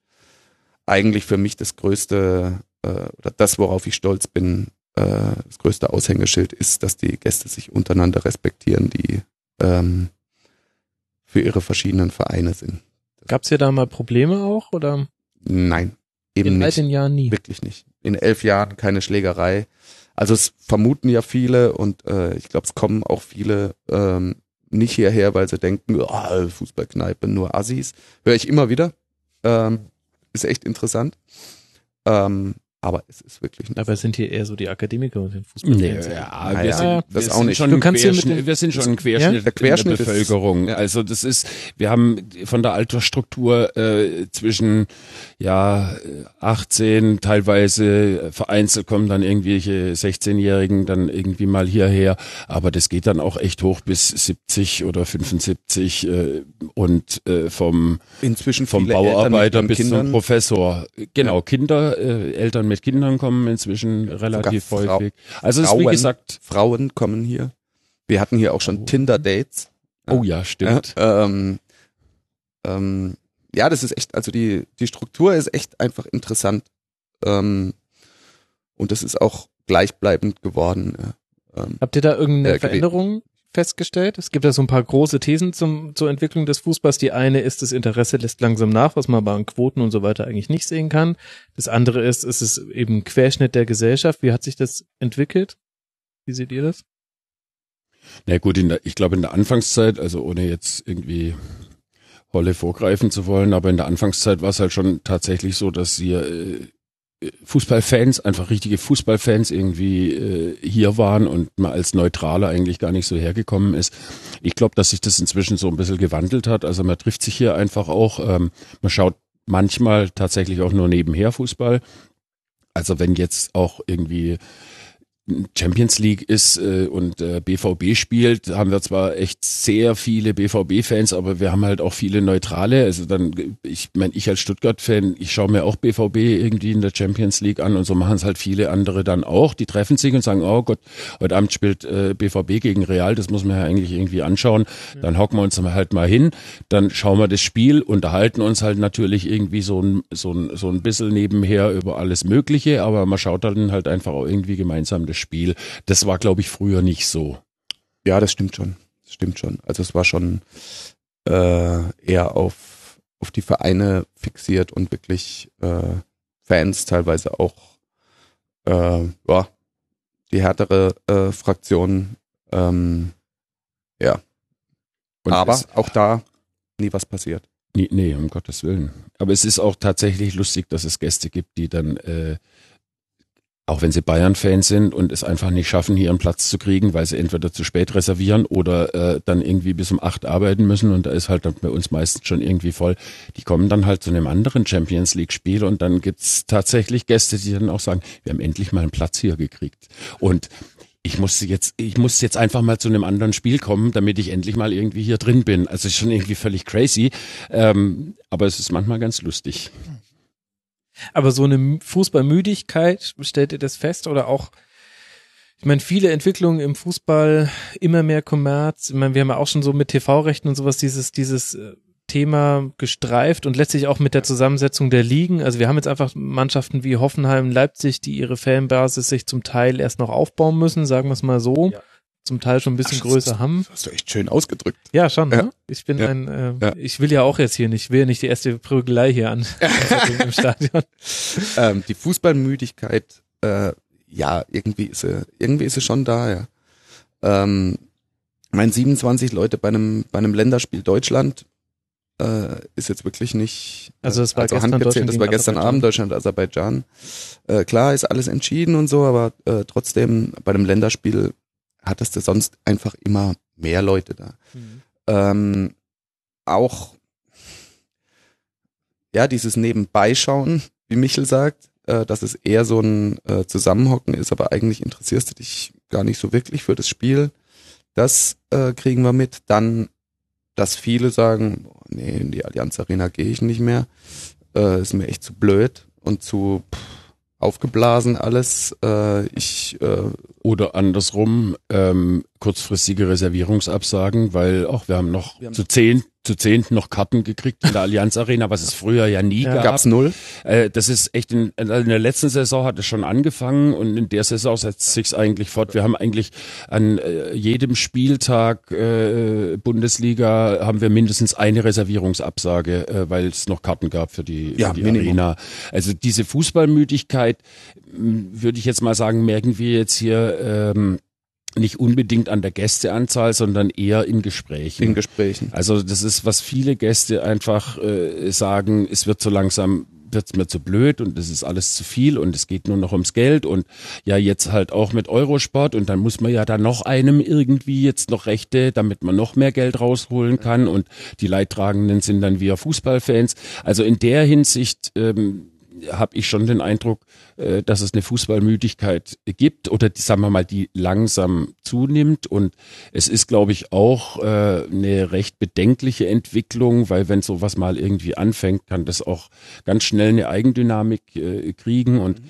eigentlich für mich das größte äh, oder das, worauf ich stolz bin, äh, das größte Aushängeschild ist, dass die Gäste sich untereinander respektieren, die ähm, für ihre verschiedenen Vereine sind. Gab's hier da mal Probleme auch oder Nein, eben in nicht. den Jahren nie? Wirklich nicht. In elf Jahren keine Schlägerei. Also es vermuten ja viele und äh, ich glaube, es kommen auch viele ähm, nicht hierher, weil sie denken, oh, Fußballkneipe, nur Assis. Höre ich immer wieder. Ähm, ist echt interessant. Ähm, aber es ist wirklich nicht. Aber es sind hier eher so die Akademiker und den Nee, Fußballfans. ja, Naja, wir sind, das wir auch sind nicht. Schon Du kannst hier mit dem- wir sind schon ein Ja? Querschnitt, Der Querschnitt der Bevölkerung. ja. Also das ist, wir haben von der Altersstruktur äh, zwischen ja 18, teilweise äh, vereinzelt kommen dann irgendwelche 16-Jährigen dann irgendwie mal hierher, aber das geht dann auch echt hoch bis 70 oder 75 äh, und äh, vom Inzwischen vom Bauarbeiter bis zum Kindern. Professor. Genau, Kinder, äh, Eltern mit Kindern kommen inzwischen relativ Sogar Frau- häufig. Also es ist wie Frauen. gesagt, Frauen kommen hier. Wir hatten hier auch schon Tinder-Dates. oh ja, stimmt. Ja, ähm, ähm, ja, das ist echt, also die, die Struktur ist echt einfach interessant. Ähm, und das ist auch gleichbleibend geworden. Ähm, Habt ihr da irgendeine Äh, Veränderung festgestellt? Es gibt ja so ein paar große Thesen zum, zur Entwicklung des Fußballs. Die eine ist, das Interesse lässt langsam nach, was man bei den Quoten und so weiter eigentlich nicht sehen kann. Das andere ist, es ist eben Querschnitt der Gesellschaft. Wie hat sich das entwickelt? Wie seht ihr das? Na gut, in der, ich glaube in der Anfangszeit, also ohne jetzt irgendwie Holle vorgreifen zu wollen, aber in der Anfangszeit war es halt schon tatsächlich so, dass hier äh, Fußballfans, einfach richtige Fußballfans irgendwie äh, hier waren und man als Neutraler eigentlich gar nicht so hergekommen ist. Ich glaube, dass sich das inzwischen so ein bisschen gewandelt hat. Also man trifft sich hier einfach auch, ähm, man schaut manchmal tatsächlich auch nur nebenher Fußball. Also wenn jetzt auch irgendwie Champions League ist äh, und äh, BVB spielt, haben wir zwar echt sehr viele BVB-Fans, aber wir haben halt auch viele Neutrale. Also dann, ich meine, ich als Stuttgart-Fan, ich schaue mir auch BVB irgendwie in der Champions League an und so machen es halt viele andere dann auch. Die treffen sich und sagen, oh Gott, heute Abend spielt äh, BVB gegen Real, das muss man ja eigentlich irgendwie anschauen. Dann hocken wir uns halt mal hin, dann schauen wir das Spiel, unterhalten uns halt natürlich irgendwie so ein, so ein, so ein bisschen nebenher über alles Mögliche, aber man schaut dann halt einfach auch irgendwie gemeinsam das Spiel. Das war, glaube ich, früher nicht so. ja, das stimmt schon. Das stimmt schon. Also es war schon äh, eher auf, auf die Vereine fixiert und wirklich äh, Fans teilweise auch äh, ja, die härtere äh, Fraktion. Ähm, ja. Und Aber auch da nie was passiert. nee, nee, um Gottes Willen. Aber es ist auch tatsächlich lustig, dass es Gäste gibt, die dann äh, auch wenn sie Bayern-Fans sind und es einfach nicht schaffen, hier einen Platz zu kriegen, weil sie entweder zu spät reservieren oder äh, dann irgendwie bis um acht arbeiten müssen und da ist halt dann bei uns meistens schon irgendwie voll. Die kommen dann halt zu einem anderen Champions League-Spiel und dann gibt's tatsächlich Gäste, die dann auch sagen, wir haben endlich mal einen Platz hier gekriegt. Und ich musste jetzt, ich muss jetzt einfach mal zu einem anderen Spiel kommen, damit ich endlich mal irgendwie hier drin bin. Also ist schon irgendwie völlig crazy, ähm, aber es ist manchmal ganz lustig. Aber so eine Fußballmüdigkeit, stellt ihr das fest? Oder auch, ich meine, viele Entwicklungen im Fußball, immer mehr Kommerz. Ich meine, wir haben ja auch schon so mit TV-Rechten und sowas dieses, dieses äh, Thema gestreift und letztlich auch mit der Zusammensetzung der Ligen. Also wir haben jetzt einfach Mannschaften wie Hoffenheim, Leipzig, die ihre Fanbasis sich zum Teil erst noch aufbauen müssen, sagen wir es mal so. Zum Teil schon ein bisschen Ach, das größer ist- haben. Das hast du echt schön ausgedrückt. Ja, schon. Ja. Ne? Ich bin Ja. ein, äh, Ja. ich will ja auch jetzt hier nicht, ich will ja nicht die erste Prügelei hier an anzetteln im Stadion. Ähm, die Fußballmüdigkeit, äh, ja, irgendwie ist sie, irgendwie ist sie schon da, ja. Ähm, mein 27 Leute bei einem, bei einem Länderspiel Deutschland äh, ist jetzt wirklich nicht. äh, Also das war gestern handgezählt, Deutschland das war gestern. Abend Deutschland, Aserbaidschan. Äh, klar ist alles entschieden und so, aber äh, trotzdem bei einem Länderspiel hattest du sonst einfach immer mehr Leute da. Ähm, auch ja, dieses Nebenbeischauen, wie Michel sagt, äh, dass es eher so ein äh, Zusammenhocken ist, aber eigentlich interessierst du dich gar nicht so wirklich für das Spiel. Das äh, kriegen wir mit. Dann, dass viele sagen, boah, nee, in die Allianz Arena gehe ich nicht mehr. Äh, ist mir echt zu blöd und zu pff, aufgeblasen alles. Äh, ich äh, Oder andersrum, ähm, kurzfristige Reservierungsabsagen, weil auch wir haben noch Wir haben- zu zehn, zu zehn noch Karten gekriegt in der Allianz Arena, was es früher ja nie Ja. gab. gab's null. Äh, das ist echt in, in der letzten Saison hat es schon angefangen und in der Saison setzt sich's eigentlich fort. Wir haben eigentlich an äh, jedem Spieltag äh, Bundesliga haben wir mindestens eine Reservierungsabsage, äh, weil es noch Karten gab für die, Ja, für die Minimum. Arena. Also diese Fußballmüdigkeit würde ich jetzt mal sagen, merken wir jetzt hier ähm, nicht unbedingt an der Gästeanzahl, sondern eher in Gesprächen. in Gesprächen. Also das ist, was viele Gäste einfach äh, sagen, es wird so langsam wird's mir zu blöd und es ist alles zu viel und es geht nur noch ums Geld und ja jetzt halt auch mit Eurosport und dann muss man ja da noch einem irgendwie jetzt noch Rechte, damit man noch mehr Geld rausholen kann und die Leidtragenden sind dann wir Fußballfans. Also in der Hinsicht ähm, habe ich schon den Eindruck, dass es eine Fußballmüdigkeit gibt oder die, sagen wir mal, die langsam zunimmt. Und es ist, glaube ich, auch äh, eine recht bedenkliche Entwicklung, weil wenn sowas mal irgendwie anfängt, kann das auch ganz schnell eine Eigendynamik äh, kriegen. Und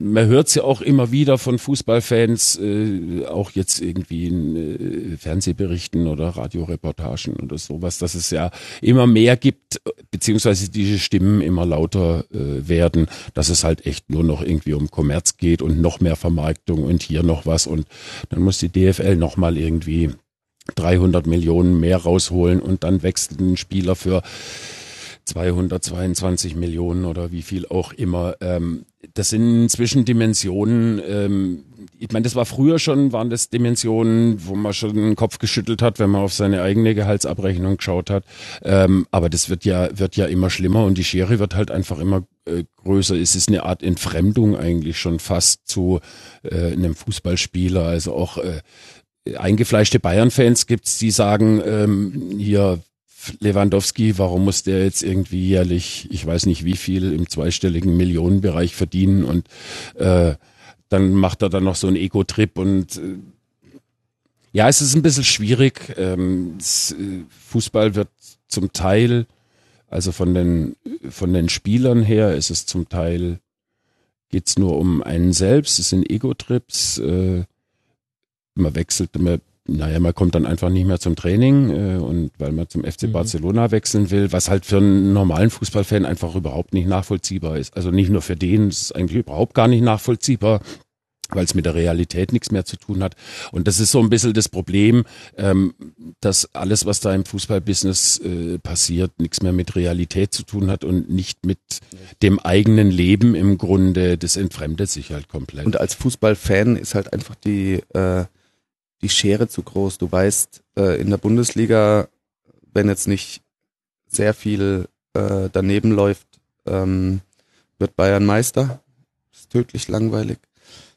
man hört es ja auch immer wieder von Fußballfans, äh, auch jetzt irgendwie in äh, Fernsehberichten oder Radioreportagen oder sowas, dass es ja immer mehr gibt, beziehungsweise diese Stimmen immer lauter äh, werden, dass es halt echt nur noch irgendwie um Kommerz geht und noch mehr Vermarktung und hier noch was und dann muss die DFL nochmal irgendwie 300 Millionen mehr rausholen und dann wechselt ein Spieler für 222 Millionen oder wie viel auch immer. Ähm, das sind inzwischen Dimensionen, ähm, ich meine, das war früher schon, waren das Dimensionen, wo man schon den Kopf geschüttelt hat, wenn man auf seine eigene Gehaltsabrechnung geschaut hat. Ähm, aber das wird ja, wird ja immer schlimmer und die Schere wird halt einfach immer äh, größer. Es ist eine Art Entfremdung eigentlich schon fast zu äh, einem Fußballspieler. Also auch äh, eingefleischte Bayern-Fans gibt's, die sagen, ähm, hier Lewandowski, warum muss der jetzt irgendwie jährlich, ich weiß nicht wie viel, im zweistelligen Millionenbereich verdienen und äh, dann macht er dann noch so einen Ego-Trip und äh, ja, es ist ein bisschen schwierig. Ähm, es, äh, Fußball wird zum Teil, also von den von den Spielern her, ist es zum Teil geht's nur um einen selbst. Es sind Ego-Trips. Äh, man wechselt, man, naja, man kommt dann einfach nicht mehr zum Training äh, und weil man zum FC Mhm. Barcelona wechseln will, was halt für einen normalen Fußballfan einfach überhaupt nicht nachvollziehbar ist. Also nicht nur für den, es ist eigentlich überhaupt gar nicht nachvollziehbar weil es mit der Realität nichts mehr zu tun hat. Und das ist so ein bisschen das Problem, ähm, dass alles, was da im Fußballbusiness äh, passiert, nichts mehr mit Realität zu tun hat und nicht mit dem eigenen Leben im Grunde. Das entfremdet sich halt komplett. Und als Fußballfan ist halt einfach die, äh, die Schere zu groß. Du weißt, äh, in der Bundesliga, wenn jetzt nicht sehr viel äh, daneben läuft, ähm, wird Bayern Meister. ist tödlich langweilig.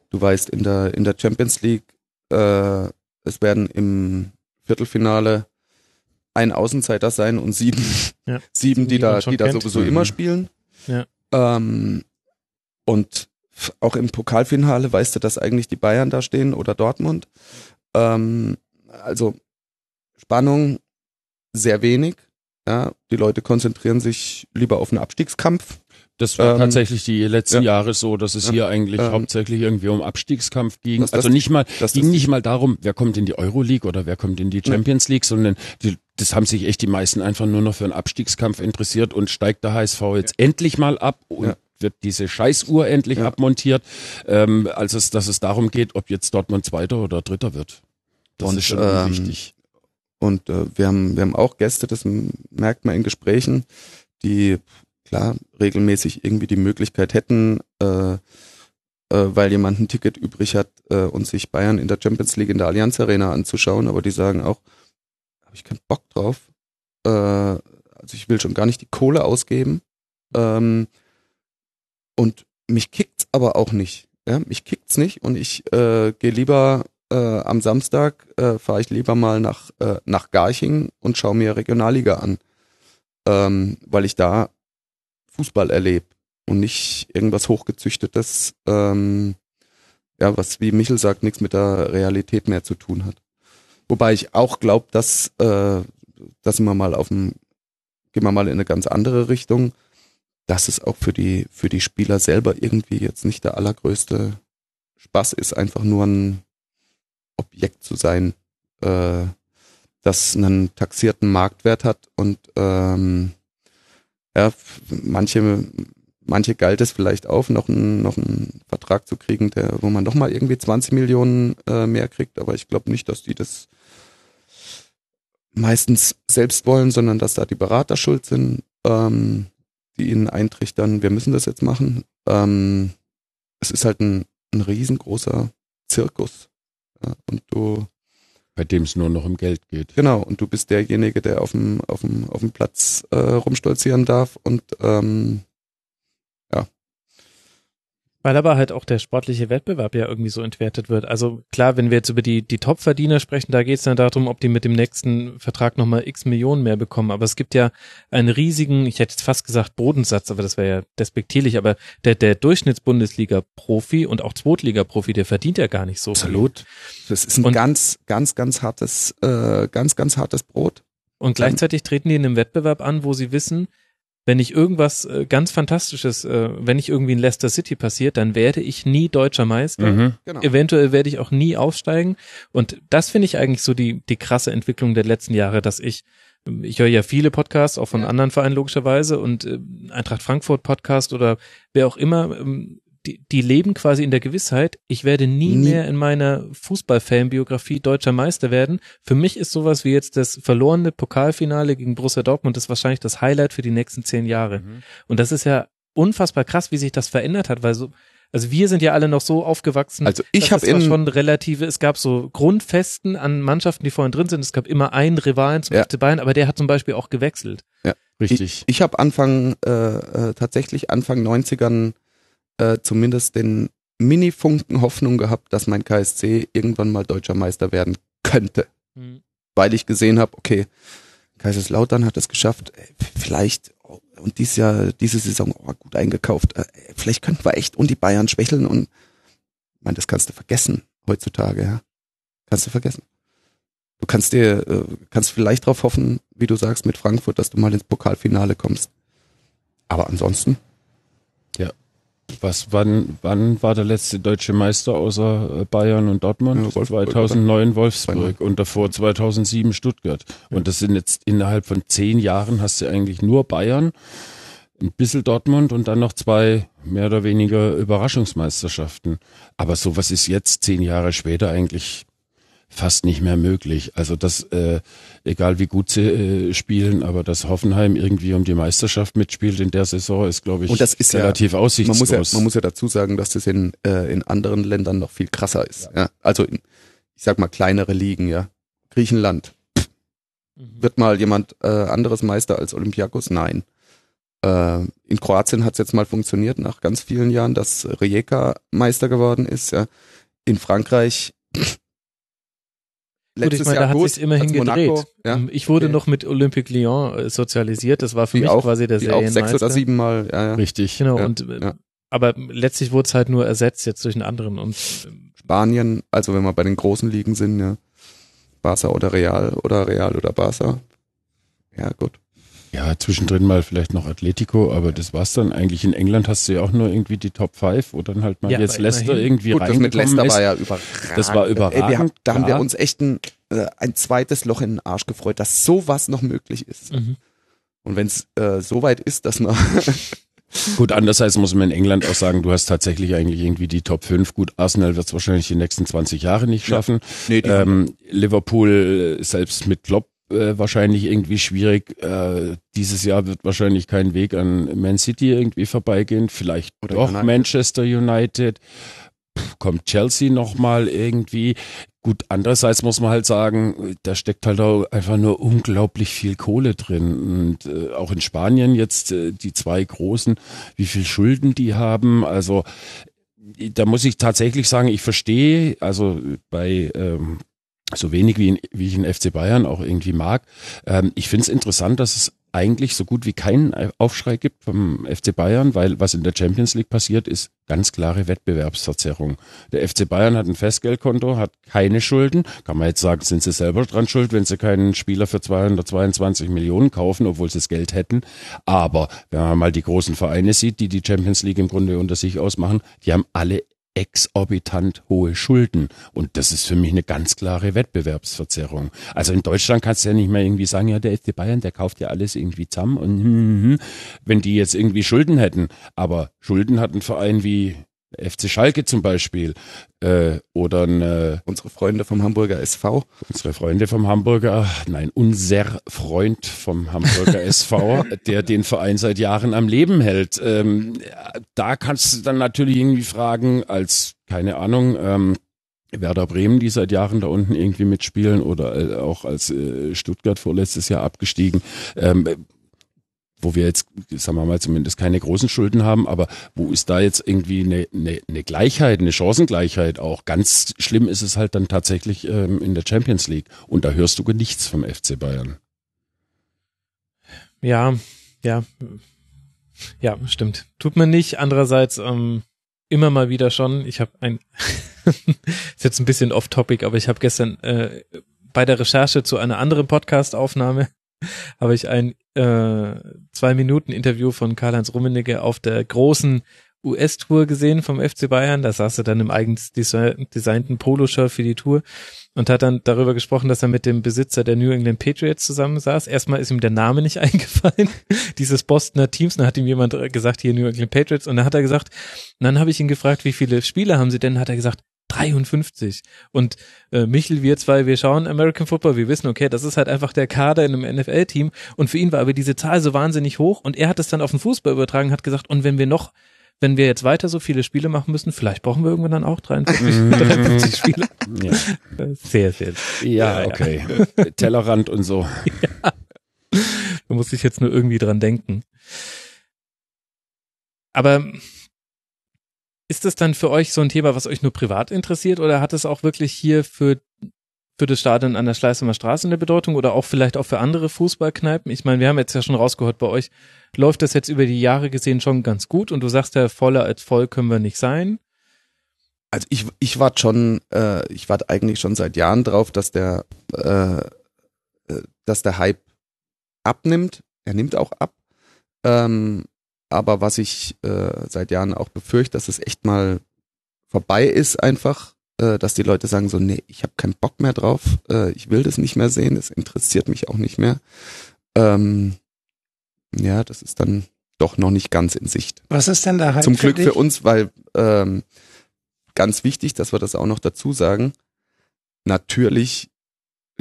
Du weißt, in der, in der Champions League, äh, es werden im Viertelfinale ein Außenseiter sein und sieben, Ja. sieben, die Die da, die da sowieso Mhm. immer spielen. Ja. Ähm, und auch im Pokalfinale weißt du, dass eigentlich die Bayern da stehen oder Dortmund. Ähm, also Spannung sehr wenig. Ja, die Leute konzentrieren sich lieber auf einen Abstiegskampf. Das war Ähm, tatsächlich die letzten ja. Jahre so, dass es Ja. hier eigentlich Ähm, hauptsächlich irgendwie um Abstiegskampf ging. also nicht mal, ging nicht mal darum, wer kommt in die Euroleague oder wer kommt in die Champions League, sondern die, das haben sich echt die meisten einfach nur noch für einen Abstiegskampf interessiert und steigt der HSV jetzt endlich mal ab und. Wird diese Scheißuhr endlich Ja. abmontiert, ähm, als es, dass es darum geht, ob jetzt Dortmund Zweiter oder Dritter wird. Das Und, ist schon ähm, wichtig. Und äh, wir haben wir haben auch Gäste, das merkt man in Gesprächen, die klar regelmäßig irgendwie die Möglichkeit hätten, äh, äh, weil jemand ein Ticket übrig hat äh, und sich Bayern in der Champions League in der Allianz Arena anzuschauen, aber die sagen auch, habe ich keinen Bock drauf. Äh, also ich will schon gar nicht die Kohle ausgeben. Ähm, und mich kickt's aber auch nicht. Ja, mich kickt's nicht und ich äh, gehe lieber äh, am Samstag äh, fahre ich lieber mal nach äh, nach Garching und schaue mir Regionalliga an, ähm, weil ich da Fußball erlebe und nicht irgendwas hochgezüchtetes, ähm, ja, was wie Michel sagt, nichts mit der Realität mehr zu tun hat. Wobei ich auch glaube, dass äh, dass wir mal auf dem gehen wir mal in eine ganz andere Richtung dass es auch für die, für die Spieler selber irgendwie jetzt nicht der allergrößte Spaß ist, einfach nur ein Objekt zu sein, äh, das einen taxierten Marktwert hat und ähm, ja, manche, manche galt es vielleicht auf, noch einen, noch einen Vertrag zu kriegen, der, wo man noch mal irgendwie 20 Millionen äh, mehr kriegt, aber ich glaube nicht, dass die das meistens selbst wollen, sondern dass da die Berater schuld sind. Ähm, die ihnen eintrichtern, wir müssen das jetzt machen. Ähm, es ist halt ein, ein riesengroßer Zirkus. Ja, und du. Bei dem es nur noch um Geld geht. Genau, und du bist derjenige, der auf dem, auf dem, auf dem Platz äh, rumstolzieren darf und ähm, Weil aber halt auch der sportliche Wettbewerb ja irgendwie so entwertet wird. Also klar, wenn wir jetzt über die, die Top-Verdiener sprechen, da geht es dann darum, ob die mit dem nächsten Vertrag nochmal x Millionen mehr bekommen. Aber es gibt ja einen riesigen, ich hätte jetzt fast gesagt Bodensatz, aber das wäre ja despektierlich, aber der, der Durchschnittsbundesliga-Profi und auch Zweitliga-Profi, der verdient ja gar nicht so Absolut. viel. Das ist ein Und- ganz, ganz, ganz hartes, äh, ganz, ganz hartes Brot. Und gleichzeitig treten die in einem Wettbewerb an, wo sie wissen, wenn ich irgendwas äh, ganz Fantastisches, äh, wenn ich irgendwie in Leicester City passiert, dann werde ich nie deutscher Meister. Mhm. Genau. Eventuell werde ich auch nie aufsteigen. Und das finde ich eigentlich so die, die krasse Entwicklung der letzten Jahre, dass ich, ich höre ja viele Podcasts, auch von Ja. anderen Vereinen logischerweise und äh, Eintracht Frankfurt Podcast oder wer auch immer, ähm, die, die leben quasi in der Gewissheit, ich werde nie, Nie. mehr in meiner Fußball-Fan-Biografie deutscher Meister werden. Für mich ist sowas wie jetzt das verlorene Pokalfinale gegen Borussia Dortmund das wahrscheinlich das Highlight für die nächsten zehn Jahre. Mhm. Und das ist ja unfassbar krass, wie sich das verändert hat, weil so, also wir sind ja alle noch so aufgewachsen. Also ich habe schon relative, es gab so Grundfesten an Mannschaften, die vorhin drin sind. Es gab immer einen Rivalen zum Ja. FC Bayern, aber der hat zum Beispiel auch gewechselt. Richtig. Ich, ich habe Anfang, äh, äh, tatsächlich Anfang 90ern äh, zumindest den Mini-Funken Hoffnung gehabt, dass mein KSC irgendwann mal deutscher Meister werden könnte. Weil ich gesehen habe, okay, Kaiserslautern hat es geschafft, äh, vielleicht, oh, und dieses Jahr, diese Saison oh, gut eingekauft, äh, vielleicht könnten wir echt und die Bayern schwächeln und ich meine, das kannst du vergessen heutzutage, ja. Kannst du vergessen. Du kannst dir, äh, kannst vielleicht darauf hoffen, wie du sagst, mit Frankfurt, dass du mal ins Pokalfinale kommst. Aber ansonsten, Was, wann, wann war der letzte deutsche Meister außer äh, Bayern und Dortmund? Ja, Wolfsburg, 2009 Wolfsburg und davor 2007 Stuttgart. Und das sind jetzt innerhalb von zehn Jahren hast du eigentlich nur Bayern, ein bisschen Dortmund und dann noch zwei mehr oder weniger Überraschungsmeisterschaften. Aber sowas ist jetzt zehn Jahre später eigentlich fast nicht mehr möglich. Also das, äh, egal wie gut sie äh, spielen, aber dass Hoffenheim irgendwie um die Meisterschaft mitspielt in der Saison, ist, glaube ich, Und das ist ja- relativ man aussichtslos. muss, ja, man muss ja dazu sagen, dass das in, äh, in anderen Ländern noch viel krasser ist. Ja. Also in, ich sag mal kleinere Ligen, ja. Griechenland. Wird mal jemand äh, anderes Meister als Olympiakos? Nein. Äh, in Kroatien hat es jetzt mal funktioniert, nach ganz vielen Jahren, dass Rijeka Meister geworden ist. Ja. In Frankreich Gut, ich meine, da hat sich immerhin gedreht. Ja, Ähm, Ich wurde okay. noch mit Olympique Lyon äh, sozialisiert. Das war für die mich auch, quasi der die auch sechs Serienmeister. oder sieben Mal. Ja, ja. Richtig. Genau, Ja, und äh, ja. aber letztlich wurde es halt nur ersetzt jetzt durch einen anderen. Und ähm, Spanien, also wenn wir bei den großen Ligen sind, ja. Barca oder Real oder Real oder Barca. Ja, gut. Ja, zwischendrin mal vielleicht noch Atletico, aber das war's dann. Eigentlich in England hast du ja auch nur irgendwie die Top 5 oder dann halt mal Ja, jetzt Leicester irgendwie Gut, das mit reingekommen Leicester war ja überragend. Das war Ey, wir haben, überragend, da haben wir uns echt ein, äh, ein zweites Loch in den Arsch gefreut, dass sowas noch möglich ist. mhm. Und wenn es äh, so weit ist, dass man Gut, andererseits muss man in England auch sagen, du hast tatsächlich eigentlich irgendwie die Top 5. Gut, Arsenal wird es wahrscheinlich die nächsten 20 Jahre nicht schaffen. Nee, die- ähm, Liverpool äh, selbst mit Klopp äh, wahrscheinlich irgendwie schwierig. Äh, dieses Jahr wird wahrscheinlich kein Weg an Man City irgendwie vorbeigehen. Vielleicht Oder doch United. Manchester United. Pff, kommt Chelsea nochmal irgendwie. Gut, andererseits muss man halt sagen, da steckt halt auch einfach nur unglaublich viel Kohle drin. Und äh, auch in Spanien jetzt äh, die zwei großen, wie viel Schulden die haben. Also da muss ich tatsächlich sagen, ich verstehe, also bei ähm, so wenig wie, in, wie ich in FC Bayern auch irgendwie mag. Ähm, ich finde es interessant, dass es eigentlich so gut wie keinen Aufschrei gibt vom FC Bayern, weil was in der Champions League passiert, ist ganz klare Wettbewerbsverzerrung. Der FC Bayern hat ein Festgeldkonto, hat keine Schulden. Kann man jetzt sagen, sind sie selber dran schuld, wenn sie keinen Spieler für 222 Millionen kaufen, obwohl sie das Geld hätten. Aber wenn man mal die großen Vereine sieht, die die Champions League im Grunde unter sich ausmachen, die haben alle exorbitant hohe Schulden. Und das ist für mich eine ganz klare Wettbewerbsverzerrung. Also in Deutschland kannst du ja nicht mehr irgendwie sagen, ja, der FC Bayern, der kauft ja alles irgendwie zusammen und hm, hm, hm, wenn die jetzt irgendwie Schulden hätten. Aber Schulden hat ein Verein wie FC Schalke zum Beispiel äh, oder ein, äh, Unsere Freunde vom Hamburger SV. unsere Freunde vom Hamburger, nein, unser Freund vom Hamburger SV, der den Verein seit Jahren am Leben hält. Ähm, da kannst du dann natürlich irgendwie fragen, als, keine Ahnung, ähm, Werder Bremen, die seit Jahren da unten irgendwie mitspielen oder äh, auch als äh, Stuttgart vorletztes Jahr abgestiegen, ähm, wo wir jetzt, sagen wir mal, zumindest keine großen Schulden haben, aber wo ist da jetzt irgendwie eine, eine, eine Gleichheit, eine Chancengleichheit auch? Ganz schlimm ist es halt dann tatsächlich ähm, in der Champions League. Und da hörst du nichts vom FC Bayern. Ja, ja, ja, stimmt. Tut man nicht. Andererseits ähm, immer mal wieder schon. Ich habe ein, ist jetzt ein bisschen off-topic, aber ich habe gestern äh, bei der Recherche zu einer anderen Podcast-Aufnahme habe ich ein äh, zwei Minuten Interview von Karl-Heinz Rummenigge auf der großen US-Tour gesehen vom FC Bayern. Da saß er dann im eigens desi- designten Poloshirt für die Tour und hat dann darüber gesprochen, dass er mit dem Besitzer der New England Patriots zusammensaß. Erstmal ist ihm der Name nicht eingefallen, dieses Bostoner Teams. Dann hat ihm jemand gesagt, hier New England Patriots. Und dann hat er gesagt, und dann habe ich ihn gefragt, wie viele Spieler haben sie denn? Hat er gesagt, 53. Und äh, Michel, wir zwei, wir schauen American Football, wir wissen, okay, das ist halt einfach der Kader in einem NFL-Team. Und für ihn war aber diese Zahl so wahnsinnig hoch. Und er hat es dann auf den Fußball übertragen, hat gesagt, und wenn wir noch wenn wir jetzt weiter so viele Spiele machen müssen, vielleicht brauchen wir irgendwann dann auch 53, 53 Spiele. Ja, Sehr, sehr. ja Ja, okay. Tellerrand und so. Da muss ich jetzt nur irgendwie dran denken. Aber ist das dann für euch so ein Thema, was euch nur privat interessiert oder hat es auch wirklich hier für, für das Stadion an der Schleißheimer Straße eine Bedeutung oder auch vielleicht auch für andere Fußballkneipen? Ich meine, wir haben jetzt ja schon rausgehört, bei euch läuft das jetzt über die Jahre gesehen schon ganz gut und du sagst ja, voller als voll können wir nicht sein. Also ich, ich warte schon, äh, ich warte eigentlich schon seit Jahren drauf, dass der, äh, äh, dass der Hype abnimmt. Er nimmt auch ab. Ähm, aber was ich äh, seit Jahren auch befürchte, dass es echt mal vorbei ist einfach, äh, dass die Leute sagen so, nee, ich habe keinen Bock mehr drauf, äh, ich will das nicht mehr sehen, das interessiert mich auch nicht mehr. Ähm, ja, das ist dann doch noch nicht ganz in Sicht. Was ist denn der Hype Zum Glück dich? für uns, weil ähm, ganz wichtig, dass wir das auch noch dazu sagen. Natürlich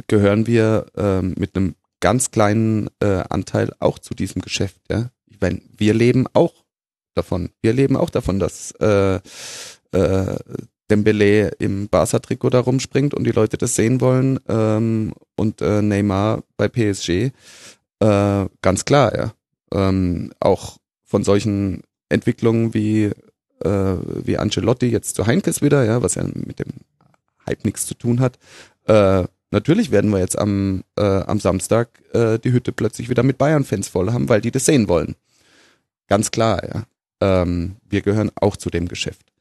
gehören wir ähm, mit einem ganz kleinen äh, Anteil auch zu diesem Geschäft. Ja? Wenn wir leben auch davon. Wir leben auch davon, dass äh, äh, Dembele im Barca-Trikot da rumspringt und die Leute das sehen wollen ähm, und äh, Neymar bei PSG. Äh, ganz klar, ja. Ähm, auch von solchen Entwicklungen wie äh, wie Ancelotti jetzt zu Heinkes wieder, ja, was ja mit dem Hype nichts zu tun hat. Äh, natürlich werden wir jetzt am, äh, am Samstag äh, die Hütte plötzlich wieder mit Bayern-Fans voll haben, weil die das sehen wollen. Ganz klar, ja. Ähm, wir gehören auch zu dem Geschäft.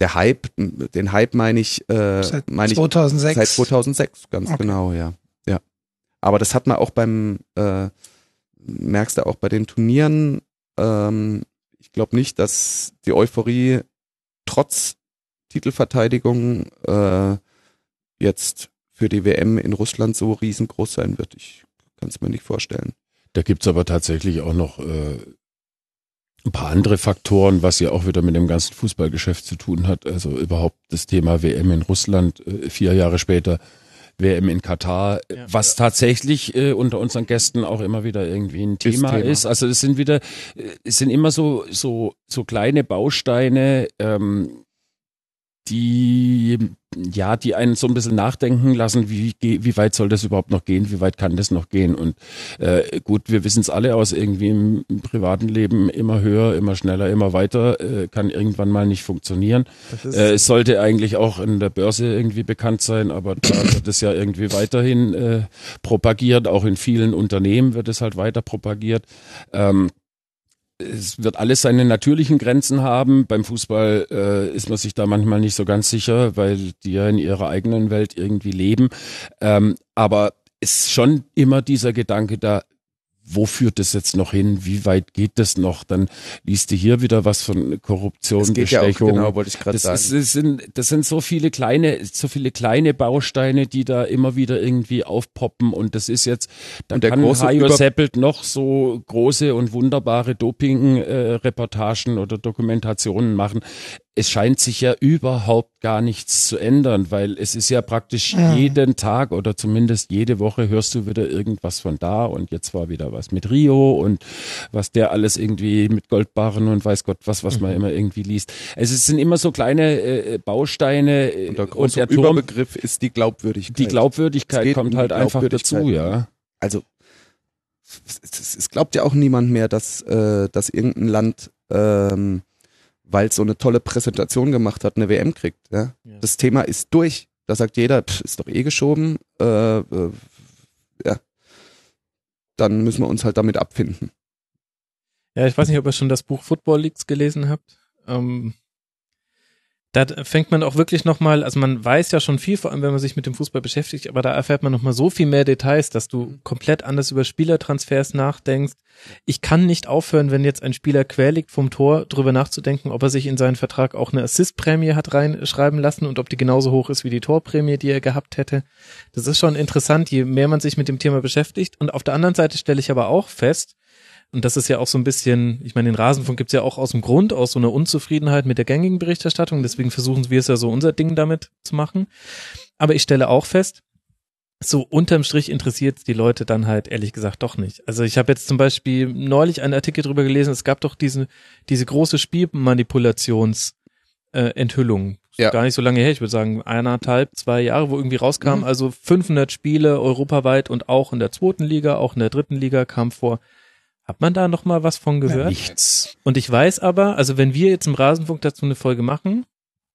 Der Hype, den Hype meine ich, äh, Seit meine ich 2006. Seit 2006, ganz Okay. genau, ja. ja. Aber das hat man auch beim, äh, merkst du auch bei den Turnieren, ähm, ich glaube nicht, dass die Euphorie trotz Titelverteidigung äh, jetzt für die WM in Russland so riesengroß sein wird. Ich kann es mir nicht vorstellen. Da gibt's aber tatsächlich auch noch äh, ein paar andere Faktoren, was ja auch wieder mit dem ganzen Fußballgeschäft zu tun hat. Also überhaupt das Thema WM in Russland äh, vier Jahre später. WM in Katar, ja. was tatsächlich äh, unter unseren Gästen auch immer wieder irgendwie ein Thema, Thema. ist. Also es sind wieder, äh, es sind immer so so so kleine Bausteine, ähm, die ja, die einen so ein bisschen nachdenken lassen, wie, wie weit soll das überhaupt noch gehen, wie weit kann das noch gehen. Und äh, gut, wir wissen es alle aus irgendwie im, im, privaten Leben, immer höher, immer schneller, immer weiter, äh, kann irgendwann mal nicht funktionieren. Äh, es sollte eigentlich auch in der Börse irgendwie bekannt sein, aber da wird es ja irgendwie weiterhin äh, propagiert, auch in vielen Unternehmen wird es halt weiter propagiert. Ähm, es wird alles seine natürlichen Grenzen haben. Beim Fußball äh, ist man sich da manchmal nicht so ganz sicher, weil die ja in ihrer eigenen Welt irgendwie leben. Ähm, aber ist schon immer dieser Gedanke da, wo führt das jetzt noch hin? Wie weit geht das noch? Dann liest du hier wieder was von Korruption, das geht Bestechung. Ja auch, genau, wollte ich gerade sagen. Ist, das, sind, das sind so viele kleine, so viele kleine Bausteine, die da immer wieder irgendwie aufpoppen. Und das ist jetzt, da kann Hajo Seppelt noch so große und wunderbare Doping-Reportagen äh, oder Dokumentationen machen es scheint sich ja überhaupt gar nichts zu ändern, weil es ist ja praktisch ja. jeden Tag oder zumindest jede Woche hörst du wieder irgendwas von da und jetzt war wieder was mit Rio und was der alles irgendwie mit Goldbarren und weiß Gott was, was mhm. man immer irgendwie liest. Also es sind immer so kleine äh, Bausteine äh, und der große und der Turm, Überbegriff ist die Glaubwürdigkeit. Die Glaubwürdigkeit kommt um halt einfach dazu, ja. Also es, es, glaubt ja auch niemand mehr, dass, äh, dass irgendein Land ähm, weil es so eine tolle Präsentation gemacht hat, eine WM kriegt. Ja? ja. Das Thema ist durch. Da sagt jeder, pff, ist doch eh geschoben. Äh, äh, ja. Dann müssen wir uns halt damit abfinden. Ja, ich weiß nicht, ob ihr schon das Buch Football Leaks gelesen habt. Ähm, da fängt man auch wirklich nochmal, also man weiß ja schon viel, vor allem wenn man sich mit dem Fußball beschäftigt, aber da erfährt man nochmal so viel mehr Details, dass du komplett anders über Spielertransfers nachdenkst. Ich kann nicht aufhören, wenn jetzt ein Spieler quer liegt vom Tor, drüber nachzudenken, ob er sich in seinen Vertrag auch eine Assistprämie hat reinschreiben lassen und ob die genauso hoch ist wie die Torprämie, die er gehabt hätte. Das ist schon interessant, je mehr man sich mit dem Thema beschäftigt. Und auf der anderen Seite stelle ich aber auch fest, und das ist ja auch so ein bisschen, ich meine, den Rasenfunk gibt's ja auch aus dem Grund, aus so einer Unzufriedenheit mit der gängigen Berichterstattung. Deswegen versuchen wir es ja so unser Ding damit zu machen. Aber ich stelle auch fest, so unterm Strich interessiert die Leute dann halt ehrlich gesagt doch nicht. Also ich habe jetzt zum Beispiel neulich einen Artikel drüber gelesen, es gab doch diese, diese große Spielmanipulations äh, Enthüllung. Ja. Gar nicht so lange her, ich würde sagen eineinhalb, zwei Jahre, wo irgendwie rauskam, mhm. also 500 Spiele europaweit und auch in der zweiten Liga, auch in der dritten Liga kam vor. Hat man da noch mal was von gehört? Ja, nichts. Und ich weiß aber, also wenn wir jetzt im Rasenfunk dazu eine Folge machen,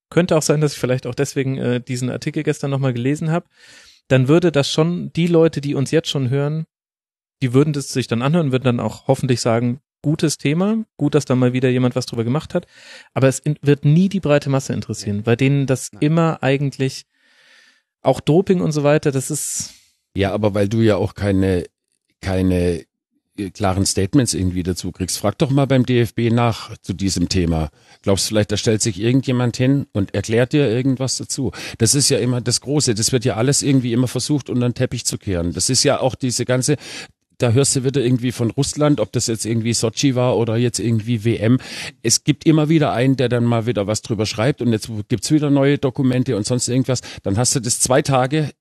könnte auch sein, dass ich vielleicht auch deswegen äh, diesen Artikel gestern noch mal gelesen habe, dann würde das schon die Leute, die uns jetzt schon hören, die würden das sich dann anhören, würden dann auch hoffentlich sagen, gutes Thema, gut, dass da mal wieder jemand was drüber gemacht hat, aber es wird nie die breite Masse interessieren, bei denen das immer eigentlich auch Doping und so weiter, das ist ja, aber weil du ja auch keine keine klaren Statements irgendwie dazu kriegst. Frag doch mal beim DFB nach zu diesem Thema. Glaubst du vielleicht, da stellt sich irgendjemand hin und erklärt dir irgendwas dazu? Das ist ja immer das Große. Das wird ja alles irgendwie immer versucht, unter den Teppich zu kehren. Das ist ja auch diese ganze, da hörst du wieder irgendwie von Russland, ob das jetzt irgendwie Sochi war oder jetzt irgendwie WM. Es gibt immer wieder einen, der dann mal wieder was drüber schreibt und jetzt gibt's wieder neue Dokumente und sonst irgendwas. Dann hast du das zwei Tage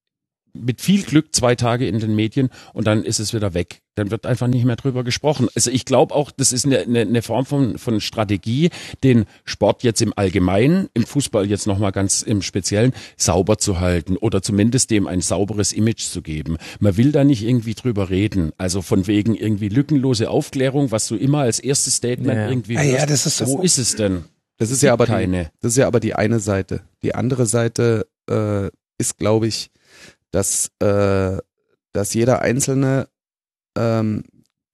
mit viel Glück zwei Tage in den Medien und dann ist es wieder weg. Dann wird einfach nicht mehr drüber gesprochen. Also ich glaube auch, das ist eine, eine, eine Form von, von Strategie, den Sport jetzt im Allgemeinen, im Fußball jetzt nochmal ganz im Speziellen, sauber zu halten oder zumindest dem ein sauberes Image zu geben. Man will da nicht irgendwie drüber reden. Also von wegen irgendwie lückenlose Aufklärung, was du immer als erstes Statement ja. irgendwie ah, ja, das ist Wo ist es denn? Das ist ja aber keine. Die, das ist ja aber die eine Seite. Die andere Seite äh, ist, glaube ich, dass, äh, dass jeder Einzelne ähm,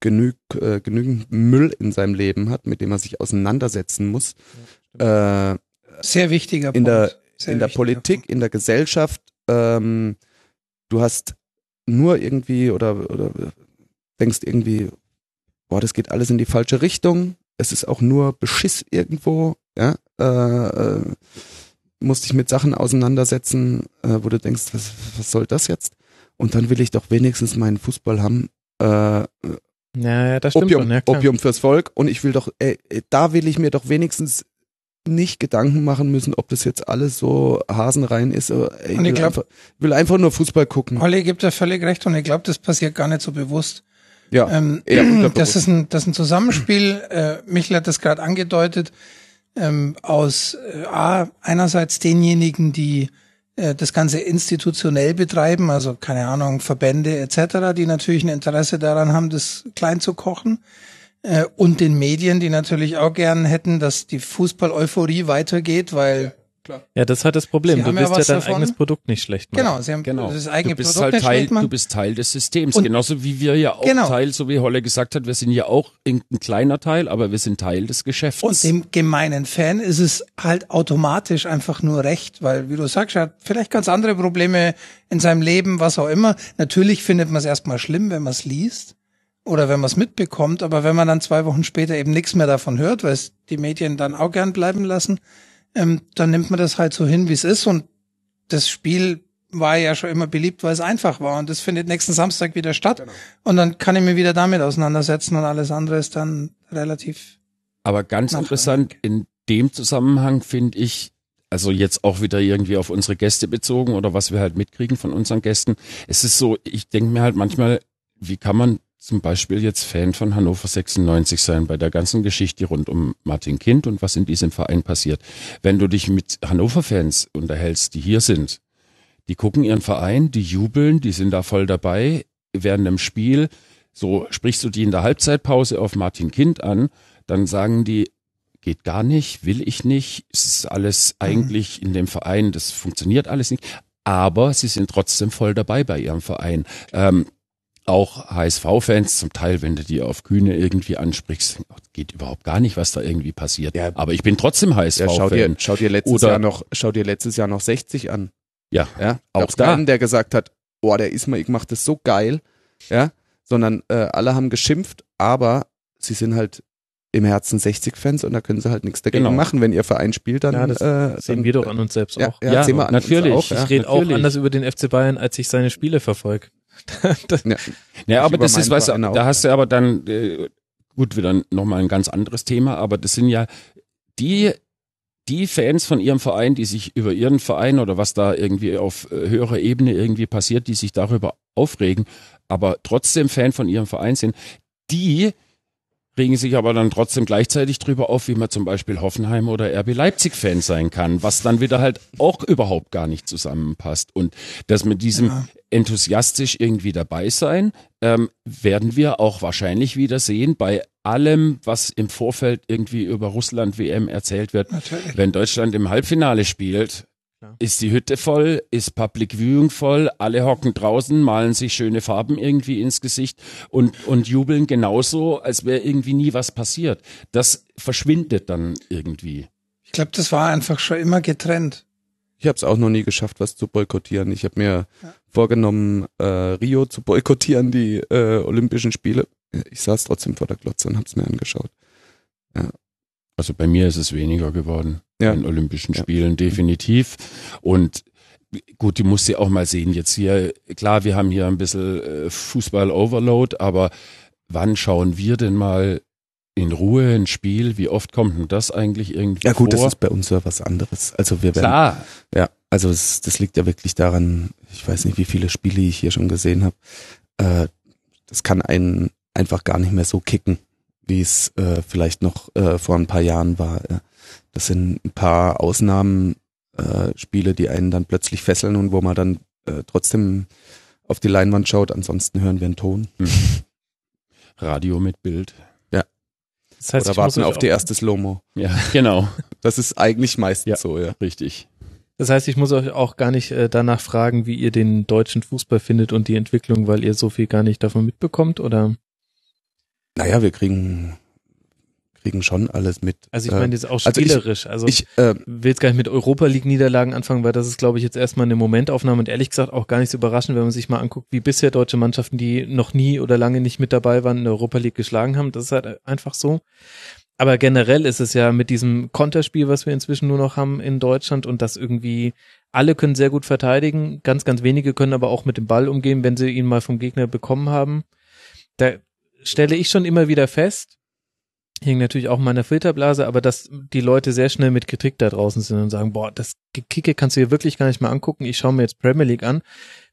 genüg, äh, genügend Müll in seinem Leben hat, mit dem er sich auseinandersetzen muss. Ja, äh, Sehr wichtiger in Punkt. Der, Sehr in der Politik, Punkt. in der Gesellschaft. Ähm, du hast nur irgendwie oder, oder denkst irgendwie, boah, das geht alles in die falsche Richtung. Es ist auch nur Beschiss irgendwo, ja. Äh, äh, musst dich mit Sachen auseinandersetzen, äh, wo du denkst, was, was soll das jetzt? Und dann will ich doch wenigstens meinen Fußball haben, äh, Ja, ja, das stimmt Opium, schon, ja, klar. Opium fürs Volk und ich will doch, ey, da will ich mir doch wenigstens nicht Gedanken machen müssen, ob das jetzt alles so hasenrein ist. aber, Ey, Und ich will, glaub- einfach, will einfach nur Fußball gucken. Olli gibt da völlig recht und ich glaube, das passiert gar nicht so bewusst. Ja, Ähm, das ist ein, das ist ein Zusammenspiel, äh, Michel hat das gerade angedeutet, ähm, aus äh, A, einerseits denjenigen, die äh, das Ganze institutionell betreiben, also keine Ahnung, Verbände etc., die natürlich ein Interesse daran haben, das klein zu kochen. Äh, und den Medien, die natürlich auch gern hätten, dass die Fußball-Euphorie weitergeht, weil Ja, das hat das Problem. Sie Du ja willst ja, was dein davon. eigenes Produkt nicht schlecht machen. genau, sie haben Genau. das eigene du bist Produkt halt nicht Teil, schlecht machen. du bist Teil des Systems. Und- Genauso wie wir ja auch Genau. Teil, so wie Holle gesagt hat, wir sind ja auch ein kleiner Teil, aber wir sind Teil des Geschäfts. Und dem gemeinen Fan ist es halt automatisch einfach nur recht, weil, wie du sagst, er hat vielleicht ganz andere Probleme in seinem Leben, was auch immer. Natürlich findet man es erstmal schlimm, wenn man es liest oder wenn man es mitbekommt, aber wenn man dann zwei Wochen später eben nichts mehr davon hört, weil es die Medien dann auch gern bleiben lassen, ähm, dann nimmt man das halt so hin, wie es ist. Und das Spiel war ja schon immer beliebt, weil es einfach war. Und das findet nächsten Samstag wieder statt. Und dann kann ich mich wieder damit auseinandersetzen und alles andere ist dann relativ Aber ganz Na, interessant, in dem Zusammenhang finde ich, also jetzt auch wieder irgendwie auf unsere Gäste bezogen oder was wir halt mitkriegen von unseren Gästen, es ist so, ich denke mir halt manchmal, wie kann man zum Beispiel jetzt Fan von Hannover 96 sein bei der ganzen Geschichte rund um Martin Kind und was in diesem Verein passiert. Wenn du dich mit Hannover-Fans unterhältst, die hier sind, die gucken ihren Verein, die jubeln, die sind da voll dabei, während dem Spiel, so sprichst du die in der Halbzeitpause auf Martin Kind an, dann sagen die, geht gar nicht, will ich nicht, es ist alles eigentlich in dem Verein, das funktioniert alles nicht, aber sie sind trotzdem voll dabei bei ihrem Verein. Ähm, auch HSV-Fans zum Teil, wenn du die auf Kühne irgendwie ansprichst, geht überhaupt gar nicht, was da irgendwie passiert. Ja. aber ich bin trotzdem ja, schau dir, HSV-Fan. schau dir letztes Oder- Jahr noch, schau dir letztes Jahr noch 60 an. Ja, Ja, Auch da. keinen, der gesagt hat, oh, der Ismail, ich mach das so geil, ja, sondern äh, alle haben geschimpft, aber sie sind halt im Herzen 60-Fans und da können sie halt nichts dagegen Genau. machen. Wenn ihr Verein spielt, dann Ja, das äh, Sehen dann, wir doch an uns selbst ja, auch. ja, Ja, sehen wir an uns natürlich. Auch, ja. ich rede auch anders über den FC Bayern, als ich seine Spiele verfolge. das, Ja. Ja, aber das ist, weißt du, da hast du aber dann, äh, gut, wieder nochmal ein ganz anderes Thema, aber das sind ja die, die Fans von ihrem Verein, die sich über ihren Verein oder was da irgendwie auf äh, höherer Ebene irgendwie passiert, die sich darüber aufregen, aber trotzdem Fan von ihrem Verein sind, die regen sich aber dann trotzdem gleichzeitig drüber auf, wie man zum Beispiel Hoffenheim oder RB Leipzig Fan sein kann, was dann wieder halt auch überhaupt gar nicht zusammenpasst. Und das mit diesem Ja. enthusiastisch irgendwie dabei sein, ähm, werden wir auch wahrscheinlich wieder sehen bei allem, was im Vorfeld irgendwie über Russland WM erzählt wird. Natürlich. Wenn Deutschland im Halbfinale spielt, Klar. ist die Hütte voll, ist Public Viewing voll, alle hocken draußen, malen sich schöne Farben irgendwie ins Gesicht und, und jubeln genauso, als wäre irgendwie nie was passiert. Das verschwindet dann irgendwie. Ich glaube, das war einfach schon immer getrennt. Ich habe es auch noch nie geschafft, was zu boykottieren. Ich habe mir vorgenommen, äh, Rio zu boykottieren, die äh, Olympischen Spiele. Ich saß trotzdem vor der Glotze und habe es mir angeschaut. Also bei mir ist es weniger geworden Ja. in Olympischen Ja. Spielen, definitiv. Und gut, die musst du auch mal sehen. Jetzt hier, klar, wir haben hier ein bisschen äh, Fußball-Overload, aber wann schauen wir denn mal in Ruhe ein Spiel? Wie oft kommt denn das eigentlich irgendwie Ja gut, vor? das ist bei uns ja was anderes. Also wir werden, klar. ja, also es, das liegt ja wirklich daran, ich weiß nicht, wie viele Spiele ich hier schon gesehen habe. Äh, das kann einen einfach gar nicht mehr so kicken, wie es äh, vielleicht noch äh, vor ein paar Jahren war. Ja. Das sind ein paar Ausnahmen, äh, Spiele, die einen dann plötzlich fesseln und wo man dann äh, trotzdem auf die Leinwand schaut. Ansonsten hören wir einen Ton. Radio mit Bild. das heißt, Oder warten auf die erste Slow-Mo. Ja, genau. Das ist eigentlich meistens Ja. so, ja. Richtig. Das heißt, ich muss euch auch gar nicht äh, danach fragen, wie ihr den deutschen Fußball findet und die Entwicklung, weil ihr so viel gar nicht davon mitbekommt, oder? Naja, wir kriegen, kriegen schon alles mit. Also ich Äh, meine jetzt auch also ich- spielerisch. Also, ich, äh, will jetzt gar nicht mit Europa League Niederlagen anfangen, weil das ist, glaube ich, jetzt erstmal eine Momentaufnahme und ehrlich gesagt auch gar nicht so überraschend, wenn man sich mal anguckt, wie bisher deutsche Mannschaften, die noch nie oder lange nicht mit dabei waren, in der Europa League geschlagen haben. Das ist halt einfach so. Aber generell ist es ja mit diesem Konterspiel, was wir inzwischen nur noch haben in Deutschland und das irgendwie alle können sehr gut verteidigen, ganz, ganz wenige können aber auch mit dem Ball umgehen, wenn sie ihn mal vom Gegner bekommen haben. Da stelle ich schon immer wieder fest, hing natürlich auch in meiner Filterblase, aber dass die Leute sehr schnell mit Kritik da draußen sind und sagen, boah, das Kicke kannst du dir wirklich gar nicht mal angucken, ich schaue mir jetzt Premier League an.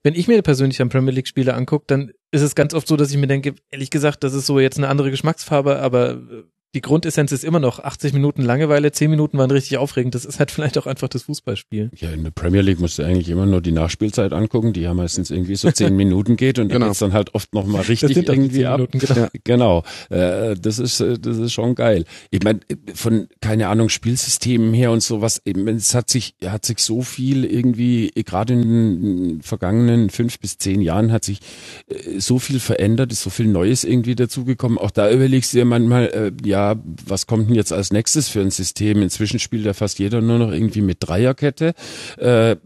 Wenn ich mir persönlich ein Premier League Spiele angucke, dann ist es ganz oft so, dass ich mir denke, ehrlich gesagt, das ist so jetzt eine andere Geschmacksfarbe, aber äh, die Grundessenz ist immer noch 80 Minuten Langeweile, 10 Minuten waren richtig aufregend. Das ist halt vielleicht auch einfach das Fußballspiel. Ja, in der Premier League musst du eigentlich immer nur die Nachspielzeit angucken, die ja meistens irgendwie so 10 Minuten geht und genau. geht's dann halt oft nochmal richtig irgendwie ab. Minuten, genau. genau. Äh, das ist äh, das ist schon geil. Ich meine, von keine Ahnung Spielsystemen her und sowas, es hat sich hat sich so viel irgendwie gerade in den vergangenen fünf bis zehn Jahren hat sich äh, so viel verändert, ist so viel Neues irgendwie dazugekommen. Auch da überlegst du dir manchmal, äh, ja ja, was kommt denn jetzt als nächstes für ein System? Inzwischen spielt ja fast jeder nur noch irgendwie mit Dreierkette. Äh,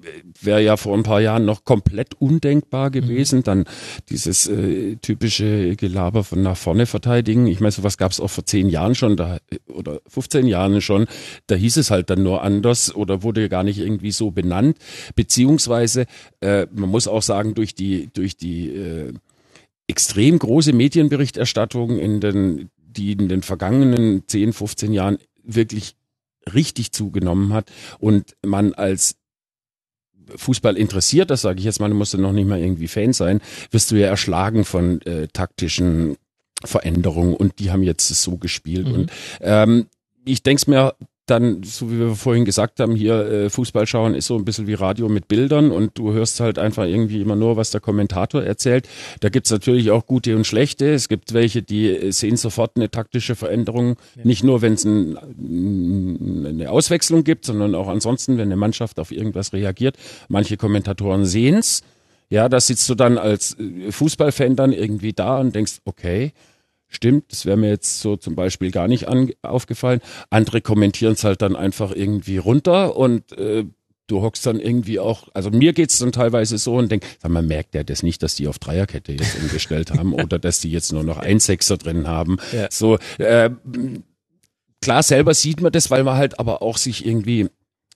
Wäre ja vor ein paar Jahren noch komplett undenkbar gewesen. Mhm. Dann dieses äh, typische Gelaber von nach vorne verteidigen. Ich meine, sowas gab es auch vor zehn Jahren schon da, oder 15 Jahren schon. Da hieß es halt dann nur anders oder wurde gar nicht irgendwie so benannt. Beziehungsweise, äh, man muss auch sagen, durch die, durch die äh, extrem große Medienberichterstattung in den die in den vergangenen 10, 15 Jahren wirklich richtig zugenommen hat und man als Fußball interessiert, das sage ich jetzt mal, du musst ja noch nicht mal irgendwie Fan sein, wirst du ja erschlagen von äh, taktischen Veränderungen und die haben jetzt so gespielt. Mhm. Und ähm, ich denke es mir dann, so wie wir vorhin gesagt haben, hier äh, Fußball schauen ist so ein bisschen wie Radio mit Bildern und du hörst halt einfach irgendwie immer nur, was der Kommentator erzählt. Da gibt's natürlich auch gute und schlechte. Es gibt welche, die äh, sehen sofort eine taktische Veränderung, ja. nicht nur, wenn es ein, eine Auswechslung gibt, sondern auch ansonsten, wenn eine Mannschaft auf irgendwas reagiert. Manche Kommentatoren sehen's. Ja, da sitzt du dann als äh, Fußballfan dann irgendwie da und denkst, okay, Stimmt, das wäre mir jetzt so zum Beispiel gar nicht an, aufgefallen. Andere kommentieren es halt dann einfach irgendwie runter und äh, du hockst dann irgendwie auch, also mir geht's dann teilweise so und denk, sag mal, merkt der das nicht, dass die auf Dreierkette jetzt umgestellt haben oder dass die jetzt nur noch ein Sechser drin haben. Ja. So, äh, klar, selber sieht man das, weil man halt aber auch sich irgendwie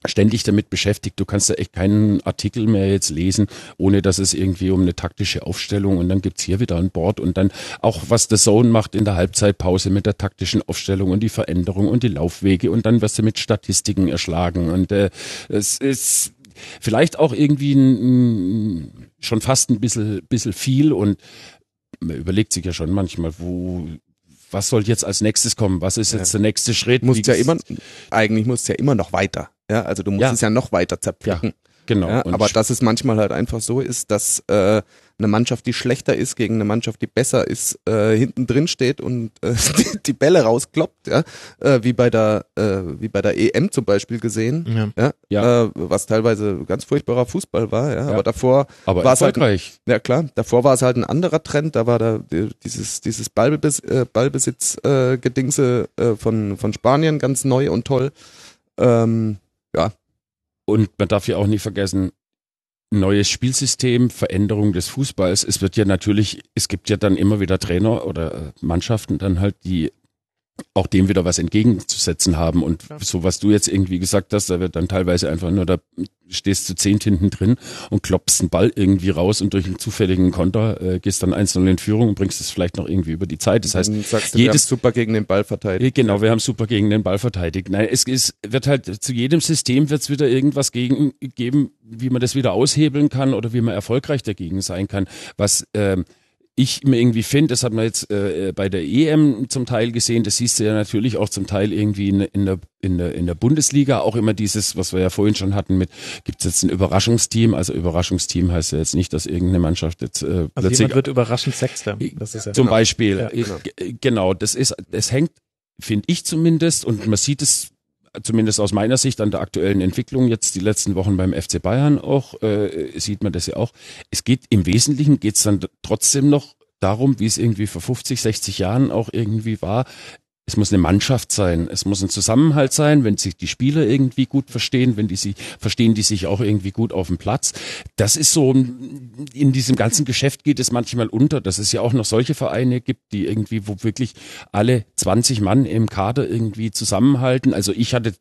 ständig damit beschäftigt. Du kannst da echt keinen Artikel mehr jetzt lesen, ohne dass es irgendwie um eine taktische Aufstellung und dann gibt's hier wieder ein Board und dann auch was der Zone macht in der Halbzeitpause mit der taktischen Aufstellung und die Veränderung und die Laufwege und dann wirst du mit Statistiken erschlagen und äh, es ist vielleicht auch irgendwie ein, schon fast ein bisschen, bisschen viel und man überlegt sich ja schon manchmal, wo was soll jetzt als nächstes kommen? Was ist jetzt der nächste Schritt? Muss ja immer, eigentlich muss ja immer noch weiter. Ja, also du musst ja. es ja noch weiter zerpflücken. Ja, genau. Ja, aber dass es manchmal halt einfach so ist, dass äh, eine Mannschaft, die schlechter ist, gegen eine Mannschaft, die besser ist, äh, hinten drin steht und äh, die, die Bälle rauskloppt, ja, äh, wie bei der äh, wie bei der EM zum Beispiel gesehen, ja, ja, ja. Äh, was teilweise ganz furchtbarer Fußball war, ja, ja. aber davor aber war es halt, ja klar, davor war es halt ein anderer Trend, da war da dieses dieses Ballbes äh, Ballbesitz äh, Gedingse äh, von von Spanien ganz neu und toll. Ähm, ja. Und man darf ja auch nicht vergessen, neues Spielsystem, Veränderung des Fußballs. Es wird ja natürlich, es gibt ja dann immer wieder Trainer oder äh, Mannschaften dann halt, die auch dem wieder was entgegenzusetzen haben. Und ja. so was du jetzt irgendwie gesagt hast, da wird dann teilweise einfach nur, da stehst du zehn hinten drin und klopfst einen Ball irgendwie raus und durch einen zufälligen Konter äh, gehst dann einzeln in Führung und bringst es vielleicht noch irgendwie über die Zeit. Das heißt, sagst du, jedes super gegen den Ball verteidigt. Genau, wir haben super gegen den Ball verteidigt. Nein, es ist, wird halt zu jedem System wird es wieder irgendwas gegen, geben, wie man das wieder aushebeln kann oder wie man erfolgreich dagegen sein kann. Was ähm, ich mir irgendwie finde, das hat man jetzt äh, bei der EM zum Teil gesehen, das siehst du ja natürlich auch zum Teil irgendwie in, in, der, in, der, in der Bundesliga, auch immer dieses, was wir ja vorhin schon hatten mit, gibt es jetzt ein Überraschungsteam, also Überraschungsteam heißt ja jetzt nicht, dass irgendeine Mannschaft jetzt äh, also jemand wird überraschend Sechster. Das ist ja zum genau. Beispiel, ja, genau. genau, das ist, das hängt, finde ich zumindest, und man sieht es zumindest aus meiner Sicht an der aktuellen Entwicklung jetzt die letzten Wochen beim FC Bayern auch, äh, sieht man das ja auch. Es geht im Wesentlichen geht es dann trotzdem noch darum, wie es irgendwie vor 50, 60 Jahren auch irgendwie war. Es muss eine Mannschaft sein, es muss ein Zusammenhalt sein, wenn sich die Spieler irgendwie gut verstehen, wenn die sich verstehen, die sich auch irgendwie gut auf dem Platz. Das ist so, in diesem ganzen Geschäft geht es manchmal unter, dass es ja auch noch solche Vereine gibt, die irgendwie, wo wirklich alle 20 Mann im Kader irgendwie zusammenhalten. Also ich hatte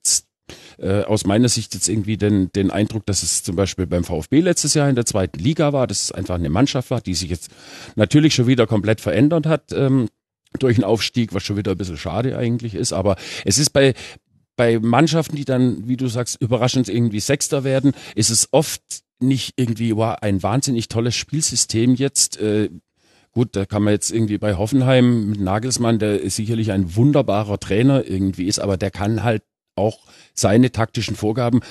äh, aus meiner Sicht jetzt irgendwie den, den Eindruck, dass es zum Beispiel beim VfB letztes Jahr in der zweiten Liga war, dass es einfach eine Mannschaft war, die sich jetzt natürlich schon wieder komplett verändert hat. Ähm, durch den Aufstieg, was schon wieder ein bisschen schade eigentlich ist. Aber es ist bei, bei Mannschaften, die dann, wie du sagst, überraschend irgendwie Sechster werden, ist es oft nicht irgendwie wow, ein wahnsinnig tolles Spielsystem jetzt. Äh, gut, da kann man jetzt irgendwie bei Hoffenheim mit Nagelsmann, der sicherlich ein wunderbarer Trainer irgendwie ist, aber der kann halt auch seine taktischen Vorgaben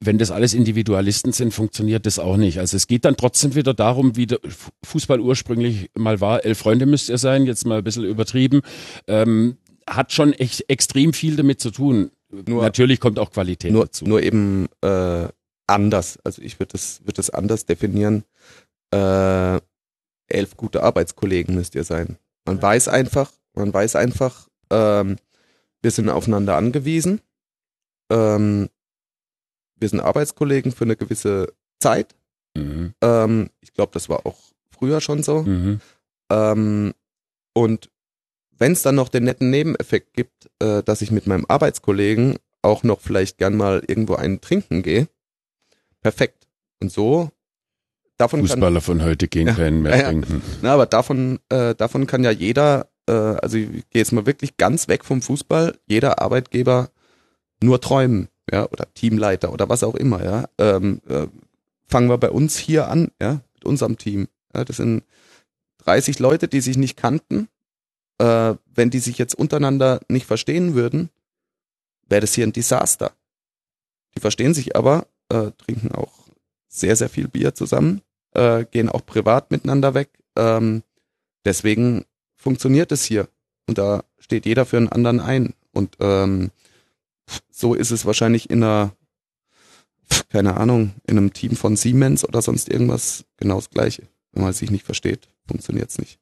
wenn das alles Individualisten sind, funktioniert das auch nicht. Also es geht dann trotzdem wieder darum, wie der Fußball ursprünglich mal war. Elf Freunde müsst ihr sein, jetzt mal ein bisschen übertrieben. Ähm, hat schon echt extrem viel damit zu tun. Nur, Natürlich kommt auch Qualität nur, dazu. Nur eben äh, anders. Also ich würde das, würd das anders definieren. Äh, elf gute Arbeitskollegen müsst ihr sein. Man weiß einfach, man weiß einfach, ähm, wir sind aufeinander angewiesen. Ähm, wir sind Arbeitskollegen für eine gewisse Zeit. Mhm. Ähm, ich glaube, das war auch früher schon so. Mhm. Ähm, und wenn es dann noch den netten Nebeneffekt gibt, äh, dass ich mit meinem Arbeitskollegen auch noch vielleicht gern mal irgendwo einen trinken gehe, perfekt. Und so davon Fußballer von heute gehen Ja, keinen mehr ja, trinken. kann, na, aber davon äh, davon kann ja jeder, äh, also ich gehe jetzt mal wirklich ganz weg vom Fußball, jeder Arbeitgeber nur träumen, ja, oder Teamleiter oder was auch immer, ja. Ähm, äh, fangen wir bei uns hier an, ja, mit unserem Team. Ja, das sind 30 Leute, die sich nicht kannten. Äh, wenn die sich jetzt untereinander nicht verstehen würden, wäre das hier ein Desaster. Die verstehen sich aber, äh, trinken auch sehr, sehr viel Bier zusammen, äh, gehen auch privat miteinander weg. Ähm, deswegen funktioniert es hier. Und da steht jeder für einen anderen ein. Und ähm, so ist es wahrscheinlich in einer, keine Ahnung, in einem Team von Siemens oder sonst irgendwas genau das Gleiche. Wenn man sich nicht versteht, funktioniert es nicht.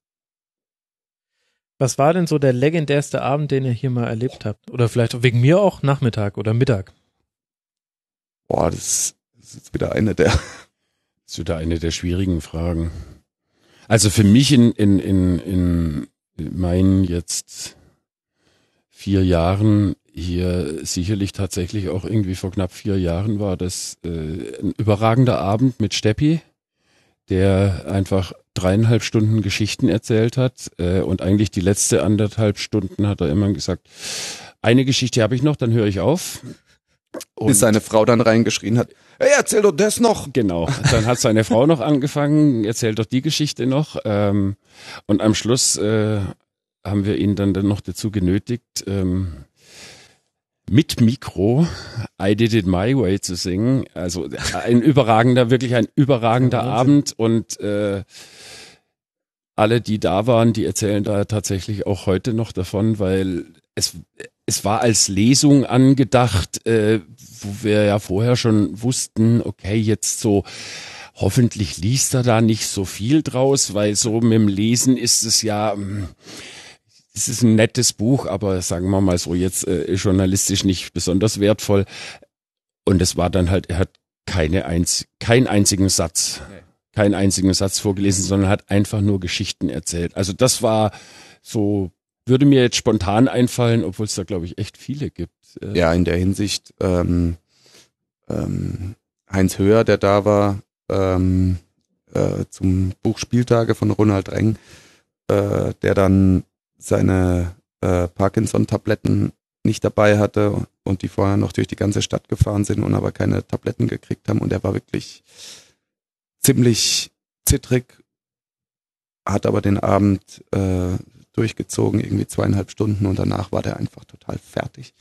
Was war denn so der legendärste Abend, den ihr hier mal erlebt habt? Oder vielleicht wegen mir auch Nachmittag oder Mittag? Boah, das, das ist jetzt wieder eine der. Das ist wieder eine der schwierigen Fragen. Also für mich in, in, in, in meinen jetzt vier Jahren hier sicherlich tatsächlich auch irgendwie vor knapp vier Jahren war das äh, ein überragender Abend mit Steppi, der einfach dreieinhalb Stunden Geschichten erzählt hat äh, und eigentlich die letzte anderthalb Stunden hat er immer gesagt, eine Geschichte habe ich noch, dann höre ich auf. bis seine Frau dann reingeschrien hat, hey, erzähl doch das noch. Genau. Dann hat seine Frau noch angefangen, erzählt doch die Geschichte noch. Ähm, und am Schluss äh, haben wir ihn dann, dann noch dazu genötigt, ähm, mit Mikro I Did It My Way zu singen. Also ein überragender, wirklich ein überragender. Abend und äh, alle, die da waren, die erzählen da tatsächlich auch heute noch davon, weil es, es war als Lesung angedacht, äh, wo wir ja vorher schon wussten, okay, jetzt so hoffentlich liest er da nicht so viel draus, weil so mit dem Lesen ist es ja, mm, es ist ein nettes Buch, aber sagen wir mal so jetzt äh, journalistisch nicht besonders wertvoll. Und es war dann halt, er hat keine einz keinen einzigen Satz, keinen einzigen Satz vorgelesen, sondern hat einfach nur Geschichten erzählt. Also das war so, würde mir jetzt spontan einfallen, obwohl es da glaube ich echt viele gibt. Äh, Ja, in der Hinsicht, ähm, ähm, Heinz Höher, der da war, ähm, äh, zum Buch Spieltage von Ronald Reng, äh, der dann seine äh, Parkinson-Tabletten nicht dabei hatte und die vorher noch durch die ganze Stadt gefahren sind und aber keine Tabletten gekriegt haben. Und er war wirklich ziemlich zittrig, hat aber den Abend äh, durchgezogen, irgendwie zweieinhalb Stunden und danach war der einfach total fertig.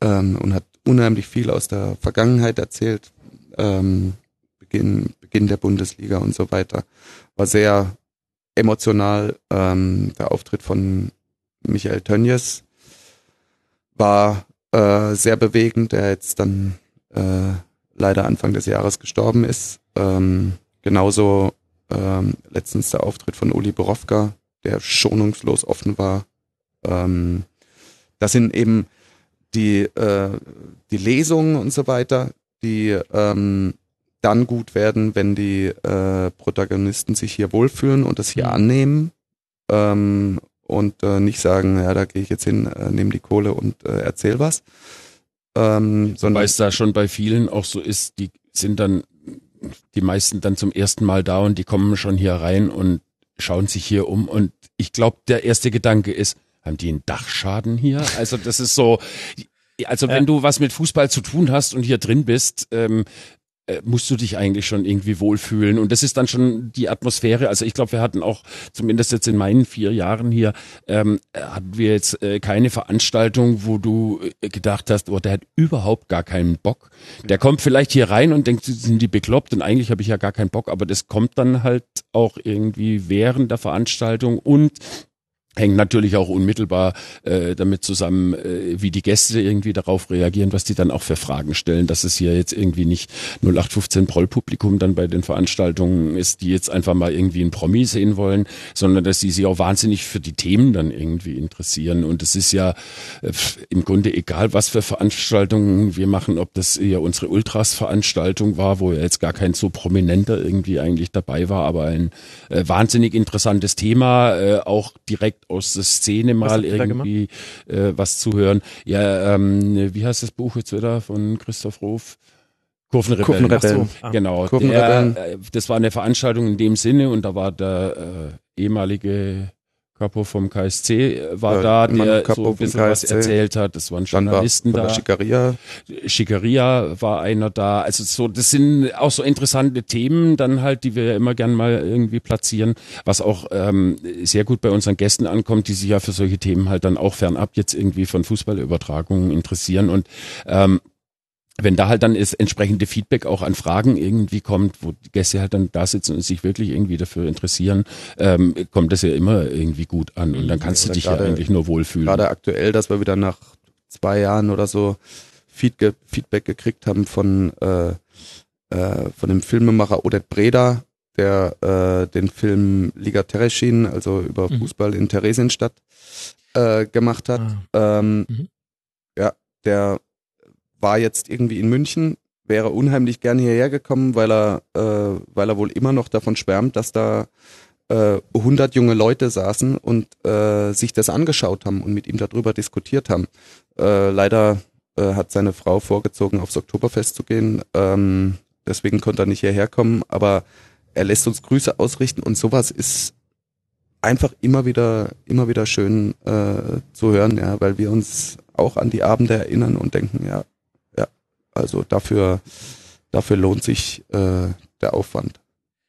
Ähm, und hat unheimlich viel aus der Vergangenheit erzählt, ähm, Beginn, Beginn der Bundesliga und so weiter. War sehr emotional. Ähm, der Auftritt von Michael Tönjes war äh, sehr bewegend, der jetzt dann äh, leider Anfang des Jahres gestorben ist. Ähm, genauso ähm, letztens der Auftritt von Uli Borowka, der schonungslos offen war. Ähm, das sind eben die, äh, die Lesungen und so weiter, die ähm, dann gut werden, wenn die äh, Protagonisten sich hier wohlfühlen und das hier Mhm. annehmen ähm, und äh, nicht sagen, ja, da gehe ich jetzt hin, äh, nehme die Kohle und äh, erzähl was. Ähm, Weil sondern es da schon bei vielen auch so ist, die sind dann die meisten dann zum ersten Mal da und die kommen schon hier rein und schauen sich hier um und ich glaube, der erste Gedanke ist, haben die einen Dachschaden hier? Also das ist so, also wenn du was mit Fußball zu tun hast und hier drin bist, ähm, äh, musst du dich eigentlich schon irgendwie wohlfühlen. Und das ist dann schon die Atmosphäre. Also ich glaube, wir hatten auch, zumindest jetzt in meinen vier Jahren hier, ähm, hatten wir jetzt äh, keine Veranstaltung, wo du äh, gedacht hast, oh, der hat überhaupt gar keinen Bock. Der kommt vielleicht hier rein und denkt, sind die bekloppt und eigentlich habe ich ja gar keinen Bock, aber das kommt dann halt auch irgendwie während der Veranstaltung und hängt natürlich auch unmittelbar äh, damit zusammen, äh, wie die Gäste irgendwie darauf reagieren, was die dann auch für Fragen stellen, dass es hier jetzt irgendwie nicht 0815 Proll-Publikum dann bei den Veranstaltungen ist, die jetzt einfach mal irgendwie einen Promi sehen wollen, sondern dass die sich auch wahnsinnig für die Themen dann irgendwie interessieren. Und es ist ja äh, im Grunde egal, was für Veranstaltungen wir machen, ob das ja unsere Ultras-Veranstaltung war, wo ja jetzt gar kein so prominenter irgendwie eigentlich dabei war, aber ein äh, wahnsinnig interessantes Thema, äh, auch direkt aus der Szene mal irgendwie äh, was zu hören. Ja, ähm, wie heißt das Buch jetzt wieder von Christoph Roth? Kurvenrebellen. Kurvenrebellen. So, ah. Genau. Kurvenrebellen. Der, äh, das war eine Veranstaltung in dem Sinne und da war der äh, ehemalige Capo vom KSC äh, war Ja, da, der Capo so ein bisschen was erzählt hat. Das waren war Journalisten von da. Schickeria. Schickeria war einer da. Also so, das sind auch so interessante Themen dann halt, die wir ja immer gern mal irgendwie platzieren, was auch ähm, sehr gut bei unseren Gästen ankommt, die sich ja für solche Themen halt dann auch fernab jetzt irgendwie von Fußballübertragungen interessieren und ähm, wenn da halt dann das entsprechende Feedback auch an Fragen irgendwie kommt, wo die Gäste halt dann da sitzen und sich wirklich irgendwie dafür interessieren, ähm, kommt das ja immer irgendwie gut an und dann kannst du Oder dich ja gerade- eigentlich nur wohlfühlen. Gerade aktuell, dass wir wieder nach zwei Jahren oder so Feed Feedback gekriegt haben von, äh, äh, von dem Filmemacher Odette Breda, der äh, den Film Liga Tereschin, also über Mhm. Fußball in Theresienstadt, äh, gemacht hat. Ah. Ähm, Mhm. Ja, der war jetzt irgendwie in München, wäre unheimlich gern hierher gekommen, weil er, äh, weil er wohl immer noch davon schwärmt, dass da äh, 100 junge Leute saßen und äh, sich das angeschaut haben und mit ihm darüber diskutiert haben. Äh, leider äh, hat seine Frau vorgezogen, aufs Oktoberfest zu gehen. Ähm, deswegen konnte er nicht hierher kommen, aber er lässt uns Grüße ausrichten und sowas ist einfach immer wieder, immer wieder schön äh, zu hören, ja, weil wir uns auch an die Abende erinnern und denken, ja, also dafür, dafür lohnt sich äh, der Aufwand.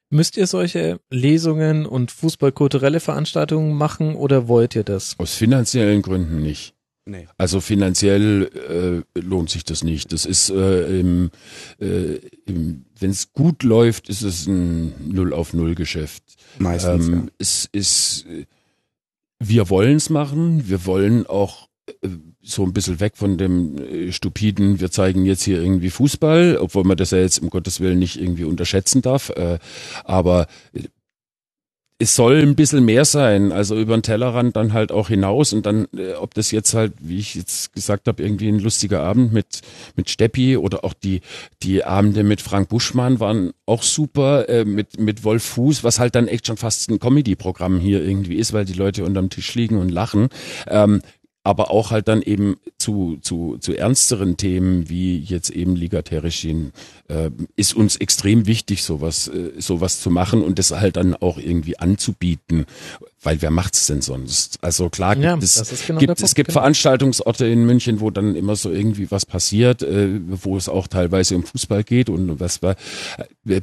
Müsst ihr solche Lesungen und fußballkulturelle Veranstaltungen machen oder wollt ihr das? Aus finanziellen Gründen nicht. Nee. Also finanziell äh, lohnt sich das nicht. Das ist, äh, im, äh, im, wenn es gut läuft, ist es ein Null auf Null Geschäft. Meistens. Ähm, Es ist, äh, wir wollen es machen. Wir wollen auch äh, so ein bisschen weg von dem äh, stupiden, wir zeigen jetzt hier irgendwie Fußball, obwohl man das ja jetzt um Gottes Willen nicht irgendwie unterschätzen darf. Äh, aber äh, es soll ein bisschen mehr sein, also über den Tellerrand dann halt auch hinaus und dann, ob das jetzt halt, wie ich jetzt gesagt habe, irgendwie ein lustiger Abend mit mit Steppi oder auch die die Abende mit Frank Buschmann waren auch super, äh, mit mit Wolf Fuß, was halt dann echt schon fast ein Comedy-Programm hier irgendwie ist, weil die Leute unterm Tisch liegen und lachen. Ähm, aber auch halt dann eben zu, zu, zu ernsteren Themen wie jetzt eben Liga Tereschin äh, ist uns extrem wichtig, sowas, äh, sowas zu machen und das halt dann auch irgendwie anzubieten. Weil wer macht's denn sonst? Also klar gibt Ja, es, genau gibt, es Punkt, gibt genau. Veranstaltungsorte in München, wo dann immer so irgendwie was passiert, äh, wo es auch teilweise um Fußball geht und was war, äh,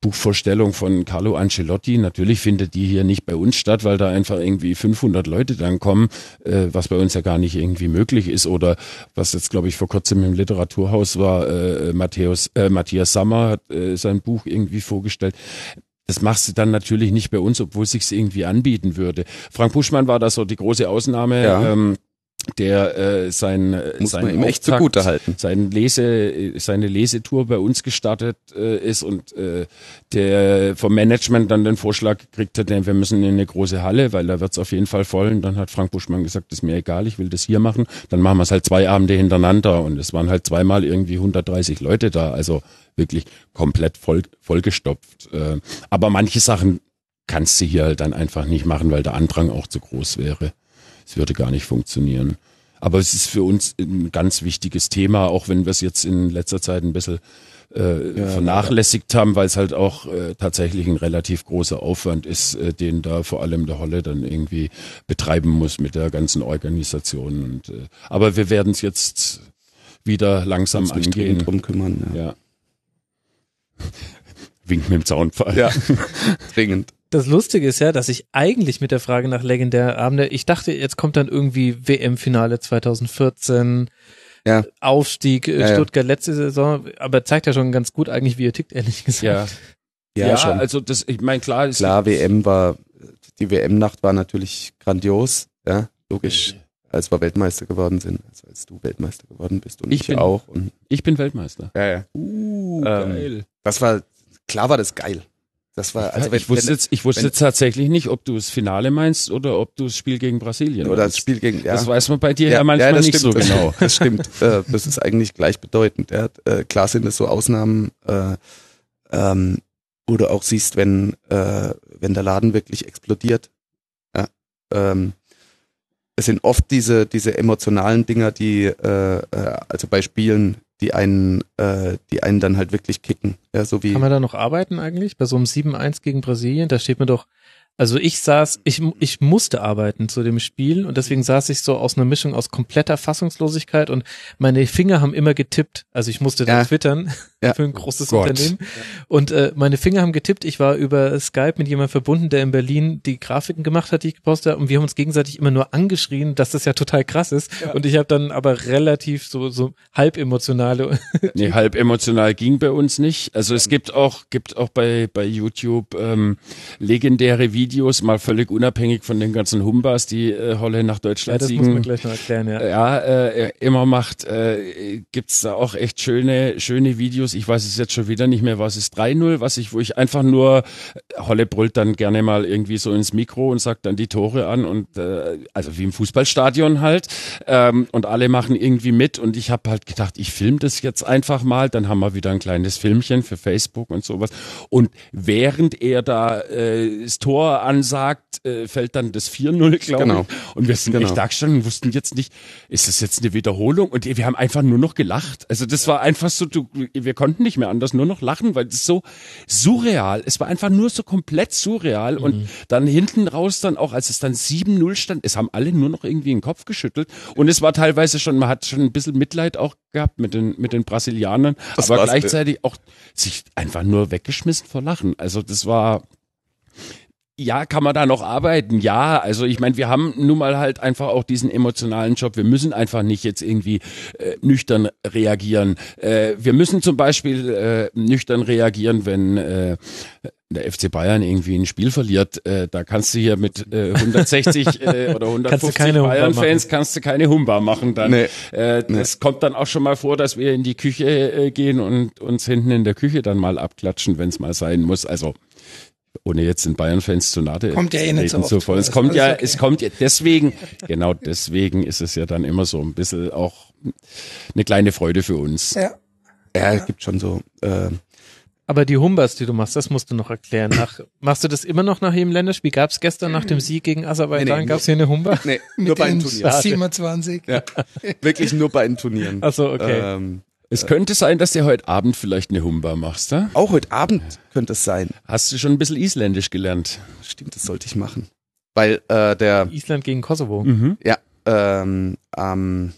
Buchvorstellung von Carlo Ancelotti. Natürlich findet die hier nicht bei uns statt, weil da einfach irgendwie 500 Leute dann kommen, äh, was bei uns ja gar nicht irgendwie möglich ist. Oder was jetzt, glaube ich, vor kurzem im Literaturhaus war, äh, Matthäus, äh, Matthias Sammer hat äh, sein Buch irgendwie vorgestellt. Das machst du dann natürlich nicht bei uns, obwohl es sich irgendwie anbieten würde. Frank Buschmann war da so die große Ausnahme. Ja. Ähm, der äh, sein äh, Muss sein man echt zugute halten. sein Lese, seine Lesetour bei uns gestartet äh, ist und äh, der vom Management dann den Vorschlag gekriegt hat, wir müssen in eine große Halle, weil da wird's auf jeden Fall voll. Und dann hat Frank Buschmann gesagt, ist mir egal, ich will das hier machen. Dann machen wir es halt zwei Abende hintereinander und es waren halt zweimal irgendwie 130 Leute da, also wirklich komplett voll vollgestopft. Äh, aber manche Sachen kannst du hier halt dann einfach nicht machen, weil der Andrang auch zu groß wäre. Es würde gar nicht funktionieren. Aber es ist für uns ein ganz wichtiges Thema, auch wenn wir es jetzt in letzter Zeit ein bisschen äh, vernachlässigt haben, weil es halt auch äh, tatsächlich ein relativ großer Aufwand ist, äh, den da vor allem der Holle dann irgendwie betreiben muss mit der ganzen Organisation. Und, äh, aber wir werden es jetzt wieder langsam Uns angehen. drum kümmern. Ja. Ja. Wink mit dem Zaunpfahl. Ja, dringend. Das Lustige ist ja, dass ich eigentlich mit der Frage nach legendären Abende, ich dachte, jetzt kommt dann irgendwie WM-Finale 2014, Ja. Aufstieg, äh, Ja, ja. Stuttgart letzte Saison, aber zeigt ja schon ganz gut eigentlich, wie ihr tickt, ehrlich gesagt. Ja, Ja, ja, schon. also das, ich meine, klar ist Klar, WM war, die WM-Nacht war natürlich grandios, ja, logisch, als wir Weltmeister geworden sind, also als du Weltmeister geworden bist und Ich ich, bin- auch. Und, ich bin Weltmeister. ja, ja. Uh, Ähm, Das war, klar war das geil. Das war, also wenn, ich wusste wenn, jetzt, ich wusste wenn- tatsächlich nicht, ob du das Finale meinst oder ob du das Spiel gegen Brasilien oder das meinst. Spiel gegen, ja. Das weiß man bei dir ja, ja, manchmal das nicht stimmt, so das, genau. Das stimmt. äh, das ist eigentlich gleichbedeutend. Ja. Äh, klar sind es so Ausnahmen, äh, ähm, wo du auch siehst, wenn, äh, wenn der Laden wirklich explodiert. Ja. Ähm, es sind oft diese, diese emotionalen Dinger, die, äh, äh, also bei Spielen, die einen, äh, die einen dann halt wirklich kicken. Ja, so wie, Kann man da noch arbeiten eigentlich? Bei so einem 7-1 gegen Brasilien, da steht mir doch, also ich saß, ich, ich musste arbeiten zu dem Spiel und deswegen saß ich so aus einer Mischung aus kompletter Fassungslosigkeit und meine Finger haben immer getippt. Also ich musste da Ja. twittern Ja. für ein großes Gott. Unternehmen und äh, meine Finger haben getippt. Ich war über Skype mit jemandem verbunden, der in Berlin die Grafiken gemacht hat, die ich gepostet habe und wir haben uns gegenseitig immer nur angeschrien, dass das ja total krass ist und ich habe dann aber relativ so, so halb emotionale Nee, halb emotional ging bei uns nicht. Also es gibt auch, gibt auch bei, bei YouTube ähm, legendäre Videos, mal völlig unabhängig von den ganzen Humbas, die äh, Holle nach Ja, Deutschland das muss man gleich noch erklären, ja. Ja, äh, immer macht, äh, gibt's da auch echt schöne, schöne Videos. Ich weiß es jetzt schon wieder nicht mehr, was ist 3-0, was ich, wo ich einfach nur, Holle brüllt dann gerne mal irgendwie so ins Mikro und sagt dann die Tore an und äh, also wie im Fußballstadion halt. Ähm, und alle machen irgendwie mit und ich habe halt gedacht, ich film das jetzt einfach mal, dann haben wir wieder ein kleines Filmchen für Facebook und sowas. Und während er da äh, das Tor ansagt, äh, fällt dann das 4-0, glaube Genau. ich. Und wir sind Genau. echt da gestanden und wussten jetzt nicht, ist das jetzt eine Wiederholung? Und wir haben einfach nur noch gelacht. Also das war einfach so, du, wir konnten nicht mehr anders, nur noch lachen, weil das so surreal, es war einfach nur so komplett surreal. Mhm. Und dann hinten raus dann auch, als es dann 7-0 stand, es haben alle nur noch irgendwie den Kopf geschüttelt. Und es war teilweise schon, man hat schon ein bisschen Mitleid auch gehabt mit den, mit den Brasilianern, Das aber gleichzeitig auch sich einfach nur weggeschmissen vor Lachen. Also das war, ja, kann man da noch arbeiten? Ja, also ich meine, wir haben nun mal halt einfach auch diesen emotionalen Job. Wir müssen einfach nicht jetzt irgendwie äh, nüchtern reagieren. Äh, wir müssen zum Beispiel äh, nüchtern reagieren, wenn äh, der FC Bayern irgendwie ein Spiel verliert. Äh, da kannst du hier mit äh, 160 äh, oder 150 keine Humba Bayern-Fans kannst du keine Humba machen dann. Nee. Äh, das kommt dann auch schon mal vor, dass wir in die Küche äh, gehen und uns hinten in der Küche dann mal abklatschen, wenn es mal sein muss. Also ohne jetzt den Bayern-Fans zu nahe Kommt ja eh nicht so zu vor, Es ist kommt ja, okay. es kommt ja deswegen, genau deswegen ist es ja dann immer so ein bisschen auch eine kleine Freude für uns. Ja. ja, es gibt schon so, äh, Aber die Humbas, die du machst, das musst du noch erklären. Nach, machst du das immer noch nach jedem Länderspiel? Gab es gestern nach dem Sieg gegen Aserbaidschan, Nee, nee, gab es hier eine Humba? nee, nur bei den Turnieren. 27. Ja, wirklich nur bei den Turnieren. Ach so, okay. Ähm, Es könnte sein, dass du heute Abend vielleicht eine Humba machst, da? auch heute Abend könnte es sein. Hast du schon ein bisschen Isländisch gelernt? Stimmt, das sollte ich machen. Weil äh, der, Island gegen Kosovo. Mhm. ja, ähm, ähm,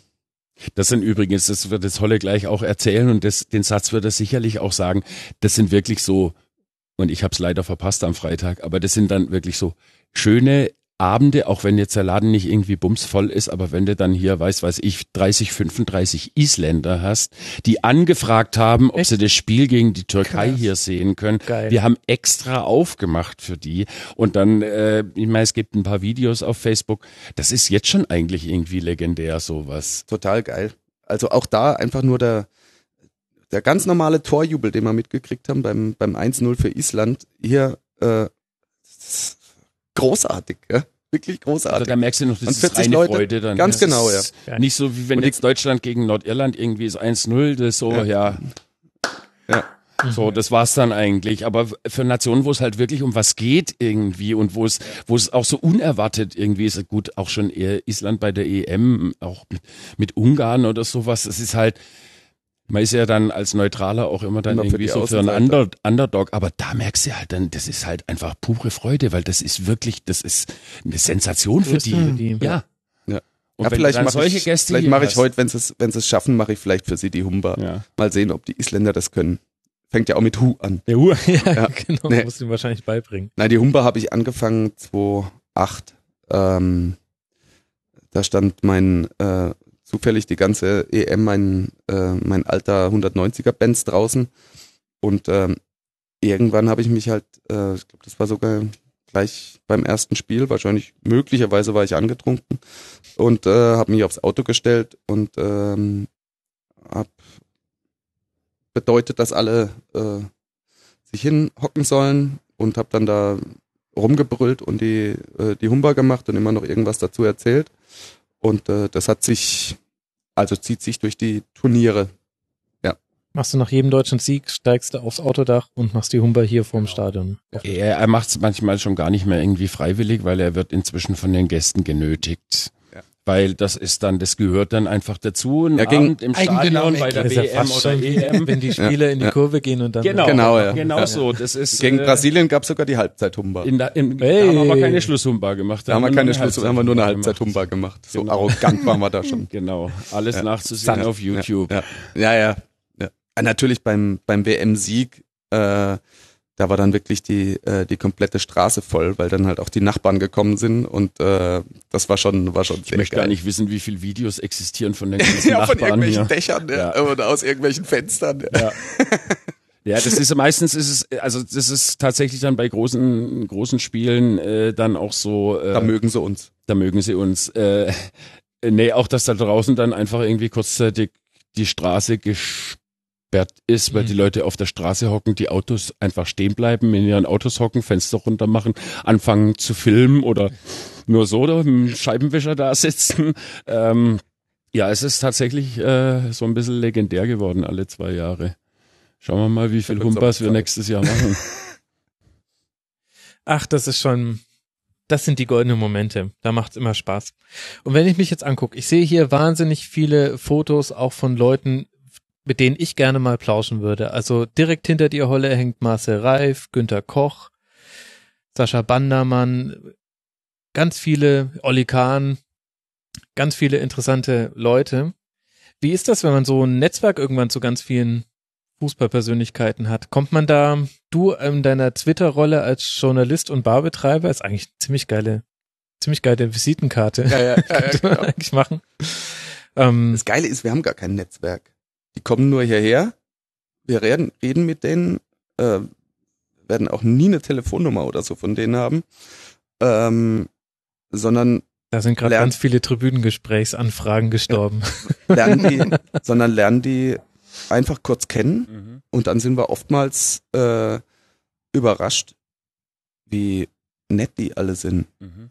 Das sind übrigens, das wird jetzt Holle gleich auch erzählen und das, den Satz wird er sicherlich auch sagen, das sind wirklich so, und ich habe es leider verpasst am Freitag, aber das sind dann wirklich so schöne Abende, auch wenn jetzt der Laden nicht irgendwie bumsvoll ist, aber wenn du dann hier, weiß weiß ich, 30, 35 Isländer hast, die angefragt haben, ob Echt? sie das Spiel gegen die Türkei Krass. hier sehen können. Geil. Wir haben extra aufgemacht für die und dann, äh, ich meine, es gibt ein paar Videos auf Facebook. Das ist jetzt schon eigentlich irgendwie legendär, sowas. total geil. Also auch da einfach nur der, der ganz normale Torjubel, den wir mitgekriegt haben beim, beim 1-0 für Island. Hier äh, großartig, ja? wirklich Also großartig. da merkst du noch, das Und ist 40 reine Leute, Freude dann. ganz Das genau, ja. Nicht so wie wenn Und jetzt Deutschland gegen Nordirland irgendwie ist 1-0, das so, ja. Ja. So, das war's dann eigentlich. Aber für Nationen, wo es halt wirklich um was geht irgendwie und wo es, wo es auch so unerwartet irgendwie ist, gut, auch schon eher Island bei der EM, auch mit, mit Ungarn oder sowas. Es ist halt, man ist ja dann als Neutraler auch immer dann Immer für irgendwie die so für einen. Under, Underdog, aber da merkst du halt dann, das ist halt einfach pure Freude, weil das ist wirklich, das ist eine Sensation für die. für die. Ja. Ja. Und ja, vielleicht mache solche ich, Gäste vielleicht mache ich hast- heute, wenn sie es, wenn sie es schaffen, mache ich vielleicht für sie die Humba. Ja. Mal sehen, ob die Isländer das können. Fängt ja auch mit Hu an. Der Ur. Ja, Ja. genau, Nee. musst du ihm wahrscheinlich beibringen. Nein, die Humba habe ich angefangen 2008. Ähm, da stand mein äh, zufällig die ganze EM mein äh, mein alter 190er Benz draußen und ähm, irgendwann habe ich mich halt, äh, ich glaube, das war sogar gleich beim ersten Spiel, wahrscheinlich möglicherweise war ich angetrunken und äh, habe mich aufs Auto gestellt und ähm, hab bedeutet, dass alle äh, sich hinhocken sollen und habe dann da rumgebrüllt und die, äh, die Humba gemacht und immer noch irgendwas dazu erzählt. Und äh, das hat sich, also zieht sich durch die Turniere. Machst du nach jedem deutschen Sieg, steigst du aufs Autodach und machst die Humber hier vorm Stadion. Er, er macht es manchmal schon gar nicht mehr irgendwie freiwillig, weil er wird inzwischen von den Gästen genötigt. Ja. Weil das ist dann, das gehört dann einfach dazu. Ein Ja, gegen- Abend im Stadion bei der ja WM fast oder schon, EM. wenn die Spieler in die ja. Kurve gehen und dann Genau, Genau, ja. genau Ja. so. Das ist Gegen äh, Brasilien gab es sogar die Halbzeit-Humba. In, der- in, Hey. Da haben wir aber keine Schlusshumba gemacht. Da haben wir nur keine eine Schluss, da haben wir nur eine Halbzeit-Humba Halbzeit-Humba gemacht. So Genau. arrogant waren wir da schon. Genau, alles Ja. nachzusehen Sand. auf YouTube. Ja, ja, ja. ja. ja natürlich beim, beim WM-Sieg, äh, da war dann wirklich die, äh, die komplette Straße voll, weil dann halt auch die Nachbarn gekommen sind und äh, das war schon, war schon Ich sehr möchte geil. gar nicht wissen, wie viele Videos existieren von den ganzen ja, von Nachbarn irgendwelchen hier. Dächern ja. Ja. oder aus irgendwelchen Fenstern. Ja. Ja. Ja, das ist meistens ist es also das ist tatsächlich dann bei großen großen Spielen äh, dann auch so äh, Da mögen sie uns. da mögen sie uns äh, nee, auch dass da draußen dann einfach irgendwie kurzzeitig die Straße gesperrt ist, weil Mhm. die Leute auf der Straße hocken, die Autos einfach stehen bleiben, in ihren Autos hocken, Fenster runter machen, anfangen zu filmen oder nur so da mit dem Scheibenwischer da sitzen. Ähm, ja, es ist tatsächlich äh, so ein bisschen legendär geworden alle zwei Jahre. Schauen wir mal, wie viel Humpas wir nächstes Jahr machen. Ach, das ist schon, das sind die goldenen Momente. Da macht's immer Spaß. Und wenn ich mich jetzt angucke, ich sehe hier wahnsinnig viele Fotos auch von Leuten, mit denen ich gerne mal plauschen würde. Also direkt hinter dir, Holle, hängt Marcel Reif, Günter Koch, Sascha Bandermann, ganz viele, Olli Kahn, ganz viele interessante Leute. Wie ist das, wenn man so ein Netzwerk irgendwann zu ganz vielen Fußballpersönlichkeiten hat? Kommt man da, du in deiner Twitter-Rolle als Journalist und Barbetreiber, ist eigentlich eine ziemlich geile, ziemlich geile Visitenkarte. Ja, ja, ja, ja, Könnte man genau. eigentlich machen. Ähm, Das Geile ist, wir haben gar kein Netzwerk. Die kommen nur hierher, wir reden, reden mit denen, äh, werden auch nie eine Telefonnummer oder so von denen haben, ähm, sondern da sind gerade ganz viele Tribünengesprächsanfragen gestorben. lernen die, sondern lernen die einfach kurz kennen Mhm. und dann sind wir oftmals äh, überrascht, wie nett die alle sind. Mhm.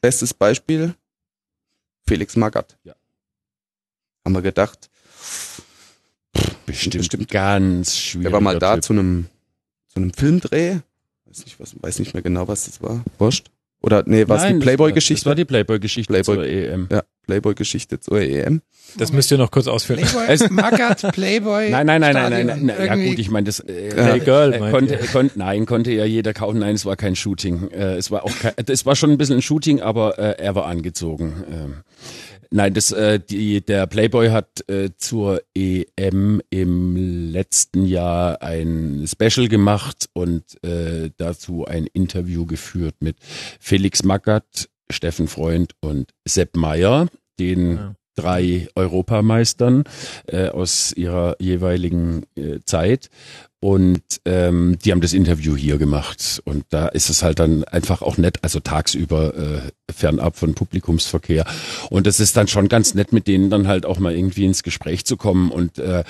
Bestes Beispiel, Felix Magath. Ja. Haben wir gedacht, Bestimmt, Bestimmt. ganz schwierig. der war mal da zu einem, zu einem Filmdreh. Weiß nicht, was, weiß nicht mehr genau, was das war. Wurscht. Oder, nee, war es die Das Playboy-Geschichte? war die Playboy-Geschichte Playboy- zur E EM. Ja, Playboy-Geschichte zur E EM. Das müsst ihr noch kurz ausführen. Playboy, Magath, Playboy. Nein, nein, nein, nein, nein, nein, nein. Ja gut, ich meine, das äh, Playgirl, äh, konnte, konnte, nein, konnte ja jeder kaufen. Nein, es war kein Shooting. Äh, es war auch kein, es war schon ein bisschen ein Shooting, aber äh, er war angezogen. Ähm, nein, das, äh, die, der Playboy hat äh, zur EM im letzten Jahr ein Special gemacht und äh, dazu ein Interview geführt mit Felix Magath, Steffen Freund und Sepp Meyer, den Ja. Drei Europameistern äh, aus ihrer jeweiligen äh, Zeit. Und ähm, die haben das Interview hier gemacht. Und da ist es halt dann einfach auch nett, also tagsüber äh, fernab von Publikumsverkehr. Und das ist dann schon ganz nett, mit denen dann halt auch mal irgendwie ins Gespräch zu kommen. Und äh,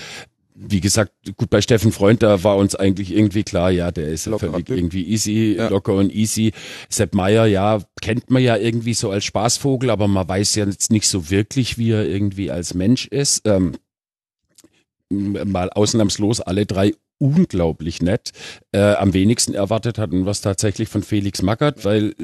wie gesagt, gut, bei Steffen Freund, da war uns eigentlich irgendwie klar, ja, der ist Typ. irgendwie easy, Ja. locker und easy. Sepp Meier, ja, kennt man ja irgendwie so als Spaßvogel, aber man weiß ja jetzt nicht so wirklich, wie er irgendwie als Mensch ist. Ähm, mal ausnahmslos alle drei unglaublich nett. Äh, am wenigsten erwartet hatten es tatsächlich von Felix Magath, weil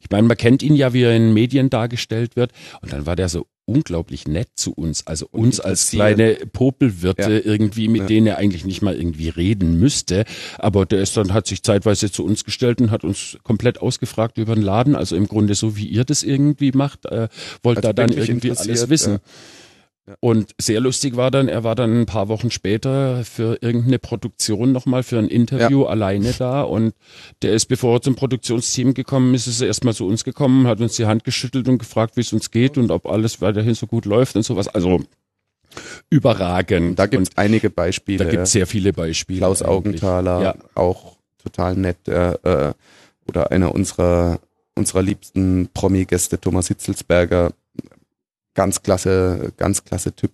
ich meine, man kennt ihn ja, wie er in Medien dargestellt wird. Und dann war der so unglaublich nett zu uns, also uns als kleine Popelwirte Ja. irgendwie, mit Ja. denen er eigentlich nicht mal irgendwie reden müsste. Aber der ist dann, hat sich zeitweise zu uns gestellt und hat uns komplett ausgefragt über den Laden. Also im Grunde so, wie ihr das irgendwie macht, äh, wollte Also da dann wirklich irgendwie alles wissen. ja. Ja. Und sehr lustig war dann, er war dann ein paar Wochen später für irgendeine Produktion nochmal für ein Interview alleine da und der ist, bevor er zum Produktionsteam gekommen ist, ist er erstmal zu uns gekommen, hat uns die Hand geschüttelt und gefragt, wie es uns geht und ob alles weiterhin so gut läuft und sowas. Also überragend. Da gibt es einige Beispiele. da gibt es sehr viele Beispiele. Klaus eigentlich. Augenthaler, Ja. auch total nett. Äh, äh, oder einer unserer, unserer liebsten Promi-Gäste, Thomas Hitzelsberger, ganz klasse, ganz klasse Typ.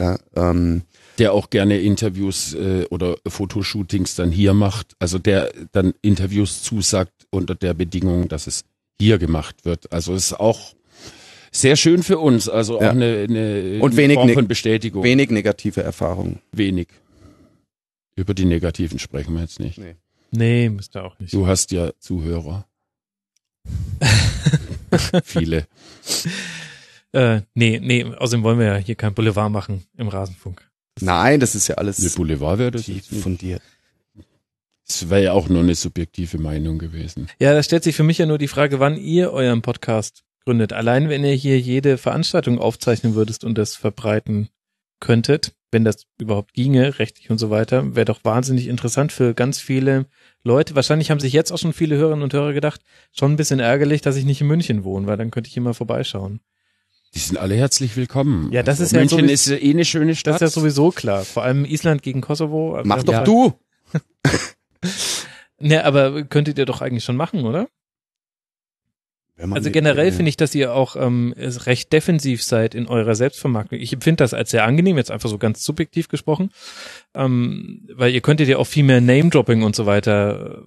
Ja, ähm, der auch gerne Interviews äh, oder Fotoshootings dann hier macht. Also der dann Interviews zusagt unter der Bedingung, dass es hier gemacht wird. Also ist auch sehr schön für uns. Also auch Ja. eine, eine Und wenig Form von Bestätigung. wenig negative Erfahrungen. Wenig. Über die Negativen sprechen wir jetzt nicht. Nee. Nee, müsste auch nicht. Du hast ja Zuhörer. Viele. Äh, nee, nee, außerdem wollen wir ja hier kein Boulevard machen im Rasenfunk. Nein, das ist ja Eine alles Boulevard wäre das nicht. fundiert. Das wäre ja auch nur eine subjektive Meinung gewesen. Ja, da stellt sich für mich ja nur die Frage, wann ihr euren Podcast gründet. Allein wenn ihr hier jede Veranstaltung aufzeichnen würdet und das verbreiten könntet, wenn das überhaupt ginge, rechtlich und so weiter, wäre doch wahnsinnig interessant für ganz viele Leute. Wahrscheinlich haben sich jetzt auch schon viele Hörerinnen und Hörer gedacht, schon ein bisschen ärgerlich, dass ich nicht in München wohne, weil dann könnte ich immer vorbeischauen. Die sind alle herzlich willkommen. Ja, das ist ja München sowieso- ist eh eine schöne Das Stadt. ist ja sowieso klar. Vor allem Island gegen Kosovo. Mach doch ja. du! Ne, aber könntet ihr doch eigentlich schon machen, oder? Also generell äh, finde ich, dass ihr auch ähm, recht defensiv seid in eurer Selbstvermarktung. Ich empfinde das als sehr angenehm, jetzt einfach so ganz subjektiv gesprochen, ähm, weil ihr könntet ja auch viel mehr Name-Dropping und so weiter äh,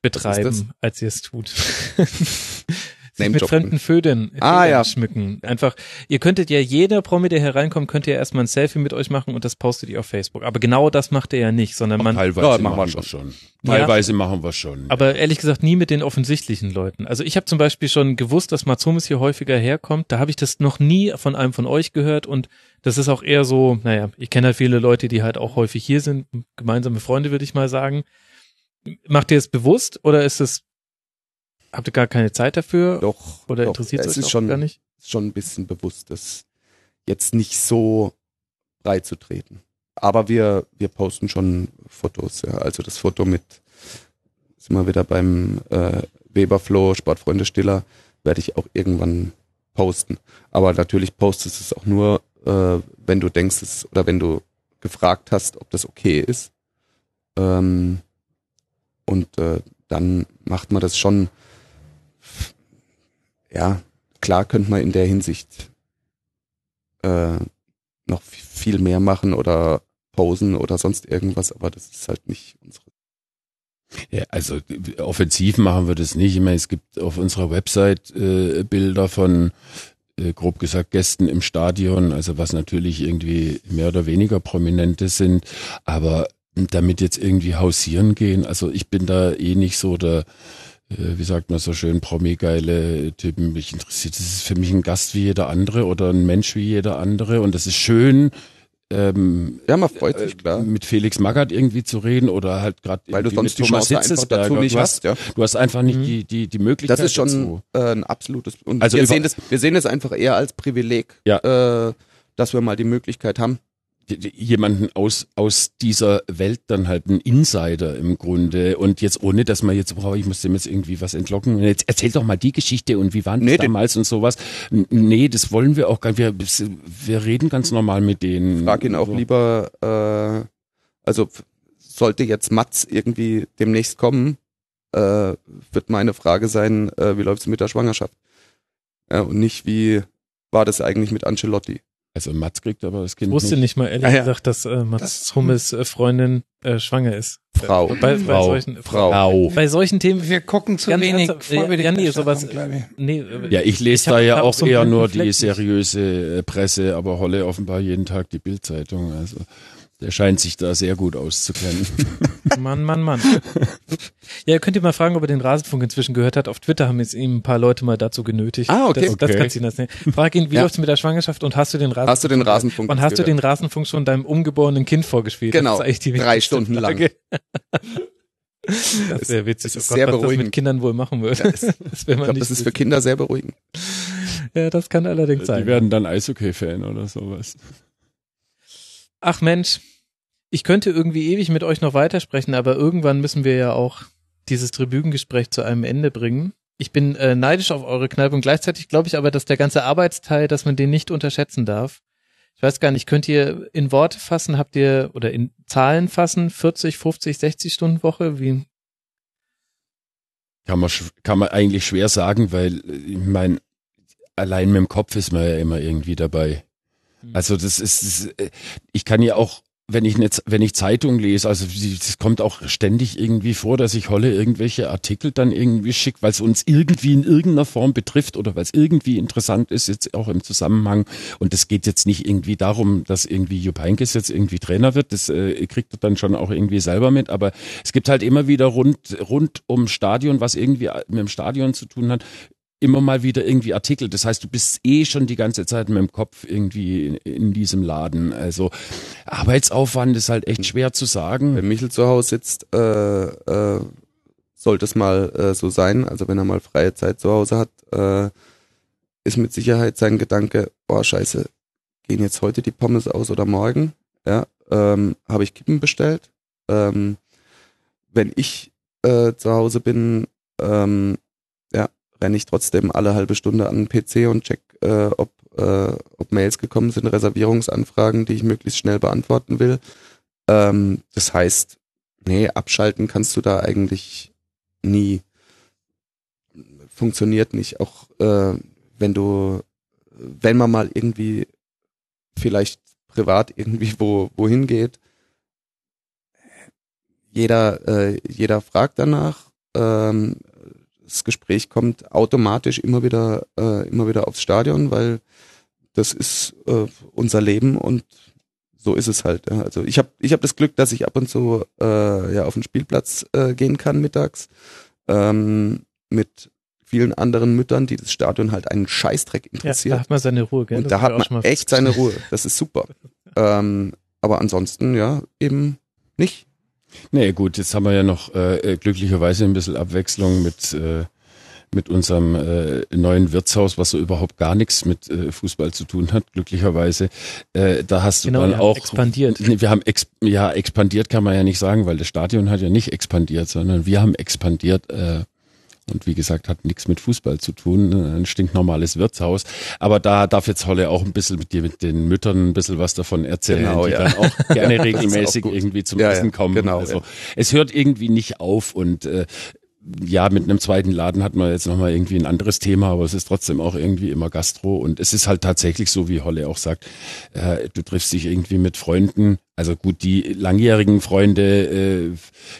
betreiben, das? als ihr es tut. Sich mit fremden Födern, Ah, ja. schmücken. Einfach, ihr könntet ja jeder Promi, der hereinkommt, könnt ihr erstmal ein Selfie mit euch machen und das postet ihr auf Facebook. Aber genau das macht ihr ja nicht, sondern man, Teilweise Ja, machen, machen wir schon. schon. Ja. Teilweise machen wir schon. Aber ehrlich gesagt nie mit den offensichtlichen Leuten. Also ich habe zum Beispiel schon gewusst, dass Mats Hummels hier häufiger herkommt. Da habe ich das noch nie von einem von euch gehört und das ist auch eher so, naja, ich kenne halt viele Leute, die halt auch häufig hier sind, gemeinsame Freunde würde ich mal sagen. Macht ihr es bewusst oder ist es, habt ihr gar keine Zeit dafür Doch. oder doch. interessiert es euch ist schon, gar nicht? schon ein bisschen bewusst, das jetzt nicht so breit zu treten. Aber wir, wir posten schon Fotos, ja. Also das Foto mit, sind wir wieder beim äh, Weberflow, Sportfreunde Stiller, werde ich auch irgendwann posten. Aber natürlich postest du es auch nur, äh, wenn du denkst, es, oder wenn du gefragt hast, ob das okay ist. Ähm, und äh, dann macht man das schon, ja, klar könnte man in der Hinsicht äh, noch viel mehr machen oder posen oder sonst irgendwas, aber das ist halt nicht unsere. Ja, also offensiv machen wir das nicht. Ich meine, es gibt auf unserer Website äh, Bilder von äh, grob gesagt Gästen im Stadion, also was natürlich irgendwie mehr oder weniger prominente sind, aber damit jetzt irgendwie hausieren gehen, also ich bin da eh nicht so der wie sagt man so schön, promi-geile Typen. Mich interessiert, das ist für mich ein Gast wie jeder andere oder ein Mensch wie jeder andere und das ist schön, ähm, Ja, man freut äh, sich, klar. mit Felix Magath irgendwie zu reden oder halt gerade Weil du sonst mit Thomas Hitzelsberger. dazu nicht du hast, ja. Du hast einfach nicht Mhm. die, die, die Möglichkeit Das ist schon dazu. äh, ein absolutes. Und Also wir, sehen das, wir sehen das einfach eher als Privileg, Ja. äh, dass wir mal die Möglichkeit haben. Jemanden aus, aus dieser Welt dann halt ein Insider im Grunde und jetzt ohne, dass man jetzt, boah, ich muss dem jetzt irgendwie was entlocken. Jetzt erzähl doch mal die Geschichte und wie waren das Nee, den- damals und sowas. Nee, das wollen wir auch gar nicht. Wir, wir reden ganz normal mit denen. Frag ihn auch So. lieber, äh, also sollte jetzt Mats irgendwie demnächst kommen, äh, wird meine Frage sein, äh, wie läuft's mit der Schwangerschaft? Ja, und nicht, wie war das eigentlich mit Ancelotti? Also Mats kriegt aber das Ich Kind wusste nicht. nicht mal ehrlich Ah, ja. gesagt, dass äh, Mats Hummels äh, Freundin äh, schwanger ist. Frau. Bei, bei Frau. solchen, Frau. bei solchen Themen, Wir gucken zu wenig ernsthaft, ja, ja, nee, sowas- ich. nee, äh, Ja, ich lese Ich hab- da ja auch so eher nur die seriöse äh, Presse, aber Holle offenbar jeden Tag die Bildzeitung. Also der scheint sich da sehr gut auszukennen. Mann, Mann, Mann. Ja, ihr könnt ihr mal fragen, ob er den Rasenfunk inzwischen gehört hat. Auf Twitter haben jetzt ihm ein paar Leute mal dazu genötigt. Ah, okay. Das, das Okay. kannst du ihn das nicht. Frag ihn, wie Ja. läuft's mit der Schwangerschaft und hast du den Rasenfunk? Hast du den Rasenfunk Und hast du den Rasenfunk schon deinem ungeborenen Kind vorgespielt? Genau. Das ist die Drei Stunden lang. Frage. Das wäre witzig. es ist oh Gott, sehr was das beruhigend. mit Kindern wohl machen würde. Das will Ich glaube, nicht das ist für wissen. Kinder sehr beruhigend. Ja, das kann allerdings die sein. werden dann Eishockey-Fan oder sowas. Ach Mensch, ich könnte irgendwie ewig mit euch noch weitersprechen, aber irgendwann müssen wir ja auch dieses Tribünengespräch zu einem Ende bringen. Ich bin äh, neidisch auf eure Kneipe und gleichzeitig glaube ich aber, dass der ganze Arbeitsteil, dass man den nicht unterschätzen darf. Ich weiß gar nicht, könnt ihr in Worte fassen, habt ihr oder in Zahlen fassen, 40, 50, 60 Stunden Woche? Wie? Kann man, kann man eigentlich schwer sagen, weil äh, ich meine, allein mit dem Kopf ist man ja immer irgendwie dabei. Also das ist, das, äh, ich kann ja auch, wenn ich nicht, wenn ich Zeitung lese, also es kommt auch ständig irgendwie vor, dass ich Holle irgendwelche Artikel dann irgendwie schickt, weil es uns irgendwie in irgendeiner Form betrifft oder weil es irgendwie interessant ist, jetzt auch im Zusammenhang. Und es geht jetzt nicht irgendwie darum, dass irgendwie Jupp Heynckes jetzt irgendwie Trainer wird. Das äh, kriegt er dann schon auch irgendwie selber mit. Aber es gibt halt immer wieder rund, rund um Stadion, was irgendwie mit dem Stadion zu tun hat, immer mal wieder irgendwie Artikel. Das heißt, du bist eh schon die ganze Zeit mit dem Kopf irgendwie in, in diesem Laden. Also Arbeitsaufwand ist halt echt schwer zu sagen. Wenn Michel zu Hause sitzt, äh, äh, sollte es mal äh, so sein. Also wenn er mal freie Zeit zu Hause hat, äh, ist mit Sicherheit sein Gedanke, oh scheiße, gehen jetzt heute die Pommes aus oder morgen? Ja, ähm, habe ich Kippen bestellt? Ähm, wenn ich äh, zu Hause bin, ähm, renne ich trotzdem alle halbe Stunde an den PC und check, äh, ob, äh, ob Mails gekommen sind, Reservierungsanfragen, die ich möglichst schnell beantworten will. Ähm, das heißt, nee, abschalten kannst du da eigentlich nie. Funktioniert nicht. Auch äh, wenn du, wenn man mal irgendwie vielleicht privat irgendwie wo wohin geht, jeder äh, jeder fragt danach. Ähm, das Gespräch kommt automatisch immer wieder äh, immer wieder aufs Stadion, weil das ist äh, unser Leben und so ist es halt. Ja. Also ich habe ich hab das Glück, dass ich ab und zu äh, ja auf den Spielplatz äh, gehen kann mittags ähm, mit vielen anderen Müttern, die das Stadion halt einen Scheißdreck Ja, interessiert. da hat man seine Ruhe, gell? und Das da hat man echt seine Ruhe. Das ist super. ähm, aber ansonsten ja eben nicht. Nee, gut, jetzt haben wir ja noch äh, glücklicherweise ein bisschen Abwechslung mit, äh, mit unserem äh, neuen Wirtshaus, was so überhaupt gar nichts mit äh, Fußball zu tun hat, glücklicherweise. Äh, da hast du Genau, dann ihr habt auch expandiert. Nee, wir haben ex ja expandiert kann man ja nicht sagen, weil das Stadion hat ja nicht expandiert, sondern wir haben expandiert. Äh, und wie gesagt, hat nichts mit Fußball zu tun, äh, ein stinknormales Wirtshaus. Aber da darf jetzt Holle auch ein bisschen mit dir, mit den Müttern ein bisschen was davon erzählen, Genau, die ja. dann auch gerne regelmäßig auch irgendwie zum Ja, Essen kommen. genau, also es hört irgendwie nicht auf und äh, ja, mit einem zweiten Laden hat man jetzt nochmal irgendwie ein anderes Thema, aber es ist trotzdem auch irgendwie immer Gastro und es ist halt tatsächlich so, wie Holle auch sagt, äh, du triffst dich irgendwie mit Freunden, also gut, die langjährigen Freunde äh,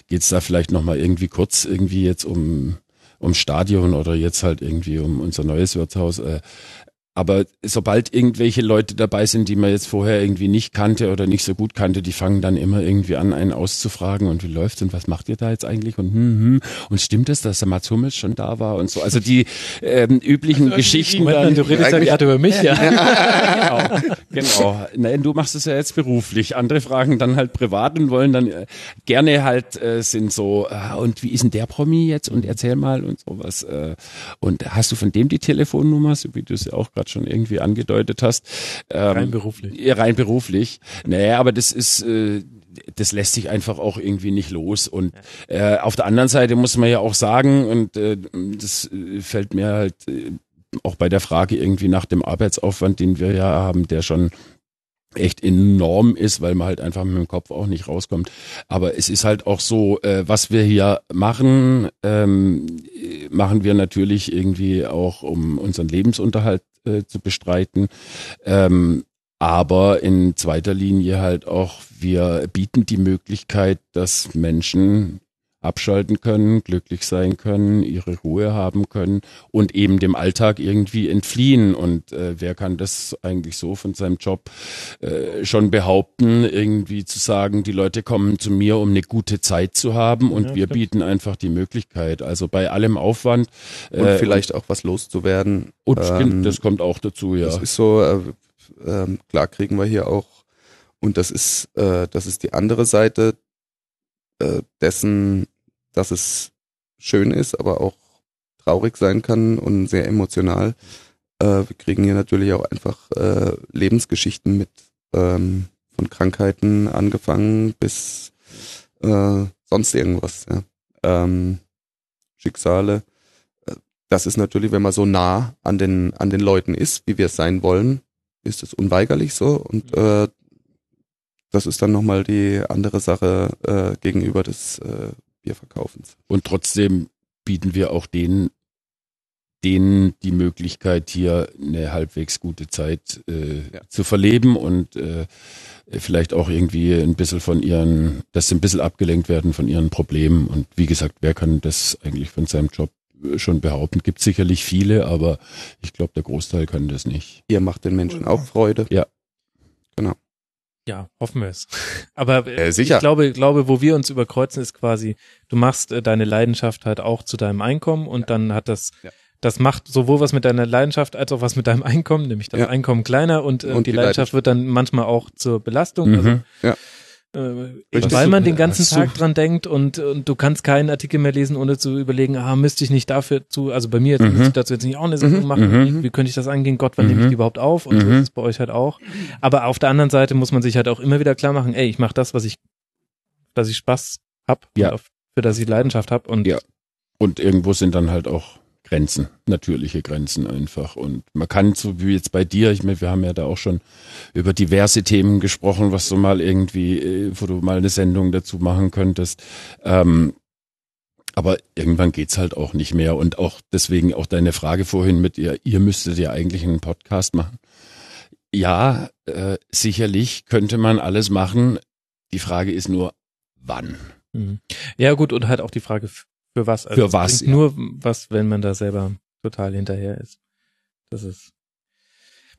geht's da vielleicht nochmal irgendwie kurz irgendwie jetzt um um Stadion oder jetzt halt irgendwie um unser neues Wirtshaus. Äh, aber sobald irgendwelche Leute dabei sind, die man jetzt vorher irgendwie nicht kannte oder nicht so gut kannte, die fangen dann immer irgendwie an, einen auszufragen und wie läuft's und was macht ihr da jetzt eigentlich und hm, hm, und stimmt es, dass der Mats Hummels schon da war und so. Also die ähm, üblichen Geschichten. Moment, dann, du redest ja gerade über mich, ja. genau, genau. Nein, du machst es ja jetzt beruflich. Andere fragen dann halt privat und wollen dann äh, gerne halt äh, sind so, äh, und wie ist denn der Promi jetzt und erzähl mal und sowas. Äh, und hast du von dem die Telefonnummer, so wie du es ja auch gerade schon irgendwie angedeutet hast? Ähm, Rein beruflich. rein beruflich. Naja, aber das ist, äh, das lässt sich einfach auch irgendwie nicht los. Und äh, auf der anderen Seite muss man ja auch sagen, und äh, das äh, fällt mir halt äh, auch bei der Frage irgendwie nach dem Arbeitsaufwand, den wir ja haben, der schon echt enorm ist, weil man halt einfach mit dem Kopf auch nicht rauskommt. Aber es ist halt auch so, äh, was wir hier machen, ähm, äh, machen wir natürlich irgendwie auch, um unseren Lebensunterhalt äh, zu bestreiten. Ähm, Aber in zweiter Linie halt auch, wir bieten die Möglichkeit, dass Menschen abschalten können, glücklich sein können, ihre Ruhe haben können und eben dem Alltag irgendwie entfliehen. Und äh, wer kann das eigentlich so von seinem Job äh, schon behaupten, irgendwie zu sagen, die Leute kommen zu mir, um eine gute Zeit zu haben und Ja, wir stimmt. bieten einfach die Möglichkeit. Also bei allem Aufwand Und äh, vielleicht auch was loszuwerden. und Ähm, das kommt auch dazu, ja. Das ist so, äh, ähm, klar kriegen wir hier auch, und das ist, äh, das ist die andere Seite äh, dessen, dass es schön ist, aber auch traurig sein kann und sehr emotional. Äh, wir kriegen hier natürlich auch einfach äh, Lebensgeschichten mit, ähm, von Krankheiten angefangen bis äh, sonst irgendwas. Ja. Ähm, Schicksale. Äh, Das ist natürlich, wenn man so nah an den an den Leuten ist, wie wir es sein wollen, ist es unweigerlich so und äh, das ist dann nochmal die andere Sache äh, gegenüber des äh, Bierverkaufens. Und trotzdem bieten wir auch denen, denen die Möglichkeit, hier eine halbwegs gute Zeit äh, Ja. zu verleben und äh, vielleicht auch irgendwie ein bisschen von ihren, dass sie ein bisschen abgelenkt werden von ihren Problemen. Und wie gesagt, wer kann das eigentlich von seinem Job äh, schon behaupten? Gibt sicherlich viele, aber ich glaube, der Großteil kann das nicht. Ihr macht den Menschen auch Freude. Ja, hoffen wir es. Aber äh, Äh, sicher. ich glaube, glaube, wo wir uns überkreuzen, ist quasi, du machst äh, deine Leidenschaft halt auch zu deinem Einkommen und dann hat das, Ja. das macht sowohl was mit deiner Leidenschaft als auch was mit deinem Einkommen, nämlich das Ja. Einkommen kleiner und, äh, Und die, die Leidenschaft wird dann manchmal auch zur Belastung. Also, Mhm. Ja. Äh, Richtig. weil man den ganzen du- Tag dran denkt und, und du kannst keinen Artikel mehr lesen, ohne zu überlegen, ah, müsste ich nicht dafür zu, also bei mir jetzt, Mhm. müsste ich dazu jetzt nicht auch eine Sendung Mhm. machen, Mhm. wie, wie könnte ich das angehen, Gott, wann Mhm. nehme ich die überhaupt auf und so Mhm. ist es bei euch halt auch. Aber auf der anderen Seite muss man sich halt auch immer wieder klar machen, ey, ich mache das, was ich, dass ich Spaß hab, Ja. auf, für das ich Leidenschaft hab und Ja. Und irgendwo sind dann halt auch Grenzen, natürliche Grenzen einfach. Und man kann, so wie jetzt bei dir, ich meine, wir haben ja da auch schon über diverse Themen gesprochen, was du mal irgendwie, äh, wo du mal eine Sendung dazu machen könntest. Ähm, aber irgendwann geht's halt auch nicht mehr. Und auch deswegen auch deine Frage vorhin mit ihr, ihr müsstet ja eigentlich einen Podcast machen. Ja, äh, sicherlich könnte man alles machen. Die Frage ist nur, wann? Mhm. Ja, gut, und halt auch die Frage, für was. Also Für es was, ja. Nur was, wenn man da selber total hinterher ist. Das ist.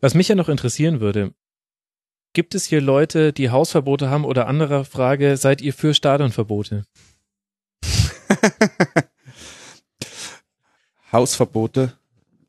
Was mich ja noch interessieren würde, gibt es hier Leute, die Hausverbote haben oder andere Frage, seid ihr für Stadionverbote? Hausverbote.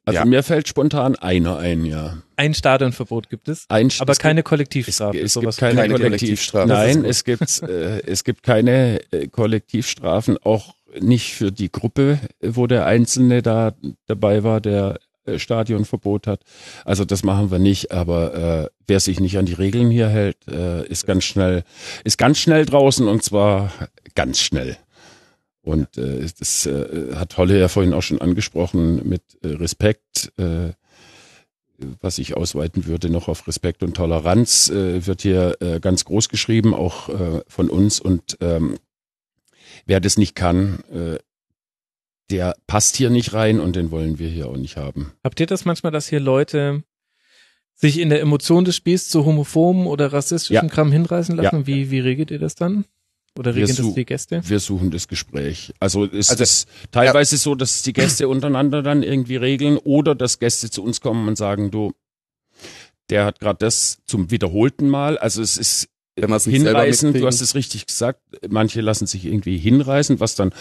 Also Ja. mir fällt spontan einer ein, ja. Ein Stadionverbot gibt es, Ein, aber es keine gibt, es, Kollektivstrafe. es sowas gibt keine, keine Kollektiv Kollektivstrafe. Nein, es gibt äh, es gibt keine äh, Kollektivstrafen, auch nicht für die Gruppe, wo der Einzelne da dabei war, der äh, Stadionverbot hat. Also das machen wir nicht, aber äh, wer sich nicht an die Regeln hier hält, äh, ist ganz schnell ist ganz schnell draußen und zwar ganz schnell. Und äh, das äh, hat Holle ja vorhin auch schon angesprochen mit äh, Respekt. Äh, was ich ausweiten würde noch auf Respekt und Toleranz, äh, wird hier äh, ganz groß geschrieben, auch äh, von uns. Und ähm, wer das nicht kann, äh, der passt hier nicht rein und den wollen wir hier auch nicht haben. Habt ihr das manchmal, dass hier Leute sich in der Emotion des Spiels zu homophoben oder rassistischen Ja. Kram hinreißen lassen? Ja. Wie, wie regelt ihr das dann? Oder Wir regeln das die Gäste? Wir suchen das Gespräch. Also es Also, ist teilweise so, dass die Gäste untereinander dann irgendwie regeln oder dass Gäste zu uns kommen und sagen, du, der hat gerade das zum wiederholten Mal. Also es ist Wenn wir es nicht hinreißen, du hast es richtig gesagt, manche lassen sich irgendwie hinreißen, was dann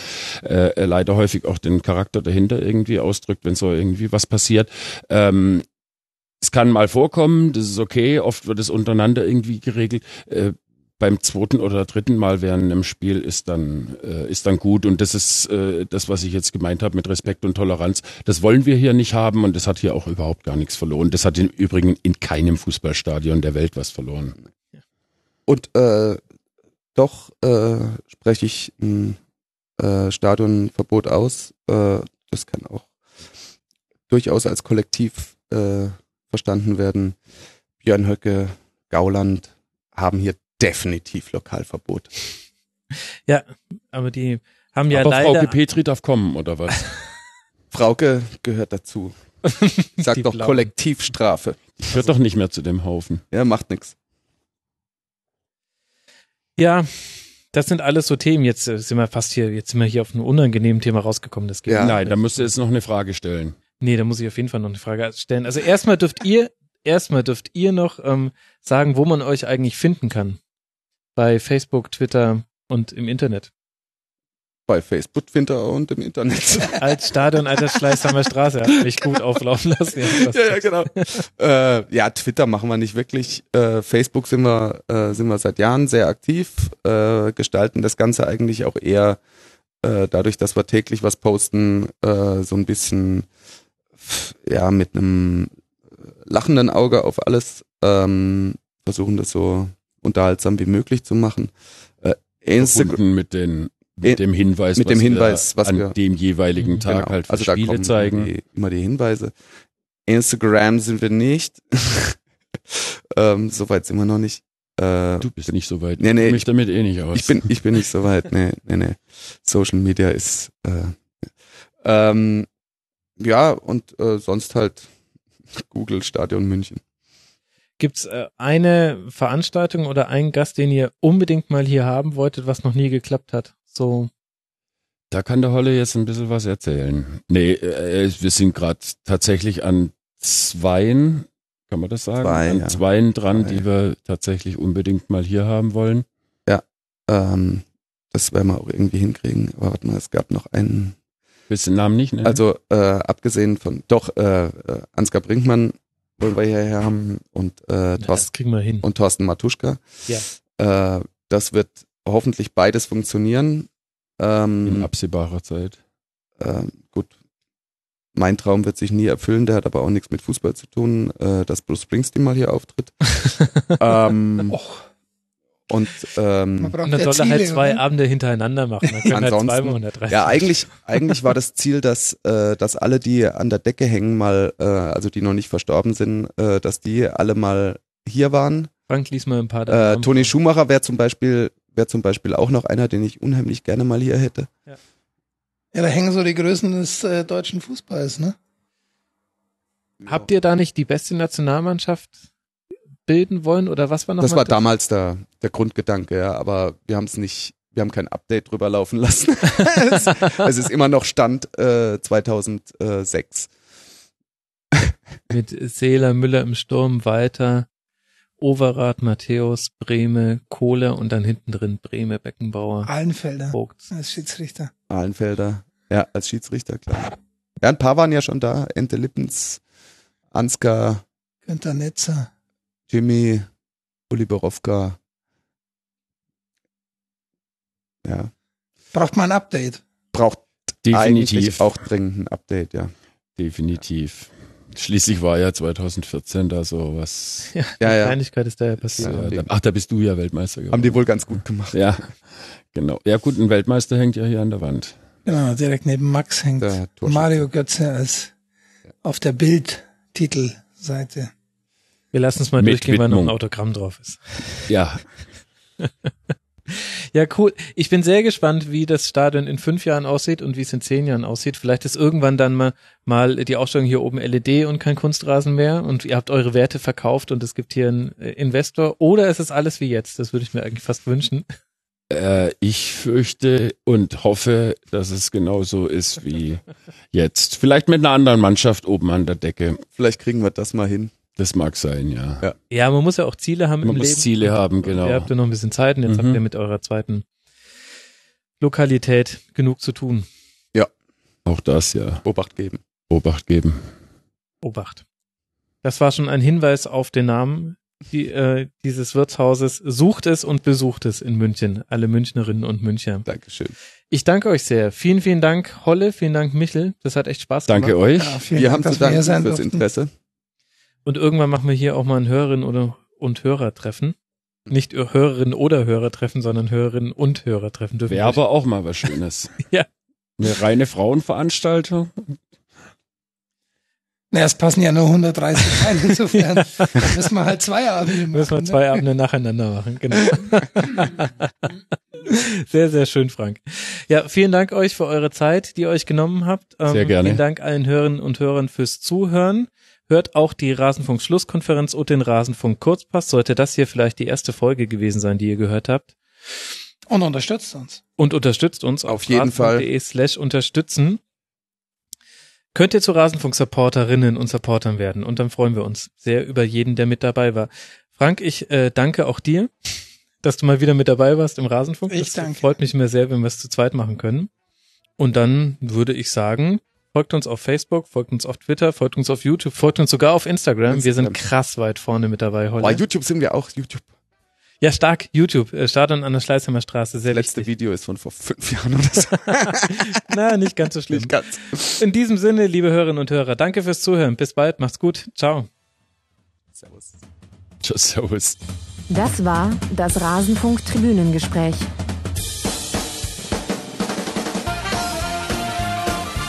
äh, leider häufig auch den Charakter dahinter irgendwie ausdrückt, wenn so irgendwie was passiert. Ähm, es kann mal vorkommen, das ist okay, oft wird es untereinander irgendwie geregelt. Äh, beim zweiten oder dritten Mal während einem Spiel ist dann äh, ist dann gut und das ist äh, das, was ich jetzt gemeint habe mit Respekt und Toleranz. Das wollen wir hier nicht haben und das hat hier auch überhaupt gar nichts verloren. Das hat im Übrigen in keinem Fußballstadion der Welt was verloren. Und äh, doch äh, spreche ich ein äh, Stadionverbot aus. Äh, das kann auch durchaus als Kollektiv äh, verstanden werden. Björn Höcke, Gauland haben hier definitiv Lokalverbot. Ja, aber die haben ja Aber leider. Frau Petri darf kommen oder was? Frauke gehört dazu. Ich sag Die doch Blauen. Kollektivstrafe. Ich höre doch nicht mehr zu dem Haufen. Ja, macht nix. Ja, das sind alles so Themen. Jetzt äh, sind wir fast hier, jetzt sind wir hier auf ein unangenehmes Thema rausgekommen. Das geht Ja. Nein, da musst du jetzt noch eine Frage stellen. Nee, da muss ich auf jeden Fall noch eine Frage stellen. Also erstmal dürft ihr, erstmal dürft ihr noch ähm, sagen, wo man euch eigentlich finden kann. Bei Facebook, Twitter und im Internet. Bei Facebook, Twitter und im Internet. Als Stadion alter Schleißheimer Straße hat mich gut auflaufen lassen. Ja, ja, ja, genau. äh, ja, Twitter machen wir nicht wirklich. Äh, Facebook sind wir, äh, sind wir seit Jahren sehr aktiv, äh, gestalten das Ganze eigentlich auch eher äh, dadurch, dass wir täglich was posten, äh, so ein bisschen ja mit einem lachenden Auge auf alles, ähm, versuchen das so unterhaltsam wie möglich zu machen. Äh, Instagram, mit den mit Eh, dem Hinweis, mit was dem Hinweis, wir was an wir- dem jeweiligen Tag Genau. halt für also da Spiele kommen zeigen. Immer die, immer die Hinweise. Instagram sind wir nicht. ähm, Soweit sind wir noch nicht. Äh, Du bist nicht so weit. Nee, nee, ich mich ich- damit eh nicht aus. ich bin, ich bin nicht so weit. Nee, nee, nee. Social Media ist äh, ähm, ja und äh, sonst halt Google Stadion München. Gibt's äh, eine Veranstaltung oder einen Gast, den ihr unbedingt mal hier haben wolltet, was noch nie geklappt hat? So, Da kann der Holle jetzt ein bisschen was erzählen. Nee, äh, wir sind gerade tatsächlich an zweien, kann man das sagen? Zwei, an ja. zweien dran, Zwei. die wir tatsächlich unbedingt mal hier haben wollen. Ähm, das werden wir auch irgendwie hinkriegen. Aber warte mal, es gab noch einen. Willst du den Namen nicht nennen? Also äh, abgesehen von doch äh, äh, Ansgar Brinkmann wollen wir hierher haben und äh, na, Thorsten das kriegen wir hin. und Thorsten Matuschka. Ja. Äh, das wird hoffentlich beides funktionieren. in Ähm, absehbarer Zeit. äh, gut, mein Traum wird sich nie erfüllen, der hat aber auch nichts mit Fußball zu tun, äh, dass Bruce Springsteen mal hier auftritt. ähm, Och, und ähm, Und dann soll er halt zwei oder? Abende hintereinander machen. Dann können halt Ansonsten- zweimal 130. ja, eigentlich, eigentlich war das Ziel, dass, äh, dass alle, die an der Decke hängen, mal, äh, also die noch nicht verstorben sind, äh, dass die alle mal hier waren. Frank lies mal ein paar Äh, Toni. Schumacher wäre zum Beispiel wäre zum Beispiel auch noch einer, den ich unheimlich gerne mal hier hätte. Ja, da hängen so die Größen des äh, deutschen Fußballs, ne? Habt ihr da nicht die beste Nationalmannschaft bilden wollen oder was war noch Das war damals der, der Grundgedanke, ja, aber wir haben es nicht, wir haben kein Update drüber laufen lassen. es, es ist immer noch Stand äh, 2006. mit Seeler, Müller im Sturm, Walter, Overath, Matthäus, Breme, Kohle und dann hinten drin Breme, Beckenbauer, Allenfelder Vogt. als Schiedsrichter. Ahlenfelder, ja, als Schiedsrichter, klar. Ja, ein paar waren ja schon da. Ente Lippens, Ansgar, Günther Netzer. Jimmy, Uli Borowka. Ja, Braucht man ein Update. braucht eigentlich Definitiv. auch dringend ein Update, ja. Definitiv. Schließlich war ja 2014 da so was. Ja, Ja, die ja. Kleinigkeit ist da ja passiert. Ja, da, ach, da bist du ja Weltmeister geworden. Haben die wohl ganz gut gemacht. Ja, genau. Ja gut, ein Weltmeister hängt ja hier an der Wand. Genau, direkt neben Max hängt. Mario Götze als auf der Bild-Titelseite. Wir lassen es mal Mit durchgehen, weil noch ein Widmung. Autogramm drauf ist. Ja, Ja, cool. Ich bin sehr gespannt, wie das Stadion in fünf Jahren aussieht und wie es in zehn Jahren aussieht. Vielleicht ist irgendwann dann mal, mal die Ausstellung hier oben LED und kein Kunstrasen mehr und ihr habt eure Werte verkauft und es gibt hier einen äh, Investor. Oder es ist alles wie jetzt. Das würde ich mir eigentlich fast wünschen. äh, ich fürchte und hoffe, dass es genauso ist wie jetzt. Vielleicht mit einer anderen Mannschaft oben an der Decke. Vielleicht kriegen wir das mal hin. Das mag sein, ja. Ja. Ja, man muss ja auch Ziele haben Man im muss Leben. Ziele haben, genau. Ihr habt ja noch ein bisschen Zeit und jetzt Mhm. habt ihr mit eurer zweiten Lokalität genug zu tun. Auch das, ja. Obacht geben. Obacht geben. Obacht. Das war schon ein Hinweis auf den Namen die, äh, dieses Wirtshauses. Sucht es und besucht es in München. Alle Münchnerinnen und Münchner. Dankeschön. Ich danke euch sehr. Vielen, vielen Dank, Holle. Vielen Dank, Michel. Das hat echt Spaß Danke gemacht. euch. Ja, vielen Wir Dank, haben zu danken fürs durften. Interesse. Und irgendwann machen wir hier auch mal ein Hörerinnen oder und Hörertreffen. Nicht Hörerinnen oder Hörertreffen, sondern Hörerinnen und Hörertreffen dürfen. Wäre aber auch mal was Schönes. Ja. Eine reine Frauenveranstaltung. Na, es passen ja nur 130 rein, insofern müssen wir halt zwei Abende machen. Müssen wir ne? zwei Abende nacheinander machen, genau. Sehr, sehr schön, Frank. Ja, vielen Dank euch für eure Zeit, die ihr euch genommen habt. Ähm, Sehr gerne. Vielen Dank allen Hörerinnen und Hörern fürs Zuhören. Hört auch die Rasenfunk-Schlusskonferenz und den Rasenfunk-Kurzpass. Sollte das hier vielleicht die erste Folge gewesen sein, die ihr gehört habt. Und unterstützt uns. Und unterstützt uns Auf jeden Fall. rasenfunk.de slash unterstützen. Könnt ihr zu Rasenfunk-Supporterinnen und Supportern werden. Und dann freuen wir uns sehr über jeden, der mit dabei war. Frank, ich äh, danke auch dir, dass du mal wieder mit dabei warst im Rasenfunk. Ich das danke. freut mich immer sehr, wenn wir es zu zweit machen können. Und dann würde ich sagen, folgt uns auf Facebook, folgt uns auf Twitter, folgt uns auf YouTube, folgt uns sogar auf Instagram. Wir sind Instagram. krass weit vorne mit dabei heute. Bei YouTube sind wir auch. YouTube. Ja, stark. YouTube. Äh, Stadion an der Schleißheimer Straße. Sehr Das letzte wichtig. Video ist von vor fünf Jahren oder so. Na, nicht ganz so schlimm. Nicht ganz. In diesem Sinne, liebe Hörerinnen und Hörer, danke fürs Zuhören. Bis bald. Macht's gut. Ciao. Servus. Tschüss, servus. Das war das Rasenfunk-Tribünengespräch.